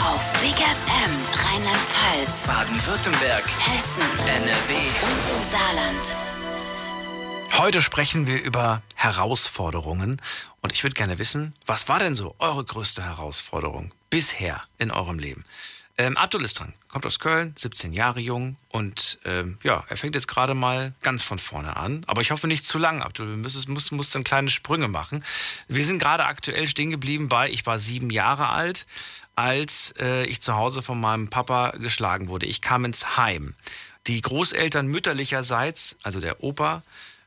Auf Big FM Rheinland-Pfalz, Baden-Württemberg. Hessen, NRW. und im Saarland. Heute sprechen wir über Herausforderungen. Und ich würde gerne wissen, was war denn so eure größte Herausforderung bisher in eurem Leben? Ähm, Abdul ist dran, kommt aus Köln, 17 Jahre jung und ähm, ja, er fängt jetzt gerade mal ganz von vorne an. Aber ich hoffe nicht zu lang, Abdul. Wir müssen, musst, musst dann kleine Sprünge machen. Wir sind gerade aktuell stehen geblieben bei, ich war sieben Jahre alt, als äh, ich zu Hause von meinem Papa geschlagen wurde. Ich kam ins Heim. Die Großeltern mütterlicherseits, also der Opa,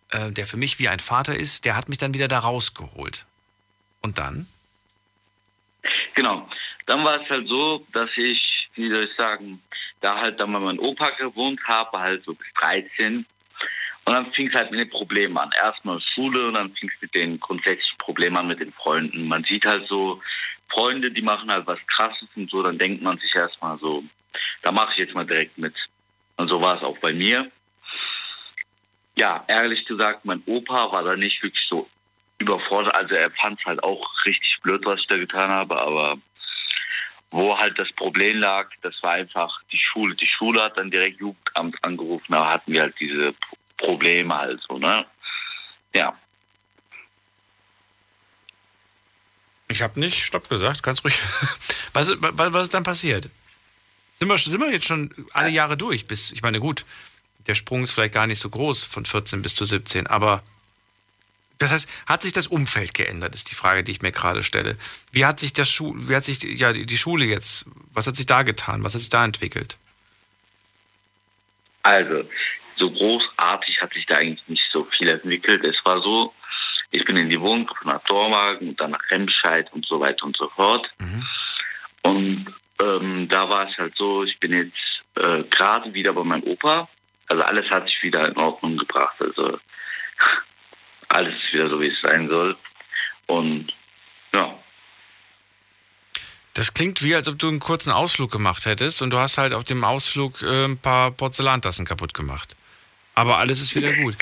äh, der für mich wie ein Vater ist, der hat mich dann wieder da rausgeholt. Und dann? Genau. Dann war es halt so, dass ich, wie soll ich sagen, da halt dann bei meinem Opa gewohnt habe, halt so bis 13. Und dann fing es halt mit den Problemen an. Erstmal Schule und dann fing es mit den grundsätzlichen Problemen an mit den Freunden. Man sieht halt so Freunde, die machen halt was Krasses und so, dann denkt man sich erstmal so, da mache ich jetzt mal direkt mit. Und so war es auch bei mir. Ja, ehrlich gesagt, mein Opa war da nicht wirklich so überfordert. Also er fand es halt auch richtig blöd, was ich da getan habe, aber wo halt das Problem lag, das war einfach die Schule. Die Schule hat dann direkt Jugendamt angerufen, da hatten wir halt diese Pro- Probleme halt so, ne? Ja. Ich habe nicht Stopp gesagt, ganz ruhig. [laughs] Was, ist- was, was ist dann passiert? Sind wir, sind wir jetzt schon alle Jahre durch? Bis, ich meine, gut, der Sprung ist vielleicht gar nicht so groß von 14 bis zu 17, aber das heißt, hat sich das Umfeld geändert, ist die Frage, die ich mir gerade stelle. Wie hat sich das Schu wie hat sich die, ja, die Schule jetzt, was hat sich da getan? Was hat sich da entwickelt? Also, so großartig hat sich da eigentlich nicht so viel entwickelt. Es war so, ich bin in die Wohnung nach Dormagen und dann nach Remscheid und so weiter und so fort. Und ähm, da war es halt so, ich bin jetzt äh, gerade wieder bei meinem Opa. Also alles hat sich wieder in Ordnung gebracht. Also alles ist wieder so, wie es sein soll. Und ja, Das klingt wie, als ob du einen kurzen Ausflug gemacht hättest und du hast halt auf dem Ausflug äh, ein paar Porzellantassen kaputt gemacht. Aber alles ist wieder gut.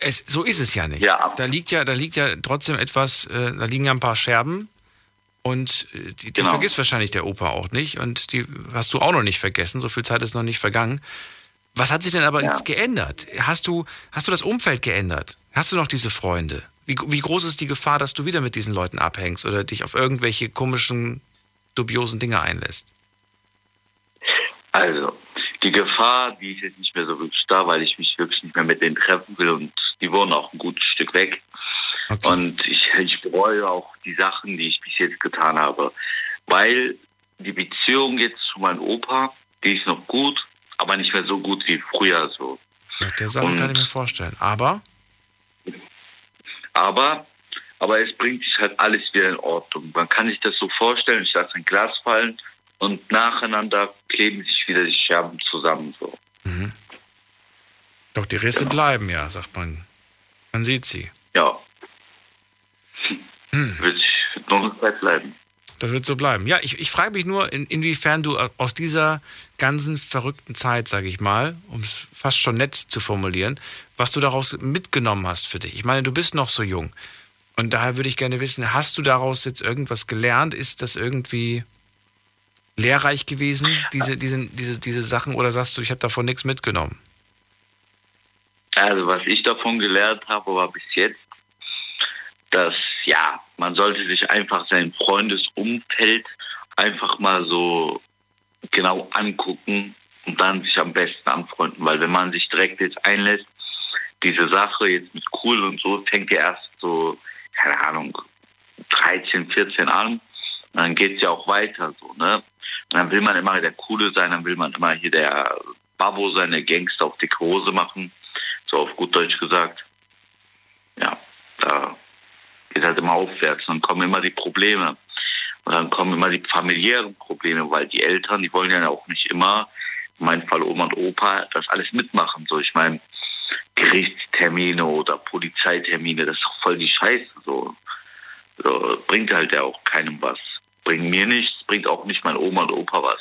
Es, so ist es ja nicht. Da liegt ja, da liegt ja trotzdem etwas, äh, da liegen ja ein paar Scherben und äh, die, die Genau. vergisst wahrscheinlich der Opa auch nicht und die hast du auch noch nicht vergessen. So viel Zeit ist noch nicht vergangen. Was hat sich denn aber Ja. jetzt geändert? Hast du, hast du das Umfeld geändert? Hast du noch diese Freunde? Wie, wie groß ist die Gefahr, dass du wieder mit diesen Leuten abhängst oder dich auf irgendwelche komischen, dubiosen Dinge einlässt? Also, die Gefahr, die ist jetzt nicht mehr so wirklich da, weil ich mich wirklich nicht mehr mit denen treffen will und die wohnen auch ein gutes Stück weg. Und ich, ich bereue auch die Sachen, die ich bis jetzt getan habe. Weil die Beziehung jetzt zu meinem Opa, die ist noch gut, aber nicht mehr so gut wie früher so. Ja, der Sache Und- kann ich mir vorstellen. Aber Aber, aber es bringt sich halt alles wieder in Ordnung. Man kann sich das so vorstellen, ich lasse ein Glas fallen und nacheinander kleben sich wieder die Scherben zusammen so. doch die Risse Genau. bleiben ja, sagt man. Man sieht sie. Ja. Hm. Wird noch eine Zeit bleiben. Das wird so bleiben. Ja, ich, ich frage mich nur, in, inwiefern du aus dieser ganzen verrückten Zeit, sage ich mal, um es fast schon nett zu formulieren, was du daraus mitgenommen hast für dich. Ich meine, du bist noch so jung. Und daher würde ich gerne wissen, hast du daraus jetzt irgendwas gelernt? Ist das irgendwie lehrreich gewesen, diese, diese, diese, diese Sachen? Oder sagst du, ich habe davon nichts mitgenommen? Also was ich davon gelernt habe, war bis jetzt, dass ja, man sollte sich einfach sein Freundesumfeld einfach mal so genau angucken und dann sich am besten anfreunden, weil wenn man sich direkt jetzt einlässt, diese Sache jetzt mit cool und so fängt ja erst so, keine Ahnung, 13, 14 an. Dann geht's ja auch weiter so, ne? Und dann will man immer der Coole sein, dann will man immer hier der Babo sein, der Gangster auf dicke Hose machen, so auf gut Deutsch gesagt. Ja, da geht halt immer aufwärts. Dann kommen immer die Probleme. Und dann kommen immer die familiären Probleme, weil die Eltern, die wollen ja auch nicht immer, in meinem Fall Oma und Opa, das alles mitmachen. So, ich meine, Gerichtstermine oder Polizeitermine, das ist doch voll die Scheiße. So. so bringt halt ja auch keinem was. Bringt mir nichts, bringt auch nicht mein Oma und Opa was.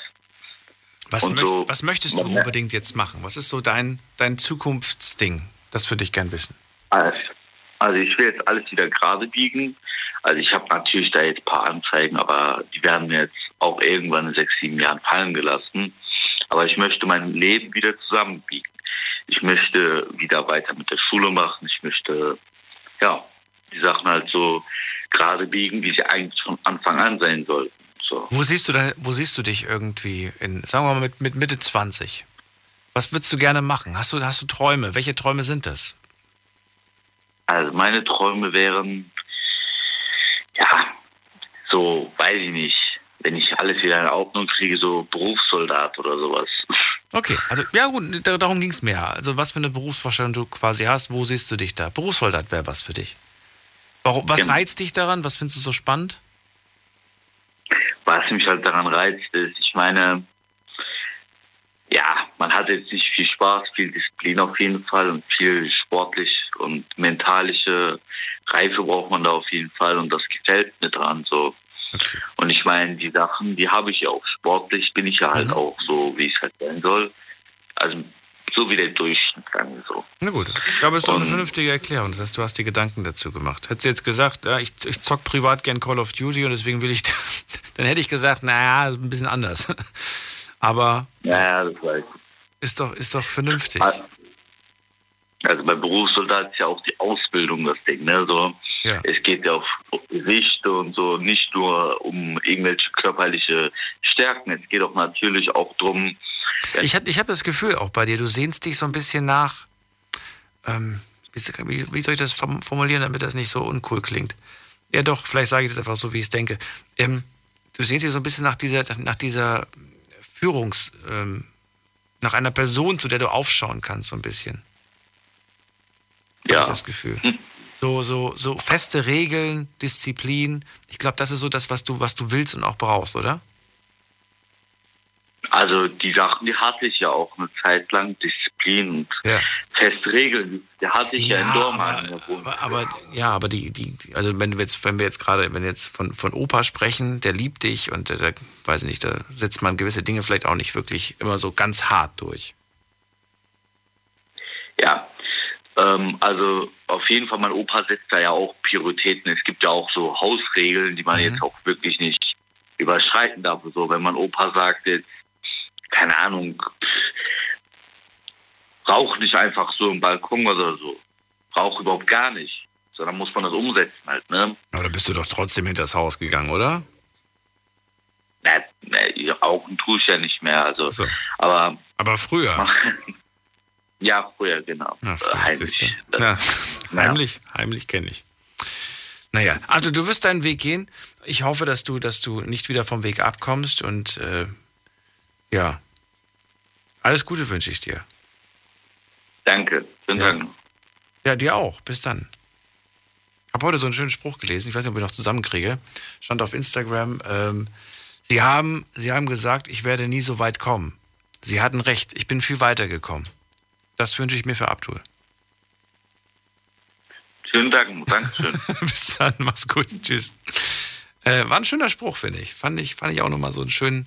Was, Und möcht, so- was möchtest du unbedingt jetzt machen? Was ist so dein, dein Zukunftsding? Das würde ich gern wissen. Also, also ich will jetzt alles wieder gerade biegen. Also ich habe natürlich da jetzt ein paar Anzeigen, aber die werden mir jetzt auch irgendwann in sechs, sieben Jahren fallen gelassen. Aber ich möchte mein Leben wieder zusammenbiegen. Ich möchte wieder weiter mit der Schule machen. Ich möchte, ja, die Sachen halt so gerade biegen, wie sie eigentlich von Anfang an sein sollten. So. Wo siehst du deine, wo siehst du dich irgendwie in, sagen wir mal, mit, mit Mitte 20? Was würdest du gerne machen? Hast du, hast du Träume? Welche Träume sind das? Also meine Träume wären, ja, so, weiß ich nicht, wenn ich alles wieder in Ordnung kriege, so Berufssoldat oder sowas. Okay, also ja gut, da- darum ging es mehr. Also was für eine Berufsvorstellung du quasi hast, wo siehst du dich da? Berufssoldat wäre was für dich. Warum, was Genau. reizt dich daran? Was findest du so spannend? Was mich halt daran reizt, ist, ich meine, ja, man hat jetzt nicht viel Spaß, viel Disziplin auf jeden Fall und viel sportlich und mentalische Reife braucht man da auf jeden Fall und das gefällt mir dran so. Und ich meine, die Sachen, die habe ich ja auch. Sportlich bin ich ja halt auch so, wie es halt sein soll. Also so wie der Durchschnitt, sagen so. Na gut, ich glaube, es ist doch eine vernünftige Erklärung. Das heißt, du hast dir Gedanken dazu gemacht. Hättest du jetzt gesagt, ja, ich, ich zock privat gern Call of Duty und deswegen will ich, [laughs] dann hätte ich gesagt, naja, ein bisschen anders. [laughs] Aber Ja, das weiß ich. Ist doch, ist doch vernünftig. Also bei Berufssoldat ist ja auch die Ausbildung das Ding, ne? So, Ja. Es geht ja auf Gewicht und so, nicht nur um irgendwelche körperliche Stärken. Es geht auch natürlich auch drum. Ich habe ich hab das Gefühl auch bei dir, du sehnst dich so ein bisschen nach, ähm, wie, wie- soll ich das form- formulieren, damit das nicht so uncool klingt? Ja doch, vielleicht sage ich das einfach so, wie ich es denke. Ähm, du sehnst dich so ein bisschen nach dieser, nach dieser Führungs, ähm, nach einer Person, zu der du aufschauen kannst, so ein bisschen. Ja. Hab ich das Gefühl. So, so, so feste Regeln, Disziplin. Ich glaube, das ist so das, was du, was du willst und auch brauchst, oder? Also die Sachen, die hatte ich ja auch eine Zeit lang, Disziplin und ja. feste Regeln, die hatte ich ja, ja in Dortmund. Aber, aber, ja, aber die, die, also wenn wir jetzt, wenn wir jetzt gerade, wenn jetzt von, von Opa sprechen, der liebt dich und der, der, weiß ich nicht, da setzt man gewisse Dinge vielleicht auch nicht wirklich immer so ganz hart durch. Ja, ähm, also auf jeden Fall, mein Opa setzt da ja auch Prioritäten. Es gibt ja auch so Hausregeln, die man mhm. jetzt auch wirklich nicht überschreiten darf. So, wenn mein Opa sagt jetzt, keine Ahnung, rauch nicht einfach so im Balkon oder so. Rauch überhaupt gar nicht. Sondern muss man das umsetzen halt, ne? Aber da bist du doch trotzdem hinters Haus gegangen, oder? Na, na, rauchen tue ich ja nicht mehr. Also, so. aber, aber früher. [laughs] ja, früher, genau. Na, früher, heimlich. Das, [laughs] ja, heimlich, heimlich kenne ich. Naja, also du wirst deinen Weg gehen. Ich hoffe, dass du, dass du nicht wieder vom Weg abkommst und äh, ja. Alles Gute wünsche ich dir. Danke. Ja. ja, dir auch. Bis dann. Ich habe heute so einen schönen Spruch gelesen. Ich weiß nicht, ob ich noch zusammenkriege. Stand auf Instagram. Ähm, Sie haben, Sie haben gesagt, ich werde nie so weit kommen. Sie hatten recht. Ich bin viel weiter gekommen. Das wünsche ich mir für Abdul. Schönen Dank. Dankeschön. [laughs] Bis dann. Mach's gut. Tschüss. Äh, war ein schöner Spruch, finde ich. Fand ich, fand ich auch nochmal so einen schönen,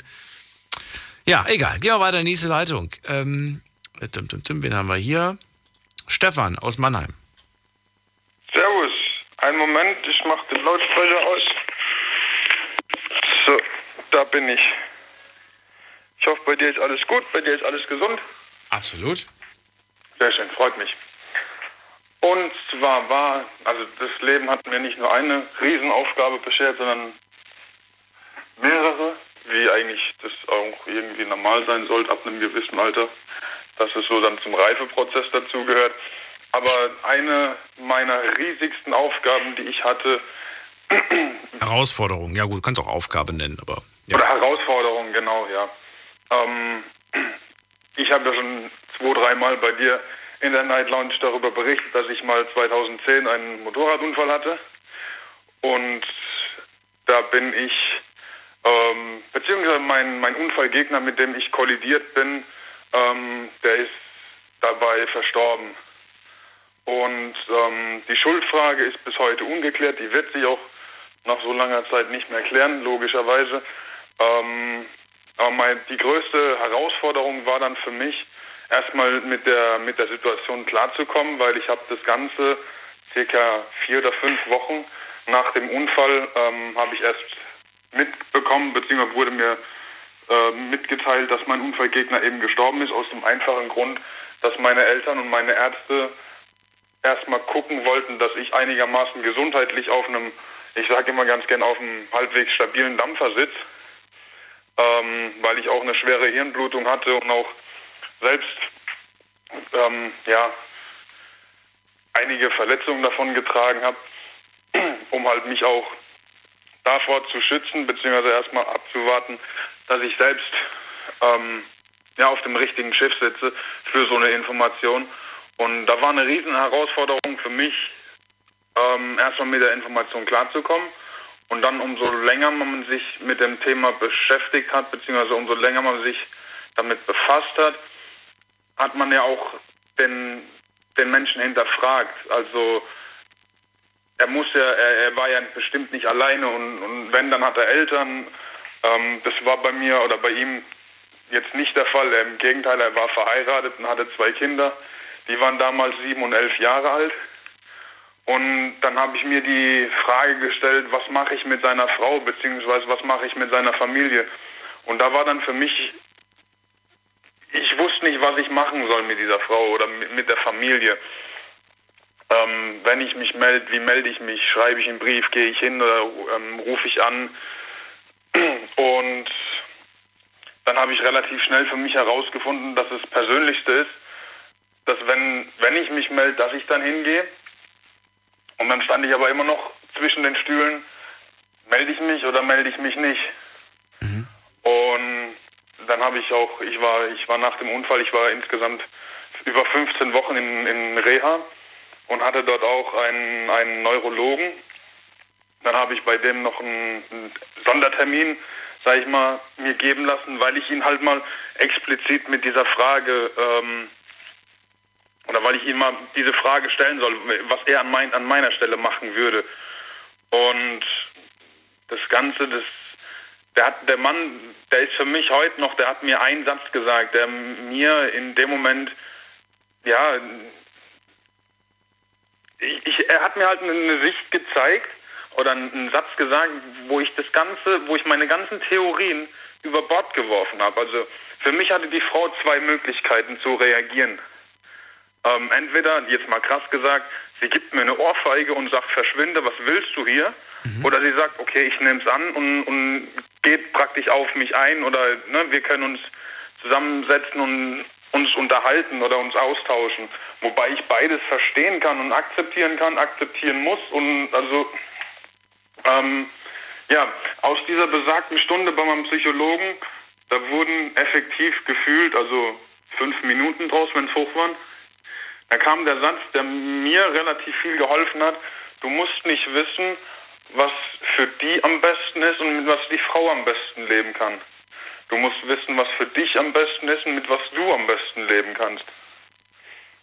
ja, egal. Gehen wir weiter in die nächste Leitung. Ähm, tim, tim, tim, wen haben wir hier? Stefan aus Mannheim. Servus. Einen Moment, ich mache den Lautsprecher aus. So, da bin ich. Ich hoffe, bei dir ist alles gut, bei dir ist alles gesund. Absolut. Sehr schön, freut mich. Und zwar war, also das Leben hat mir nicht nur eine Riesenaufgabe beschert, sondern mehrere wie eigentlich das auch irgendwie normal sein sollte ab einem gewissen Alter, dass es so dann zum Reifeprozess dazugehört. Aber eine meiner riesigsten Aufgaben, die ich hatte. [clears throat] Herausforderung, ja gut, du kannst auch Aufgabe nennen, aber. Ja. Oder Herausforderung, genau, ja. Ähm, ich habe ja schon zwei, dreimal bei dir in der Night Lounge darüber berichtet, dass ich mal 2010 einen Motorradunfall hatte. Und da bin ich ähm, beziehungsweise mein, mein Unfallgegner, mit dem ich kollidiert bin, ähm, der ist dabei verstorben. Und ähm, die Schuldfrage ist bis heute ungeklärt. Die wird sich auch nach so langer Zeit nicht mehr klären, logischerweise. Ähm, aber mein, die größte Herausforderung war dann für mich, erstmal mit der, mit der Situation klarzukommen, weil ich habe das Ganze circa vier oder fünf Wochen nach dem Unfall, ähm, habe ich erst mitbekommen, beziehungsweise wurde mir äh, mitgeteilt, dass mein Unfallgegner eben gestorben ist, aus dem einfachen Grund, dass meine Eltern und meine Ärzte erstmal gucken wollten, dass ich einigermaßen gesundheitlich auf einem, ich sage immer ganz gern, auf einem halbwegs stabilen Dampfer sitze, ähm, weil ich auch eine schwere Hirnblutung hatte und auch selbst ähm, ja, einige Verletzungen davon getragen habe, um halt mich auch davor zu schützen, beziehungsweise erstmal abzuwarten, dass ich selbst ähm, ja, auf dem richtigen Schiff sitze für so eine Information. Und da war eine riesen Herausforderung für mich, ähm, erstmal mit der Information klarzukommen. Und dann umso länger man sich mit dem Thema beschäftigt hat, beziehungsweise umso länger man sich damit befasst hat, hat man ja auch den, den Menschen hinterfragt. Also er muss ja, er, er, war ja bestimmt nicht alleine und, und wenn, dann hat er Eltern. Ähm, das war bei mir oder bei ihm jetzt nicht der Fall. Im Gegenteil, er war verheiratet und hatte zwei Kinder. Die waren damals sieben und elf Jahre alt. Und dann habe ich mir die Frage gestellt, was mache ich mit seiner Frau, beziehungsweise was mache ich mit seiner Familie. Und da war dann für mich, ich wusste nicht, was ich machen soll mit dieser Frau oder mit, der Familie. Ähm, wenn ich mich melde, wie melde ich mich? Schreibe ich einen Brief, gehe ich hin oder ähm, rufe ich an? Und dann habe ich relativ schnell für mich herausgefunden, dass das Persönlichste ist, dass wenn, wenn ich mich melde, dass ich dann hingehe. Und dann stand ich aber immer noch zwischen den Stühlen, melde ich mich oder melde ich mich nicht. Mhm. Und dann habe ich auch, ich war, ich war nach dem Unfall, ich war insgesamt über 15 Wochen in, in Reha und hatte dort auch einen, einen Neurologen. Dann habe ich bei dem noch einen, einen Sondertermin, sage ich mal, mir geben lassen, weil ich ihn halt mal explizit mit dieser Frage ähm, oder weil ich ihm mal diese Frage stellen soll, was er an, mein, an meiner Stelle machen würde. Und das Ganze, das, der, hat, der Mann, der ist für mich heute noch, der hat mir einen Satz gesagt, der mir in dem Moment, ja, ich, ich, er hat mir halt eine Sicht gezeigt oder einen Satz gesagt, wo ich das Ganze, wo ich meine ganzen Theorien über Bord geworfen habe. Also für mich hatte die Frau zwei Möglichkeiten zu reagieren. Ähm, entweder, jetzt mal krass gesagt, sie gibt mir eine Ohrfeige und sagt, verschwinde, was willst du hier? Mhm. Oder sie sagt, okay, ich nehme es an und, und geht praktisch auf mich ein oder ne, wir können uns zusammensetzen und uns unterhalten oder uns austauschen. Wobei ich beides verstehen kann und akzeptieren kann, akzeptieren muss. Und also, ähm, ja, aus dieser besagten Stunde bei meinem Psychologen, da wurden effektiv gefühlt, also fünf Minuten draus, wenn es hoch waren, da kam der Satz, der mir relativ viel geholfen hat. Du musst nicht wissen, was für die am besten ist und mit was die Frau am besten leben kann. Du musst wissen, was für dich am besten ist und mit was du am besten leben kannst.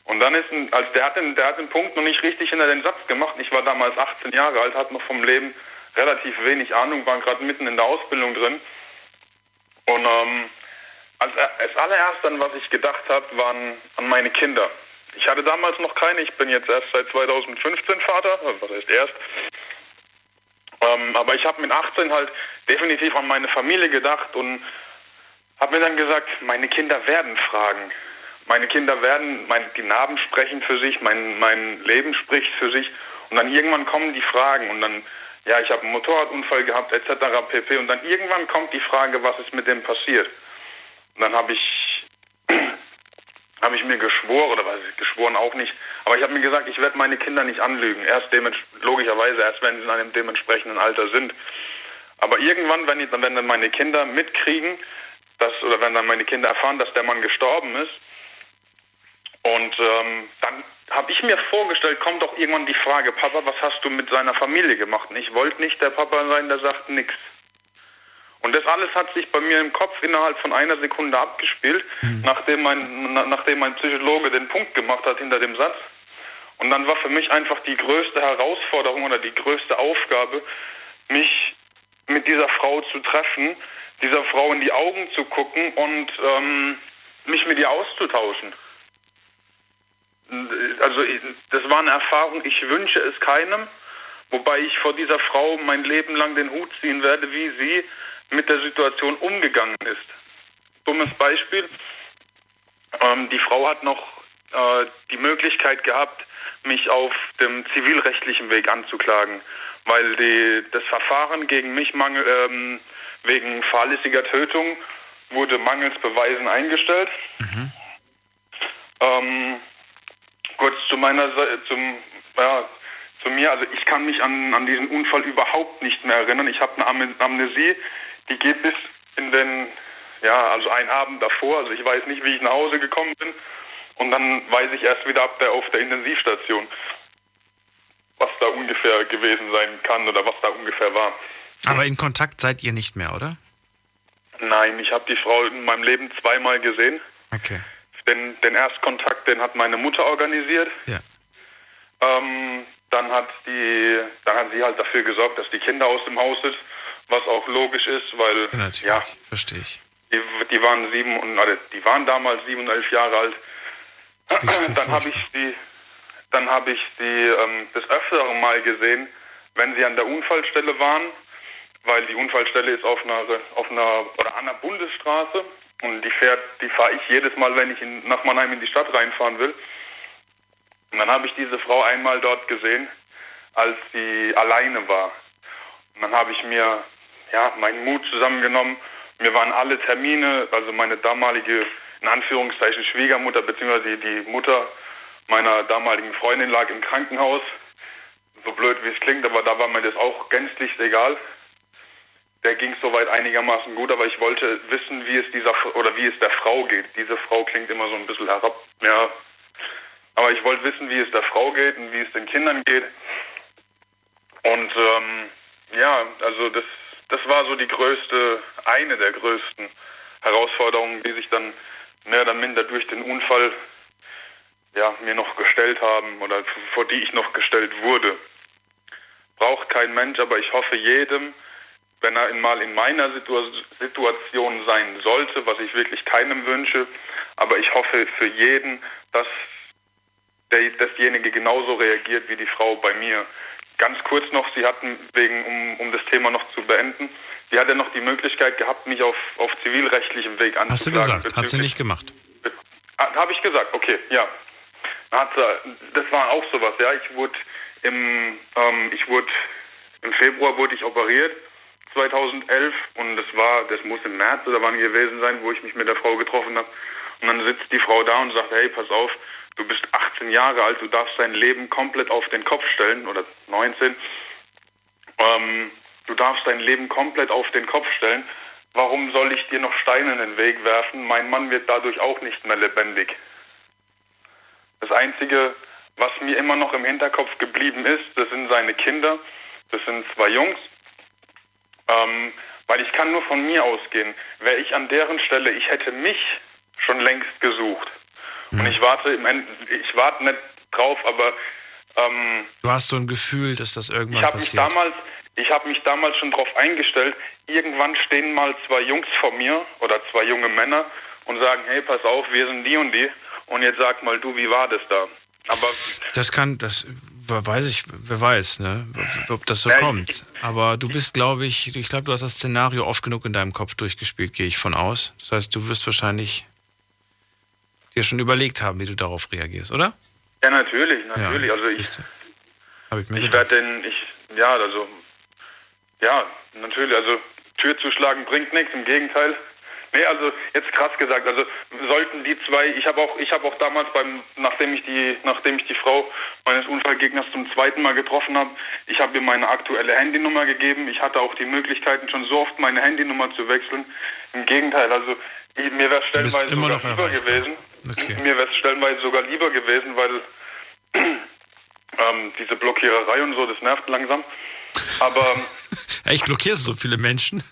Und dann ist, ein, also der hat, den, der hat den Punkt noch nicht richtig hinter den Satz gemacht. Ich war damals 18 Jahre alt, hatte noch vom Leben relativ wenig Ahnung, war gerade mitten in der Ausbildung drin. Und ähm, als, als allererst an was ich gedacht habe, waren an meine Kinder. Ich hatte damals noch keine, ich bin jetzt erst seit 2015 Vater, also was heißt erst. Ähm, aber ich habe mit 18 halt definitiv an meine Familie gedacht und habe mir dann gesagt, meine Kinder werden fragen. Meine Kinder werden, mein, die Narben sprechen für sich, mein, mein Leben spricht für sich und dann irgendwann kommen die Fragen und dann, ja, ich habe einen Motorradunfall gehabt etc. pp. Und dann irgendwann kommt die Frage, was ist mit dem passiert. Und dann habe ich [clears throat] habe ich mir geschworen, oder weiß ich, geschworen auch nicht, aber ich habe mir gesagt, ich werde meine Kinder nicht anlügen. Erst logischerweise, erst wenn sie in einem dementsprechenden Alter sind. Aber irgendwann, wenn, ich, wenn dann meine Kinder mitkriegen, dass, oder wenn dann meine Kinder erfahren, dass der Mann gestorben ist, und ähm, dann habe ich mir vorgestellt, kommt doch irgendwann die Frage, Papa, was hast du mit seiner Familie gemacht? Und ich wollte nicht der Papa sein, der sagt nichts. Und das alles hat sich bei mir im Kopf innerhalb von einer Sekunde abgespielt, mhm. nachdem, mein, nachdem mein Psychologe den Punkt gemacht hat hinter dem Satz. Und dann war für mich einfach die größte Herausforderung oder die größte Aufgabe, mich mit dieser Frau zu treffen, dieser Frau in die Augen zu gucken und ähm, mich mit ihr auszutauschen. Also das war eine Erfahrung, ich wünsche es keinem, wobei ich vor dieser Frau mein Leben lang den Hut ziehen werde, wie sie mit der Situation umgegangen ist. Dummes Beispiel. Ähm, die Frau hat noch äh, die Möglichkeit gehabt, mich auf dem zivilrechtlichen Weg anzuklagen, weil die, das Verfahren gegen mich mangel, ähm, wegen fahrlässiger Tötung wurde mangels Beweisen eingestellt. Mhm. Ähm, kurz zu meiner zum ja, zu mir, also ich kann mich an, an diesen Unfall überhaupt nicht mehr erinnern. Ich habe eine Amnesie die geht bis in den, ja, also einen Abend davor. Also ich weiß nicht, wie ich nach Hause gekommen bin. Und dann weiß ich erst wieder ab der, auf der Intensivstation, was da ungefähr gewesen sein kann oder was da ungefähr war. Aber in Kontakt seid ihr nicht mehr, oder? Nein, ich habe die Frau in meinem Leben zweimal gesehen. Okay. Den, den Erstkontakt, den hat meine Mutter organisiert. Ja. Ähm, dann hat die, dann hat sie halt dafür gesorgt, dass die Kinder aus dem Haus sind was auch logisch ist, weil ja, natürlich, ja verstehe ich. Die, die, waren sieben und also die waren damals sieben und elf Jahre alt. Dann habe ich die, dann habe ich die ähm, des öfteren Mal gesehen, wenn sie an der Unfallstelle waren, weil die Unfallstelle ist auf einer auf einer oder an einer Bundesstraße und die fährt, die fahre ich jedes Mal, wenn ich in, nach Mannheim in die Stadt reinfahren will. Und dann habe ich diese Frau einmal dort gesehen, als sie alleine war. Und dann habe ich mir ja, meinen Mut zusammengenommen. Mir waren alle Termine, also meine damalige, in Anführungszeichen, Schwiegermutter, beziehungsweise die Mutter meiner damaligen Freundin lag im Krankenhaus. So blöd wie es klingt, aber da war mir das auch gänzlich egal. Der ging soweit einigermaßen gut, aber ich wollte wissen, wie es dieser oder wie es der Frau geht. Diese Frau klingt immer so ein bisschen herab, ja. Aber ich wollte wissen, wie es der Frau geht und wie es den Kindern geht. Und ähm, ja, also das, das war so die größte, eine der größten Herausforderungen, die sich dann mehr oder minder durch den Unfall ja, mir noch gestellt haben oder vor die ich noch gestellt wurde. Braucht kein Mensch, aber ich hoffe jedem, wenn er mal in meiner Situ Situation sein sollte, was ich wirklich keinem wünsche, aber ich hoffe für jeden, dass der, dasjenige genauso reagiert wie die Frau bei mir. Ganz kurz noch, Sie hatten wegen, um, um das Thema noch zu beenden, sie hatte noch die Möglichkeit gehabt, mich auf, auf zivilrechtlichem Weg anzuklagen. Hast du gesagt, hat sie nicht gemacht. Habe ich gesagt, okay, ja. Hat das war auch sowas, ja. Ich wurde im, ähm, ich wurde im Februar wurde ich operiert 2011 und das war, das muss im März oder wann gewesen sein, wo ich mich mit der Frau getroffen habe. Und dann sitzt die Frau da und sagt, hey, pass auf, du bist 18 Jahre alt, du darfst dein Leben komplett auf den Kopf stellen oder 19. Ähm, du darfst dein Leben komplett auf den Kopf stellen. Warum soll ich dir noch Steine in den Weg werfen? Mein Mann wird dadurch auch nicht mehr lebendig. Das Einzige, was mir immer noch im Hinterkopf geblieben ist, das sind seine Kinder. Das sind zwei Jungs. Ähm, weil ich kann nur von mir ausgehen. Wäre ich an deren Stelle, ich hätte mich schon längst gesucht. Und ich warte im Ende, ich warte nicht drauf, aber ähm, Du hast so ein Gefühl, dass das irgendwann ich habe mich passiert. damals, ich habe mich damals schon darauf eingestellt. Irgendwann stehen mal zwei Jungs vor mir oder zwei junge Männer und sagen, hey, pass auf, wir sind die und die. Und jetzt sag mal du, wie war das da? Aber Das kann, das weiß ich, wer weiß, ne? ob das so Ja, kommt. Aber du bist, glaube ich, ich glaube, du hast das Szenario oft genug in deinem Kopf durchgespielt, gehe ich von aus. Das heißt, du wirst wahrscheinlich dir schon überlegt haben, wie du darauf reagierst, oder? ja, natürlich, natürlich. also ich, ich ich werde den, ich, ja, also, ja, natürlich, also Tür zuschlagen bringt nichts, im Gegenteil. Nee, also jetzt krass gesagt, also sollten die zwei, ich habe auch, ich habe auch damals beim, nachdem ich die, nachdem ich die Frau meines Unfallgegners zum zweiten Mal getroffen habe, ich habe ihr meine aktuelle Handynummer gegeben. Ich hatte auch die Möglichkeiten, schon so oft meine Handynummer zu wechseln. Im Gegenteil, also ich, mir wäre stellenweise immer sogar lieber gewesen. Okay. Mir wäre es stellenweise sogar lieber gewesen, weil [clears throat] ähm, diese Blockiererei und so, das nervt langsam. Aber [laughs] Echt, blockierst du so viele Menschen?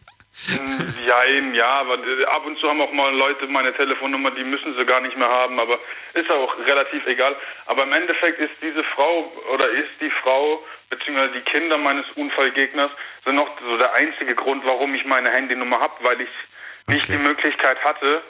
[laughs] ja, eben, ja, aber äh, ab und zu haben auch mal Leute meine Telefonnummer, die müssen sie gar nicht mehr haben, aber ist auch relativ egal. Aber im Endeffekt ist diese Frau oder ist die Frau beziehungsweise die Kinder meines Unfallgegners sind noch so der einzige Grund, warum ich meine Handynummer habe, weil ich nicht die Möglichkeit hatte,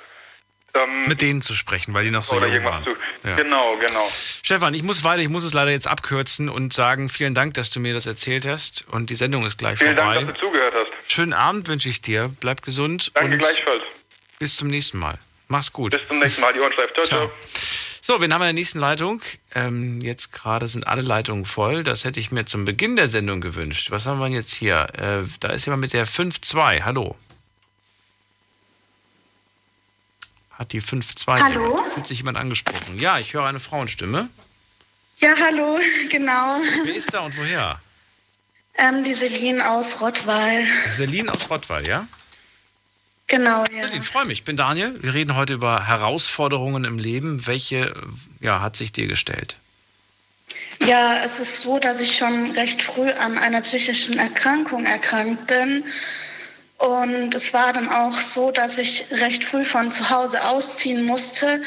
ähm, Mit denen zu sprechen, weil die noch so oder jung waren. zu. Ja. Genau, genau. Stefan, ich muss weiter, ich muss es leider jetzt abkürzen und sagen, vielen Dank, dass du mir das erzählt hast und die Sendung ist gleich Vielen vorbei. Dank, dass du zugehört hast. Schönen Abend wünsche ich dir, bleib gesund Danke und gleichfalls. bis zum nächsten Mal. Mach's gut. Bis zum nächsten Mal. Die Ohren steif. Ciao, ciao. So, wen haben wir in der nächsten Leitung? Ähm, jetzt gerade sind alle Leitungen voll. Das hätte ich mir zum Beginn der Sendung gewünscht. Was haben wir denn jetzt hier? Äh, da ist jemand mit der 5-2. Hallo. Hat die 5-2. Hallo? Fühlt sich jemand angesprochen? Ja, ich höre eine Frauenstimme. Ja, hallo, [laughs] genau. Wer ist da und woher? Ähm, die Celine aus Rottweil. Celine aus Rottweil, ja? Genau, ja. Ich freue mich. Ich bin Daniel. Wir reden heute über Herausforderungen im Leben. Welche ja, hat sich dir gestellt? Ja, es ist so, dass ich schon recht früh an einer psychischen Erkrankung erkrankt bin. Und es war dann auch so, dass ich recht früh von zu Hause ausziehen musste.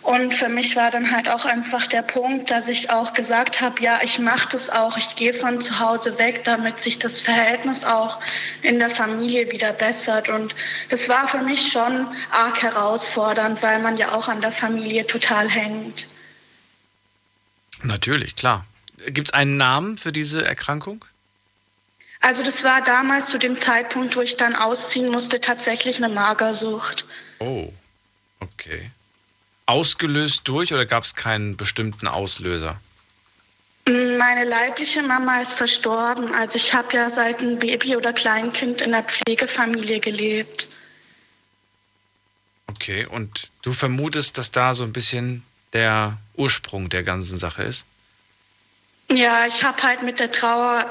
Und für mich war dann halt auch einfach der Punkt, dass ich auch gesagt habe, ja, ich mache das auch, ich gehe von zu Hause weg, damit sich das Verhältnis auch in der Familie wieder bessert. Und das war für mich schon arg herausfordernd, weil man ja auch an der Familie total hängt. Natürlich, klar. Gibt es einen Namen für diese Erkrankung? Also das war damals zu dem Zeitpunkt, wo ich dann ausziehen musste, tatsächlich eine Magersucht. Oh, okay. Ausgelöst durch oder gab es keinen bestimmten Auslöser? Meine leibliche Mama ist verstorben. Also ich habe ja seit ein Baby oder Kleinkind in der Pflegefamilie gelebt. Okay, und du vermutest, dass da so ein bisschen der Ursprung der ganzen Sache ist? Ja, ich habe halt mit der Trauer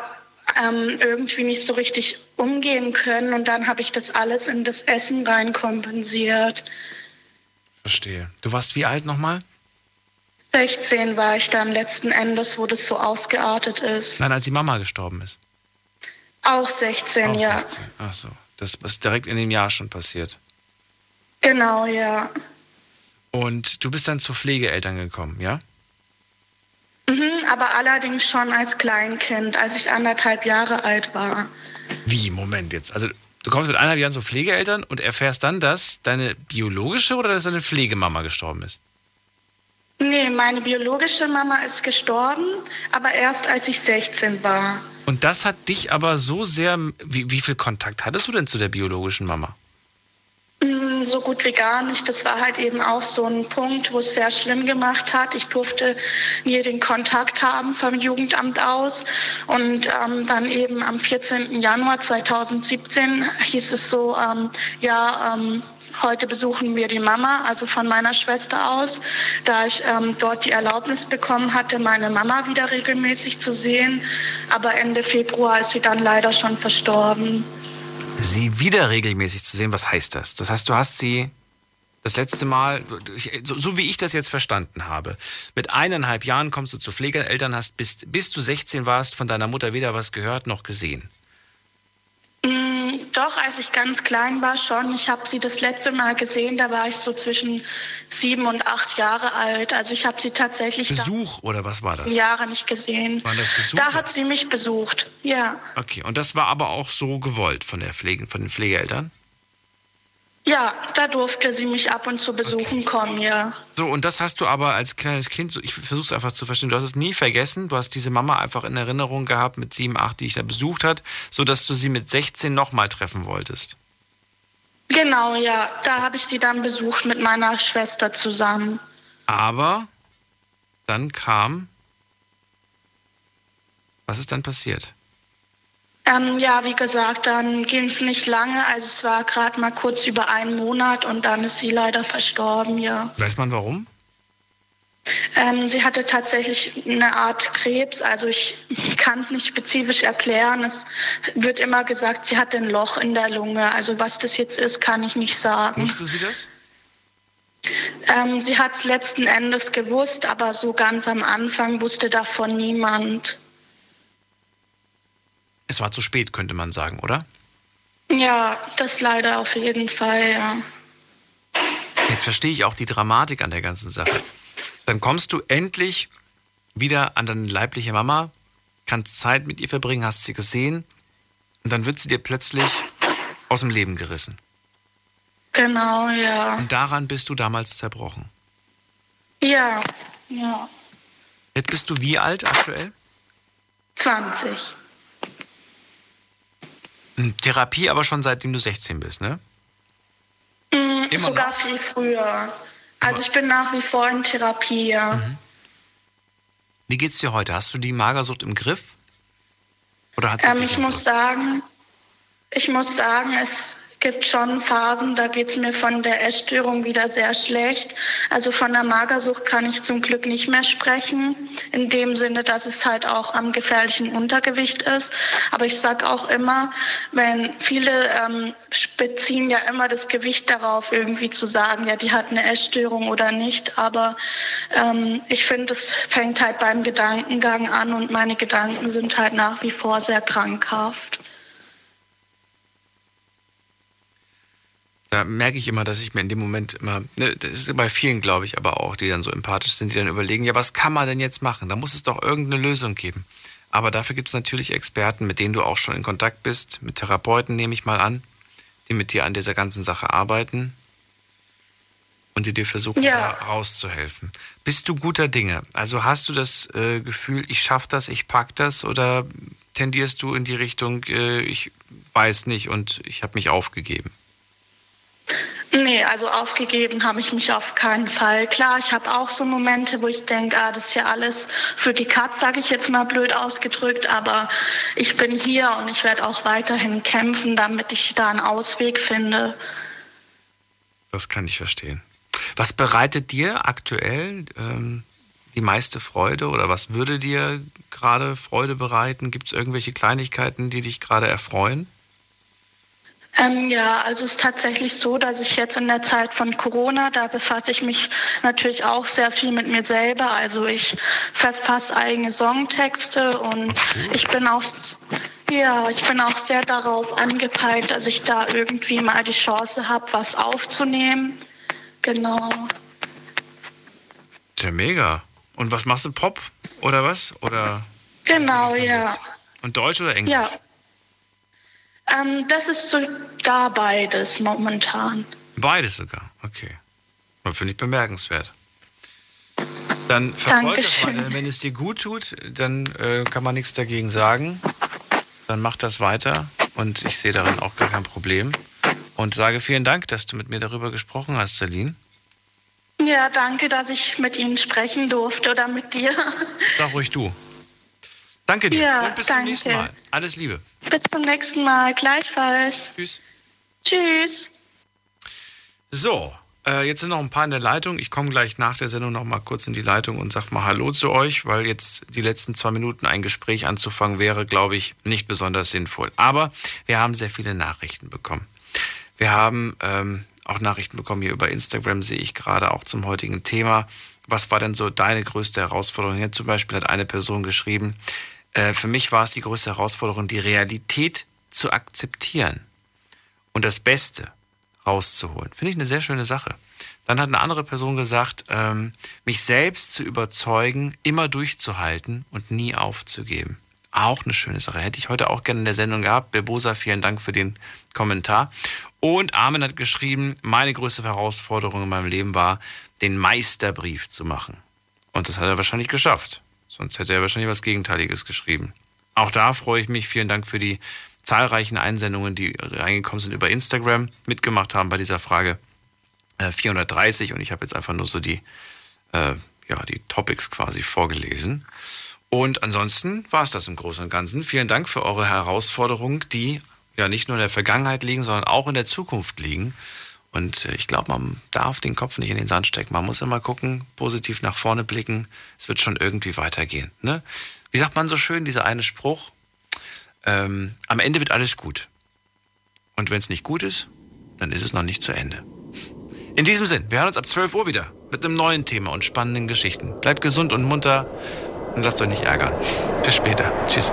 ähm, irgendwie nicht so richtig umgehen können. Und dann habe ich das alles in das Essen rein kompensiert. Verstehe. Du warst wie alt nochmal? 16 war ich dann letzten Endes, wo das so ausgeartet ist. Nein, als die Mama gestorben ist. Auch 16, Auch ja. 16. Ach so. Das ist direkt in dem Jahr schon passiert. Genau, ja. Und du bist dann zu Pflegeeltern gekommen, ja? Aber allerdings schon als Kleinkind, als ich anderthalb Jahre alt war. Wie? Moment jetzt. Also du kommst mit eineinhalb Jahren zu Pflegeeltern und erfährst dann, dass deine biologische oder dass deine Pflegemama gestorben ist? Nee, meine biologische Mama ist gestorben, aber erst als ich 16 war. Und das hat dich aber so sehr. Wie, wie viel Kontakt hattest du denn zu der biologischen Mama? So gut wie gar nicht. Das war halt eben auch so ein Punkt, wo es sehr schlimm gemacht hat. Ich durfte nie den Kontakt haben vom Jugendamt aus. Und ähm, dann eben am 14. Januar 2017 hieß es so, ähm, ja, ähm, heute besuchen wir die Mama, also von meiner Schwester aus, da ich ähm, dort die Erlaubnis bekommen hatte, meine Mama wieder regelmäßig zu sehen. Aber Ende Februar ist sie dann leider schon verstorben. Sie wieder regelmäßig zu sehen, was heißt das? Das heißt, du hast sie das letzte Mal, so, so wie ich das jetzt verstanden habe, mit eineinhalb Jahren kommst du zu Pflegeeltern, hast bis, bis du 16 warst, von deiner Mutter weder was gehört noch gesehen. Mm, Doch, als ich ganz klein war schon. Ich habe sie das letzte Mal gesehen, da war ich so zwischen sieben und acht Jahre alt. Also ich habe sie tatsächlich Besuch oder was war das? Jahre nicht gesehen. Waren das Besuche? Da hat sie mich besucht, ja. Okay, und das war aber auch so gewollt von der Pflege, von den Pflegeeltern? Ja, da durfte sie mich ab und zu besuchen kommen, ja. So, und das hast du aber als kleines Kind, so, ich versuche es einfach zu verstehen, du hast es nie vergessen, du hast diese Mama einfach in Erinnerung gehabt mit sieben, acht, die ich da besucht hat, sodass du sie mit 16 nochmal treffen wolltest. Genau, ja. Da habe ich sie dann besucht mit meiner Schwester zusammen. Aber dann kam. Was ist dann passiert? Ähm, ja, wie gesagt, dann ging es nicht lange. Also es war gerade mal kurz über einen Monat und dann ist sie leider verstorben, ja. Weiß man warum? Ähm, sie hatte tatsächlich eine Art Krebs. Also ich [laughs] kann es nicht spezifisch erklären. Es wird immer gesagt, sie hatte ein Loch in der Lunge. Also was das jetzt ist, kann ich nicht sagen. Wusste sie das? Ähm, sie hat es letzten Endes gewusst, aber so ganz am Anfang wusste davon niemand. Es war zu spät, könnte man sagen, oder? Ja, das leider auf jeden Fall, ja. Jetzt verstehe ich auch die Dramatik an der ganzen Sache. Dann kommst du endlich wieder an deine leibliche Mama, kannst Zeit mit ihr verbringen, hast sie gesehen und dann wird sie dir plötzlich aus dem Leben gerissen. Genau, ja. Und daran bist du damals zerbrochen. Ja, ja. Jetzt bist du wie alt aktuell? 20. In Therapie aber schon seitdem du 16 bist, ne? Mm, Immer sogar viel früher. Also ich bin nach wie vor in Therapie, ja. Wie geht's dir heute? Hast du die Magersucht im Griff? Oder hat sie Ähm, ich muss sagen, ich muss sagen, es gibt schon Phasen, da geht es mir von der Essstörung wieder sehr schlecht. Also von der Magersucht kann ich zum Glück nicht mehr sprechen, in dem Sinne, dass es halt auch am gefährlichen Untergewicht ist. Aber ich sage auch immer, wenn viele ähm, beziehen ja immer das Gewicht darauf, irgendwie zu sagen, ja, die hat eine Essstörung oder nicht. Aber ähm, ich finde, es fängt halt beim Gedankengang an und meine Gedanken sind halt nach wie vor sehr krankhaft. Da merke ich immer, dass ich mir in dem Moment immer, ne, das ist bei vielen, glaube ich, aber auch, die dann so empathisch sind, die dann überlegen, ja, was kann man denn jetzt machen? Da muss es doch irgendeine Lösung geben. Aber dafür gibt es natürlich Experten, mit denen du auch schon in Kontakt bist, mit Therapeuten nehme ich mal an, die mit dir an dieser ganzen Sache arbeiten und die dir versuchen, Ja. da rauszuhelfen. Bist du guter Dinge? Also hast du das äh, Gefühl, ich schaff das, ich pack das oder tendierst du in die Richtung, äh, ich weiß nicht und ich habe mich aufgegeben? Nee, also aufgegeben habe ich mich auf keinen Fall. Klar, ich habe auch so Momente, wo ich denke, ah, das ist ja alles für die Katz, sage ich jetzt mal blöd ausgedrückt, aber ich bin hier und ich werde auch weiterhin kämpfen, damit ich da einen Ausweg finde. Das kann ich verstehen. Was bereitet dir aktuell ähm, die meiste Freude oder was würde dir gerade Freude bereiten? Gibt es irgendwelche Kleinigkeiten, die dich gerade erfreuen? Ähm, ja, also es ist tatsächlich so, dass ich jetzt in der Zeit von Corona, da befasse ich mich natürlich auch sehr viel mit mir selber. Also ich verfasse eigene Songtexte und ich bin auch, ja, ich bin auch sehr darauf angepeilt, dass ich da irgendwie mal die Chance habe, was aufzunehmen. Genau. Ja mega. Und was machst du? Pop oder was? Oder Genau, ja. und Deutsch oder Englisch? Ja. Ähm, das ist sogar beides momentan. Beides sogar. Okay. Finde ich bemerkenswert. Dann verfolg das weiter. Wenn es dir gut tut, dann äh, kann man nichts dagegen sagen. Dann mach das weiter und ich sehe darin auch gar kein Problem. Und sage vielen Dank, dass du mit mir darüber gesprochen hast, Celine. Ja, danke, dass ich mit Ihnen sprechen durfte oder mit dir. Sag ruhig du. Danke dir Ja, und bis zum danke. nächsten Mal. Alles Liebe. Bis zum nächsten Mal. Gleichfalls. Tschüss. Tschüss. So, äh, jetzt sind noch ein paar in der Leitung. Ich komme gleich nach der Sendung noch mal kurz in die Leitung und sag mal Hallo zu euch, weil jetzt die letzten zwei Minuten ein Gespräch anzufangen wäre, glaube ich, nicht besonders sinnvoll. Aber wir haben sehr viele Nachrichten bekommen. Wir haben ähm, auch Nachrichten bekommen hier über Instagram, sehe ich gerade auch zum heutigen Thema. Was war denn so deine größte Herausforderung? Hier zum Beispiel hat eine Person geschrieben, äh, für mich war es die größte Herausforderung, die Realität zu akzeptieren und das Beste rauszuholen. Finde ich eine sehr schöne Sache. Dann hat eine andere Person gesagt, ähm, mich selbst zu überzeugen, immer durchzuhalten und nie aufzugeben. Auch eine schöne Sache. Hätte ich heute auch gerne in der Sendung gehabt. Bebosa, vielen Dank für den Kommentar. Und Armin hat geschrieben, meine größte Herausforderung in meinem Leben war, den Meisterbrief zu machen. Und das hat er wahrscheinlich geschafft. Sonst hätte er wahrscheinlich was Gegenteiliges geschrieben. Auch da freue ich mich. Vielen Dank für die zahlreichen Einsendungen, die reingekommen sind über Instagram, mitgemacht haben bei dieser Frage. Äh, 430 und ich habe jetzt einfach nur so die, äh, ja, die Topics quasi vorgelesen. Und ansonsten war es das im Großen und Ganzen. Vielen Dank für eure Herausforderungen, die ja nicht nur in der Vergangenheit liegen, sondern auch in der Zukunft liegen. Und äh, ich glaube, man darf den Kopf nicht in den Sand stecken. Man muss immer gucken, positiv nach vorne blicken. Es wird schon irgendwie weitergehen. Ne? Wie sagt man so schön, dieser eine Spruch? Ähm, am Ende wird alles gut. Und wenn es nicht gut ist, dann ist es noch nicht zu Ende. In diesem Sinn, wir hören uns ab 12 Uhr wieder mit einem neuen Thema und spannenden Geschichten. Bleibt gesund und munter und lasst euch nicht ärgern. Bis später. Tschüss.